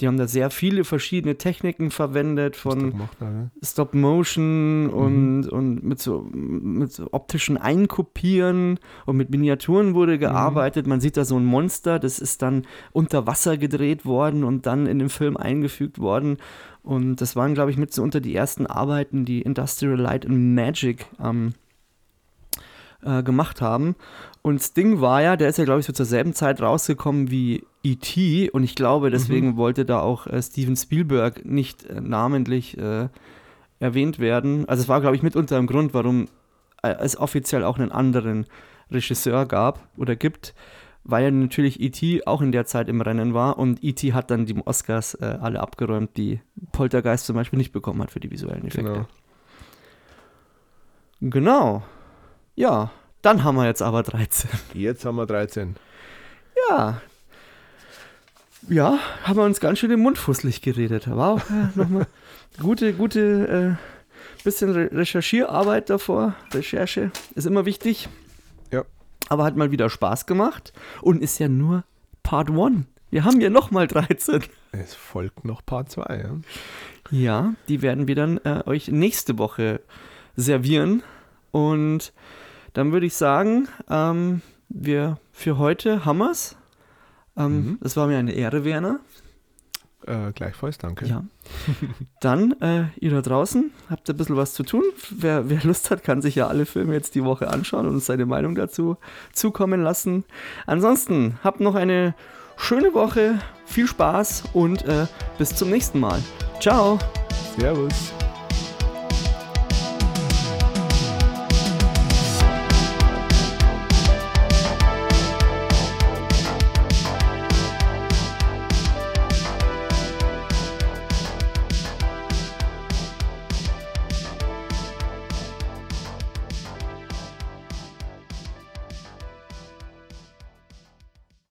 Speaker 2: Die haben da sehr viele verschiedene Techniken verwendet, von
Speaker 1: hat, ne?
Speaker 2: Stop Motion und, und mit, so, mit so optischen Einkopieren und mit Miniaturen wurde gearbeitet. Man sieht da so ein Monster, das ist dann unter Wasser gedreht worden und dann in den Film eingefügt worden. Und das waren, glaube ich, mit so unter die ersten Arbeiten, die Industrial Light and Magic ähm, äh, gemacht haben. Und Sting war ja, der ist ja, glaube ich, so zur selben Zeit rausgekommen wie E.T. Und ich glaube, deswegen wollte da auch äh, Steven Spielberg nicht äh, namentlich äh, erwähnt werden. Also es war, glaube ich, mitunter ein Grund, warum äh, es offiziell auch einen anderen Regisseur gab oder gibt, weil ja natürlich E.T. auch in der Zeit im Rennen war und E.T. hat dann die Oscars äh, alle abgeräumt, die Poltergeist zum Beispiel nicht bekommen hat für die visuellen Effekte.
Speaker 1: Genau.
Speaker 2: Genau. Ja, dann haben wir jetzt aber 13.
Speaker 1: Jetzt haben wir 13.
Speaker 2: Ja. Ja, haben wir uns ganz schön im Mund fusselig geredet. Auch äh, nochmal gute, gute äh, bisschen Re Recherchierarbeit davor. Recherche ist immer wichtig.
Speaker 1: Ja.
Speaker 2: Aber hat mal wieder Spaß gemacht und ist ja nur Part 1. Wir haben ja nochmal 13.
Speaker 1: Es folgt noch Part 2. Ja?
Speaker 2: Ja, die werden wir dann äh, euch nächste Woche servieren. Und dann würde ich sagen, ähm, wir für heute haben wir's. Ähm,
Speaker 1: Mhm.
Speaker 2: Das war mir eine Ehre, Werner.
Speaker 1: Äh, gleichfalls, danke.
Speaker 2: Ja. Dann, äh, ihr da draußen, habt ein bisschen was zu tun. Wer, wer Lust hat, kann sich ja alle Filme jetzt die Woche anschauen und uns seine Meinung dazu zukommen lassen. Ansonsten, habt noch eine schöne Woche, viel Spaß und äh, bis zum nächsten Mal. Ciao!
Speaker 1: Servus.